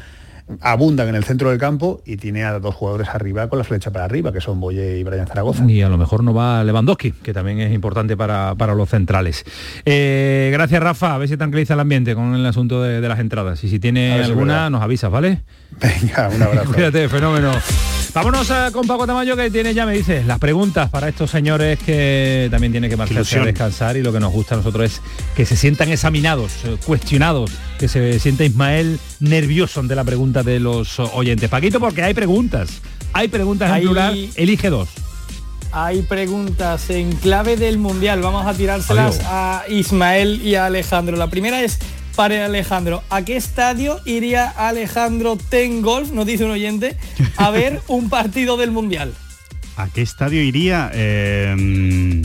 Abundan en el centro del campo y tiene a dos jugadores arriba con la flecha para arriba, que son Boye y Brian Zaragoza. Y a lo mejor no va Lewandowski, que también es importante para, para los centrales. Eh, gracias, Rafa. A ver si tranquiliza el ambiente con el asunto de, de las entradas. Y si tiene si alguna, nos avisas, ¿vale? Venga, un abrazo. Cuídate, fenómeno. Vámonos a- con Paco Tamayo que tiene, ya me dice, las preguntas para estos señores que también tienen que marcharse a descansar y lo que nos gusta a nosotros es que se sientan examinados, eh, cuestionados, que se sienta Ismael nervioso ante la pregunta de los oyentes. Paquito, porque hay preguntas, hay preguntas en Hay- plural, elige dos. Hay preguntas en clave del Mundial. Vamos a tirárselas Adiós. a Ismael y a Alejandro. La primera es para Alejandro. ¿A qué estadio iría Alejandro Ten Golf, nos dice un oyente, a ver un partido del Mundial? ¿A qué estadio iría? Eh,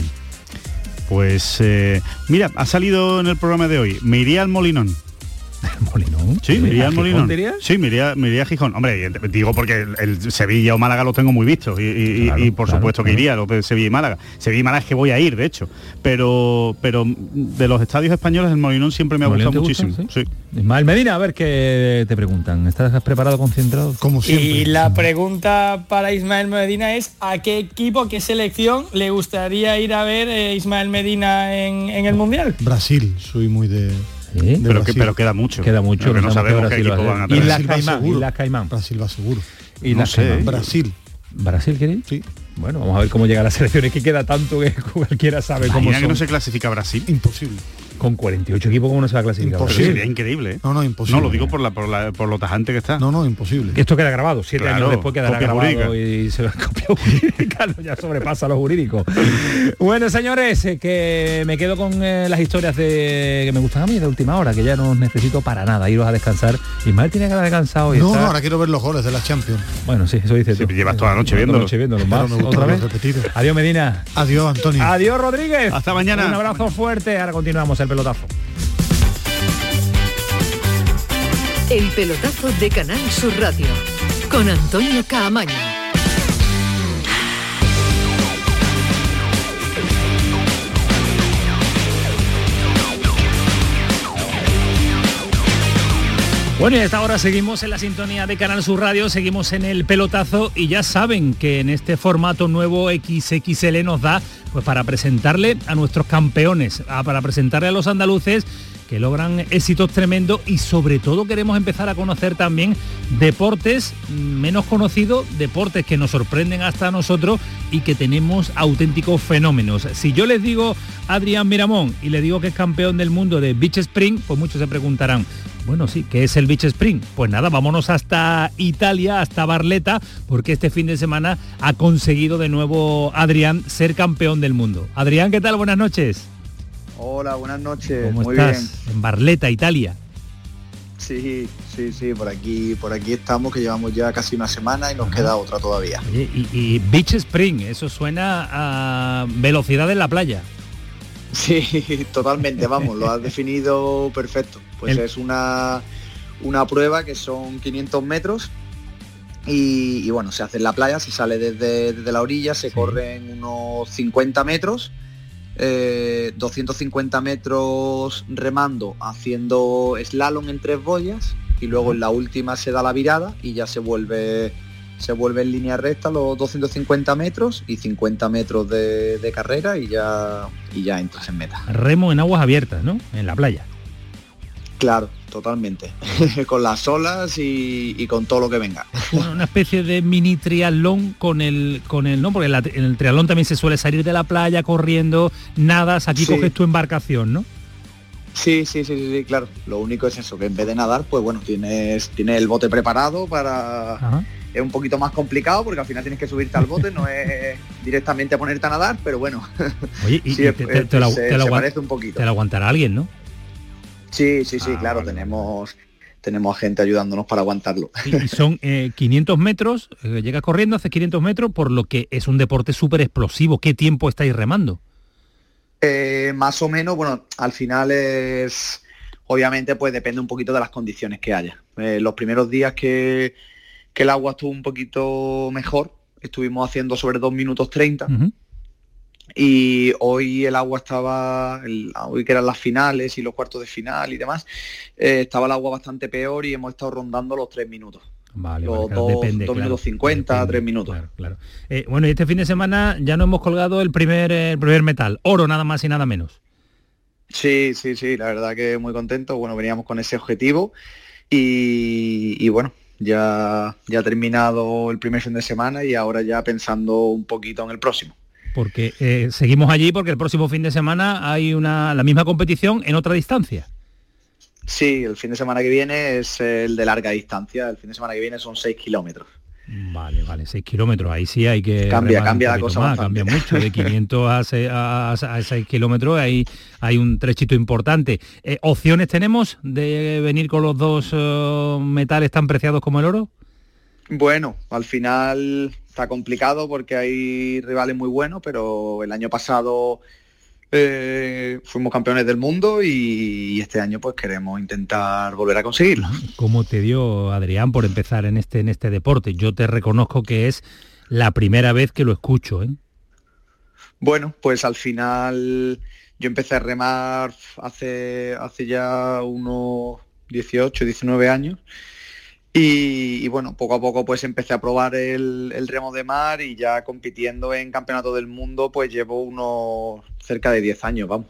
pues eh, mira, ha salido en el programa de hoy. Me iría al Molinón. ¿Molinón? Sí, me iría ¿A al Molinón. dirías? Sí, me iría, me iría a Gijón. Hombre, digo porque el, el Sevilla o Málaga lo tengo muy visto y, y- y- Claro, y por claro, supuesto que iría, lo de Sevilla y Málaga. Sevilla y Málaga es que voy a ir, de hecho. Pero pero de los estadios españoles el Molinón siempre me ha ¿Molinón gustado gusta? muchísimo. Sí. Ismael Medina, a ver qué te preguntan. ¿Estás preparado, concentrado? Como Y la pregunta para Ismael Medina es ¿a qué equipo, a qué selección le gustaría ir a ver eh, Ismael Medina en, en el Mundial? Brasil, soy muy de... Pero, que, Brasil. pero queda mucho. Queda mucho, Pero que no sabemos qué equipo van a. Islas Caimán, seguro. Islas Caimán. Brasil va seguro. Islas sé, Caimán. ¿eh? Brasil. ¿Brasil queréis? Sí. Bueno, vamos a ver cómo llega la selección. Es que queda tanto que cualquiera sabe cómo que no se clasifica Brasil. Imposible. Con 48 equipos, ¿cómo no se va a clasificar? Imposible. sería increíble. ¿eh? No, no, imposible. No, lo digo por, la, por, la- por lo tajante que está. No, no, imposible. Que esto queda grabado, siete Claro, años después quedará grabado jurídica. y se a copia jurídica, ya sobrepasa lo jurídico. bueno, señores, eh, que me quedo con eh, las historias de que me gustan a mí de última hora, que ya no os necesito para nada, iros a descansar. Ismael tiene que haber descansado y No, está- no, ahora quiero ver los goles de la Champions. Bueno, sí, eso dices Sí, tú. llevas toda la noche viéndolo. noche viéndolo. Más, me gusta otra vez. verlo repetido. Adiós, Medina. Adiós, Antonio. Adiós, Rodríguez. Hasta mañana. Un abrazo fuerte. Ahora continuamos el pelotazo. El pelotazo de Canal Sur Radio con Antonio Caamaño. Bueno, y a esta hora seguimos en la sintonía de Canal Sur Radio, seguimos en el pelotazo y ya saben que en este formato nuevo XXL nos da pues para presentarle a nuestros campeones, a- para presentarle a los andaluces que logran éxitos tremendos y sobre todo queremos empezar a conocer también deportes menos conocidos, deportes que nos sorprenden hasta nosotros y que tenemos auténticos fenómenos. Si yo les digo Adrián Miramón y le digo que es campeón del mundo de Beach Spring, pues muchos se preguntarán, bueno, sí, ¿qué es el Beach Spring? Pues nada, vámonos hasta Italia, hasta Barleta, porque este fin de semana ha conseguido de nuevo Adrián ser campeón del mundo. Adrián, ¿qué tal? Buenas noches. Hola, buenas noches. ¿Cómo Muy estás? bien. En Barleta, Italia. Sí, sí, sí, por aquí, por aquí estamos, que llevamos ya casi una semana y nos queda otra todavía. Oye, y, y Beach Spring, eso suena a velocidad en la playa. Sí, totalmente, vamos, lo has definido perfecto. Pues El- es una, una prueba que son 500 metros y, y bueno, se hace en la playa, se sale desde, desde la orilla, se corren unos 50 metros, eh, 250 metros remando, haciendo slalom en tres boyas y luego en la última se da la virada y ya se vuelve se vuelve en línea recta los 250 metros y 50 metros de, de carrera y ya y ya entras en meta. Remo en aguas abiertas, ¿no? En la playa. Claro, totalmente. con las olas y, y con todo lo que venga. Una, una especie de mini triatlón con el con el no porque en, la- en el triatlón también se suele salir de la playa corriendo nadas aquí Sí. coges tu embarcación no Sí, sí, sí, sí, claro. Lo único es eso, que en vez de nadar, pues bueno, tienes, tienes el bote preparado para... Es un poquito más complicado porque al final tienes que subirte al bote, no es directamente ponerte a nadar, pero bueno. oye y, Sí, y te, te- es- te lo, se- te lo se aguan- parece un poquito. te lo aguantará alguien no Sí, sí, Ah, sí, claro, tenemos tenemos gente ayudándonos para aguantarlo. y, y son eh, 500 metros eh, llegas corriendo haces 500 metros por lo que es un deporte súper explosivo qué tiempo estáis remando Eh, más o menos, bueno, al final es, obviamente, pues depende un poquito de las condiciones que haya. Eh, los primeros días que, que el agua estuvo un poquito mejor, estuvimos haciendo sobre 2 minutos 30 y hoy el agua estaba, el- hoy que eran las finales y los cuartos de final y demás, eh, estaba el agua bastante peor y hemos estado rondando los 3 minutos. Vale, los vale, claro, 2 depende, claro, minutos 50, 3 minutos. claro Eh, bueno y este fin de semana ya no hemos colgado el primer eh, el primer metal. Oro nada más y nada menos. Sí, sí, sí, la verdad que muy contento. Bueno, veníamos con ese objetivo y, y bueno, ya, ya ha terminado el primer fin de semana y ahora ya pensando un poquito en el próximo. porque eh, seguimos allí porque el próximo fin de semana hay una la misma competición en otra distancia Sí, el fin de semana que viene es el de larga distancia. El fin de semana que viene son 6 kilómetros. Vale, vale, 6 kilómetros, ahí sí hay que... Cambia, cambia la cosa más. Cambia mucho, de 500 a, se- a, a 6 kilómetros hay, hay un trechito importante. Eh, ¿Opciones tenemos de venir con los dos eh, metales tan preciados como el oro? Bueno, al final está complicado porque hay rivales muy buenos, pero el año pasado eh, fuimos campeones del mundo y este año pues queremos intentar volver a conseguirlo. ¿Cómo te dio Adrián por empezar en este, en este deporte? Yo te reconozco que es la primera vez que lo escucho, ¿eh? Bueno, pues al final yo empecé a remar hace, hace ya unos 18, 19 años y, y bueno, poco a poco pues empecé a probar el, el remo de mar y ya compitiendo en campeonato del mundo pues llevo unos cerca de 10 años, vamos.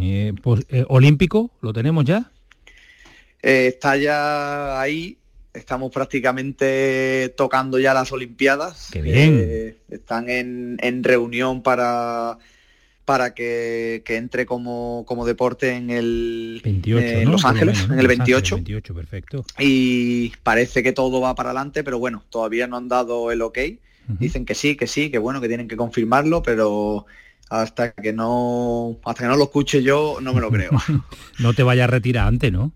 Eh, pues, eh, ¿Olímpico lo tenemos ya? Eh, está ya ahí, estamos prácticamente tocando ya las Olimpiadas. Qué bien. Eh, están en, en reunión para para que, que entre como, como deporte en el 28, en ¿no? Los Ángeles, menos, ¿no? en el Los Ángeles, 28. 28, perfecto. Y parece que todo va para adelante, pero bueno, todavía no han dado el ok. Dicen que sí, que sí, que bueno, que tienen que confirmarlo, pero hasta que no hasta que no lo escuche yo no me lo creo. No te vayas a retirar antes, ¿no?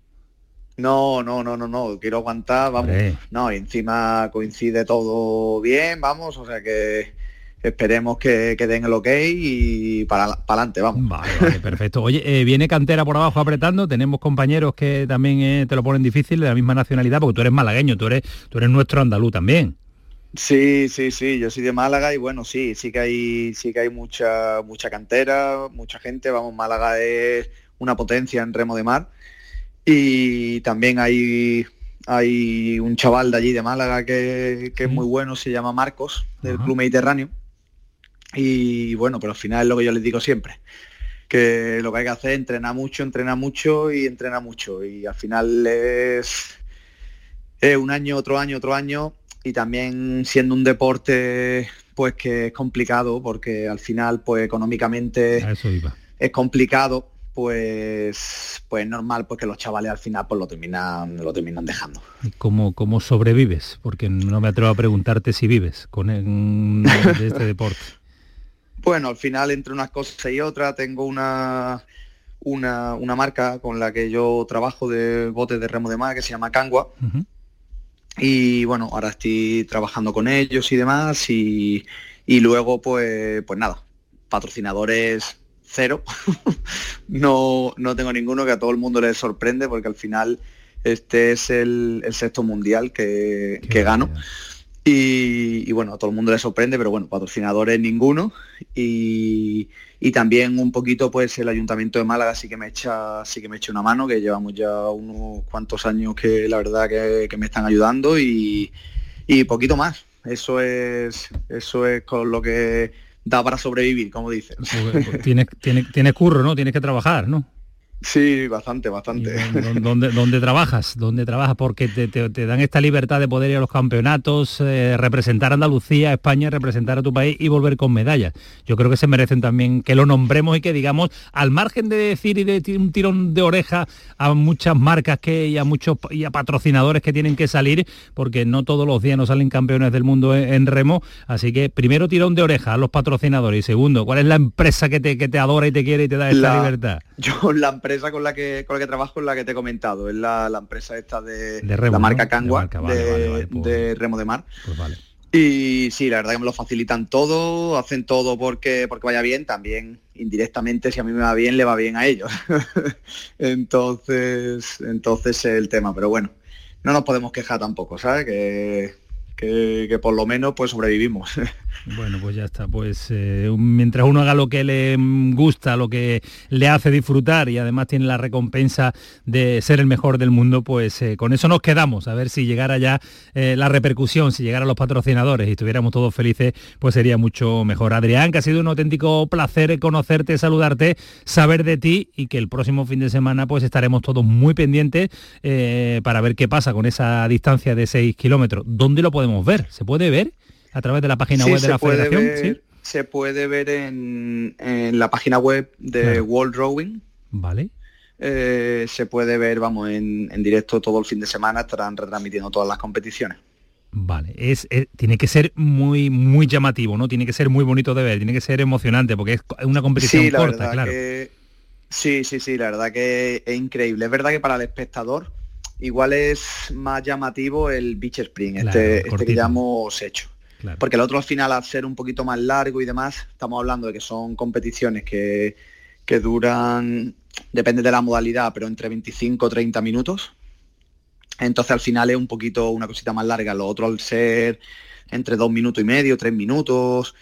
No, no, no, no, no, quiero aguantar, vamos. No, y encima coincide todo bien, vamos, o sea que esperemos que, que den el ok y para adelante, vamos. Vale, vale, perfecto. Oye, eh, viene cantera por abajo apretando, tenemos compañeros que también eh, te lo ponen difícil de la misma nacionalidad, porque tú eres malagueño, tú eres, tú eres nuestro andaluz también. Sí, sí, sí, yo soy de Málaga y bueno, sí, sí que hay, sí que hay mucha, mucha cantera, mucha gente, vamos, Málaga es una potencia en remo de mar y también hay, hay un chaval de allí de Málaga que, que es muy bueno, se llama Marcos, del Club Mediterráneo y bueno, pero al final es lo que yo les digo siempre, que lo que hay que hacer es entrenar mucho, entrenar mucho y entrenar mucho y al final es, es un año, otro año, otro año y también siendo un deporte pues que es complicado porque al final pues económicamente es complicado pues pues es normal pues que los chavales al final pues lo terminan lo terminan dejando ¿Cómo, ¿Cómo sobrevives? Porque no me atrevo a preguntarte si vives con de este deporte. Bueno al final entre unas cosas y otras tengo una una, una marca con la que yo trabajo de botes de remo de mar que se llama Cangua y bueno, ahora estoy trabajando con ellos y demás y, y luego pues pues nada, patrocinadores cero. no, no tengo ninguno que a todo el mundo le sorprende porque al final este es el, el sexto mundial que, que gano. Y, bueno, a todo el mundo le sorprende, pero bueno, patrocinadores ninguno. Y, y también un poquito pues el Ayuntamiento de Málaga sí que me echa, sí que me echa una mano, que llevamos ya unos cuantos años que la verdad que, me están ayudando y, y poquito más. Eso es, eso es con lo que da para sobrevivir, como dicen. Porque, pues, tienes, tienes, tienes curro, ¿no? Tienes que trabajar, ¿no? Sí, bastante, bastante. ¿Dónde, dónde trabajas? ¿Dónde trabajas? Porque te, te- te dan esta libertad de poder ir a los campeonatos, eh, representar a Andalucía, a España, representar a tu país y volver con medallas. Yo creo que se merecen también que lo nombremos y que digamos, al margen de decir y de un tirón de oreja a muchas marcas que y a muchos y a patrocinadores que tienen que salir, porque no todos los días nos salen campeones del mundo en, en remo. Así que primero tirón de oreja a los patrocinadores y segundo, ¿cuál es la empresa que te, que te adora y te quiere y te da esta La- libertad? Yo la empresa con la que con la que trabajo es la que te he comentado, es la, la empresa esta de, De remo, la marca ¿no? Cangua, De marca, vale, de, vale, vale, pues- de remo de mar. Pues vale. Y sí, la verdad que me lo facilitan todo, hacen todo porque, porque vaya bien, también indirectamente si a mí me va bien, le va bien a ellos. entonces, entonces es el tema, pero bueno, no nos podemos quejar tampoco, ¿sabes? Que, que, por lo menos pues sobrevivimos. Bueno, pues ya está. Pues eh, mientras uno haga lo que le gusta, lo que le hace disfrutar y además tiene la recompensa de ser el mejor del mundo, pues eh, con eso nos quedamos. A ver si llegara ya eh, la repercusión, si llegara los patrocinadores y estuviéramos todos felices, pues sería mucho mejor. Adrián, que ha sido un auténtico placer conocerte, saludarte, saber de ti y que el próximo fin de semana pues estaremos todos muy pendientes para ver qué pasa con esa distancia de 6 kilómetros. ¿Dónde lo podemos ver? ¿Se puede ver? A través de la página Sí, web de la federación. ver- ¿sí? Se puede ver en, en la página web de. World Rowing. Vale. Eh, se puede ver, vamos, en, en directo todo el fin de semana, estarán retransmitiendo todas las competiciones. Vale, es, es- tiene que ser muy muy llamativo, ¿no? Tiene que ser muy bonito de ver, tiene que ser emocionante, porque es una competición Sí, la corta, verdad claro. que sí, sí, sí, la verdad que es increíble. Es verdad que para el espectador igual es más llamativo el beach Claro, este, este que ya hemos hecho. Porque el otro al final, al ser un poquito más largo y demás, estamos hablando de que son competiciones que, que duran, depende de la modalidad, pero entre 25 o 30 minutos. Entonces al final es un poquito una cosita más larga. Lo otro al ser entre dos minutos y medio, tres minutos,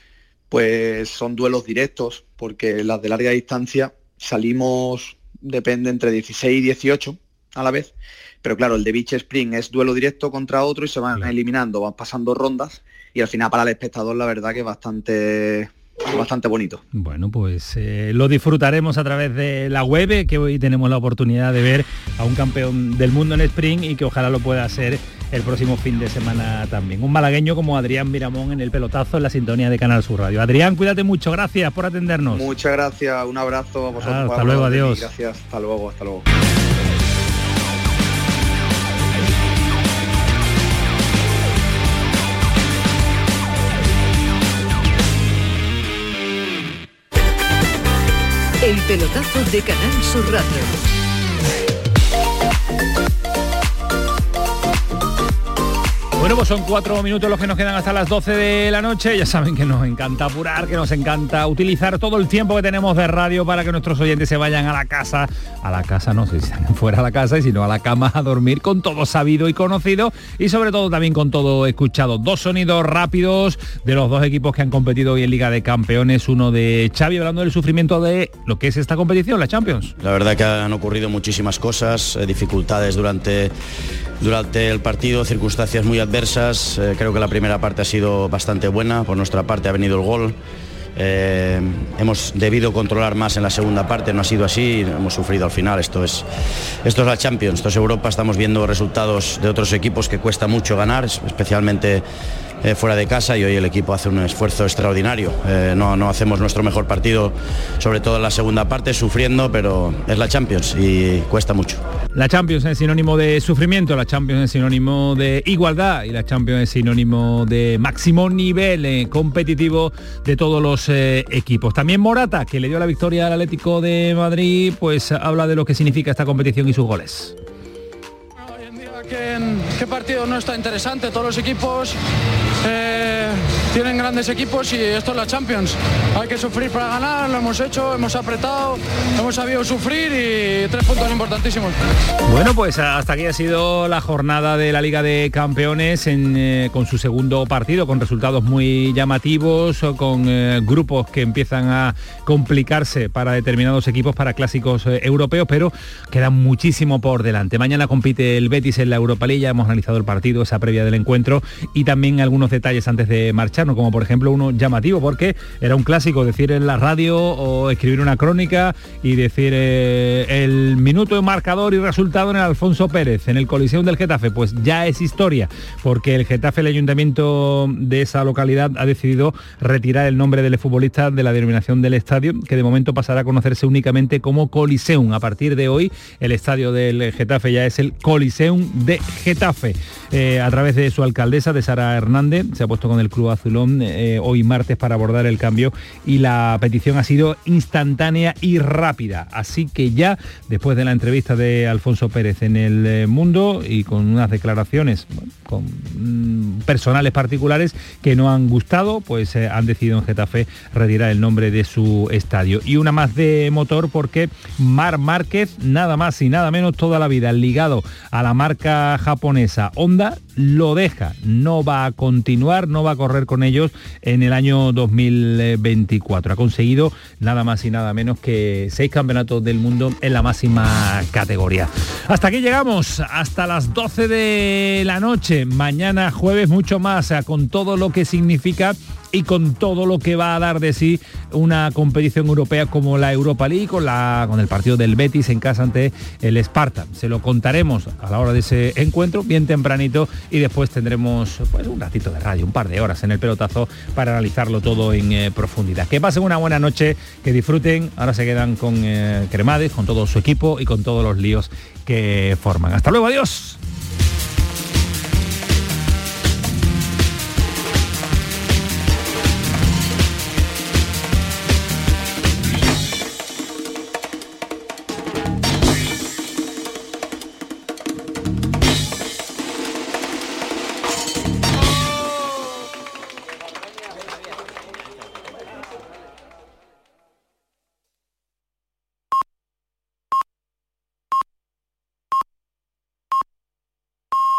pues son duelos directos, porque las de larga distancia salimos, depende, entre 16 y 18 a la vez. Pero claro, el de Beach Spring es duelo directo contra otro y se van eliminando, van pasando rondas y al final para el espectador la verdad que es bastante, bastante bonito. Bueno, pues eh, lo disfrutaremos a través de la web, eh, que hoy tenemos la oportunidad de ver a un campeón del mundo en sprint y que ojalá lo pueda hacer el próximo fin de semana también. Un malagueño como Adrián Miramón en el pelotazo en la sintonía de Canal Sur Radio. Adrián, cuídate mucho, gracias por atendernos. Muchas gracias, un abrazo a vosotros. Ah, hasta luego, adiós. Gracias, hasta luego, hasta luego. El pelotazo de Canal Sur Radio. Bueno, pues son cuatro minutos los que nos quedan hasta las 12 de la noche. Ya saben que nos encanta apurar, que nos encanta utilizar todo el tiempo que tenemos de radio para que nuestros oyentes se vayan a la casa, a la casa, no sé fuera a la casa, y sino a la cama a dormir con todo sabido y conocido y sobre todo también con todo escuchado. Dos sonidos rápidos de los dos equipos que han competido hoy en Liga de Campeones. Uno de Xavi hablando del sufrimiento de lo que es esta competición, la Champions. La verdad que han ocurrido muchísimas cosas, eh, dificultades durante, durante el partido, circunstancias muy adversas. Eh, creo que la primera parte ha sido bastante buena, por nuestra parte ha venido el gol. Eh, hemos debido controlar más en la segunda parte, no ha sido así, hemos sufrido al final. Esto es, esto es la Champions, esto es Europa, estamos viendo resultados de otros equipos que cuesta mucho ganar, es- especialmente eh, fuera de casa y hoy el equipo hace un esfuerzo extraordinario. Eh, no, hacemos nuestro mejor partido, sobre todo en la segunda parte, sufriendo, pero es la Champions y cuesta mucho. La Champions es sinónimo de sufrimiento, la Champions es sinónimo de igualdad y la Champions es sinónimo de máximo nivel eh, competitivo de todos los equipos. También Morata, que le dio la victoria al Atlético de Madrid, pues habla de lo que significa esta competición y sus goles. Que, partido no está interesante. Todos los equipos eh, tienen grandes equipos y esto es la Champions. Hay que sufrir para ganar, lo hemos hecho, hemos apretado, hemos sabido sufrir y tres puntos importantísimos. Bueno, pues hasta aquí ha sido la jornada de la Liga de Campeones eh, con su segundo partido, con resultados muy llamativos, o con eh, grupos que empiezan a complicarse para determinados equipos, para clásicos eh, europeos, pero queda muchísimo por delante. Mañana compite el Betis en la Europa League, hemos analizado el partido, esa previa del encuentro y también algunos detalles antes de marchar. Como por ejemplo uno llamativo, porque era un clásico decir en la radio o escribir una crónica y decir eh, el minuto de marcador y resultado en el Alfonso Pérez, en el Coliseo del Getafe, pues ya es historia, porque el Getafe, el ayuntamiento de esa localidad, ha decidido retirar el nombre del futbolista de la denominación del estadio, que de momento pasará a conocerse únicamente como Coliseum. A partir de hoy, el estadio del Getafe ya es el Coliseum de Getafe. Eh, a través de su alcaldesa, de Sara Hernández, se ha puesto con el Club Eh, hoy martes para abordar el cambio y la petición ha sido instantánea y rápida. Así que ya, después de la entrevista de Alfonso Pérez en el eh, Mundo y con unas declaraciones con mm, personales particulares que no han gustado, pues han decidido en Getafe retirar el nombre de su estadio. Y una más de motor porque Mar Márquez, nada más y nada menos toda la vida ligado a la marca japonesa Honda, lo deja, no va a continuar, no va a correr con ellos en el año 2024. Ha conseguido nada más y nada menos que seis campeonatos del mundo en la máxima categoría. Hasta aquí llegamos, hasta las 12 de la noche, mañana jueves mucho más, con todo lo que significa y con todo lo que va a dar de sí una competición europea como la Europa League, con, la, con el partido del Betis en casa ante el Sparta. Se lo contaremos a la hora de ese encuentro, bien tempranito, y después tendremos pues, un ratito de radio, un par de horas en el pelotazo para analizarlo todo en eh, profundidad. Que pasen una buena noche, que disfruten, ahora se quedan con eh, Cremades, con todo su equipo y con todos los líos que forman. Hasta luego, adiós.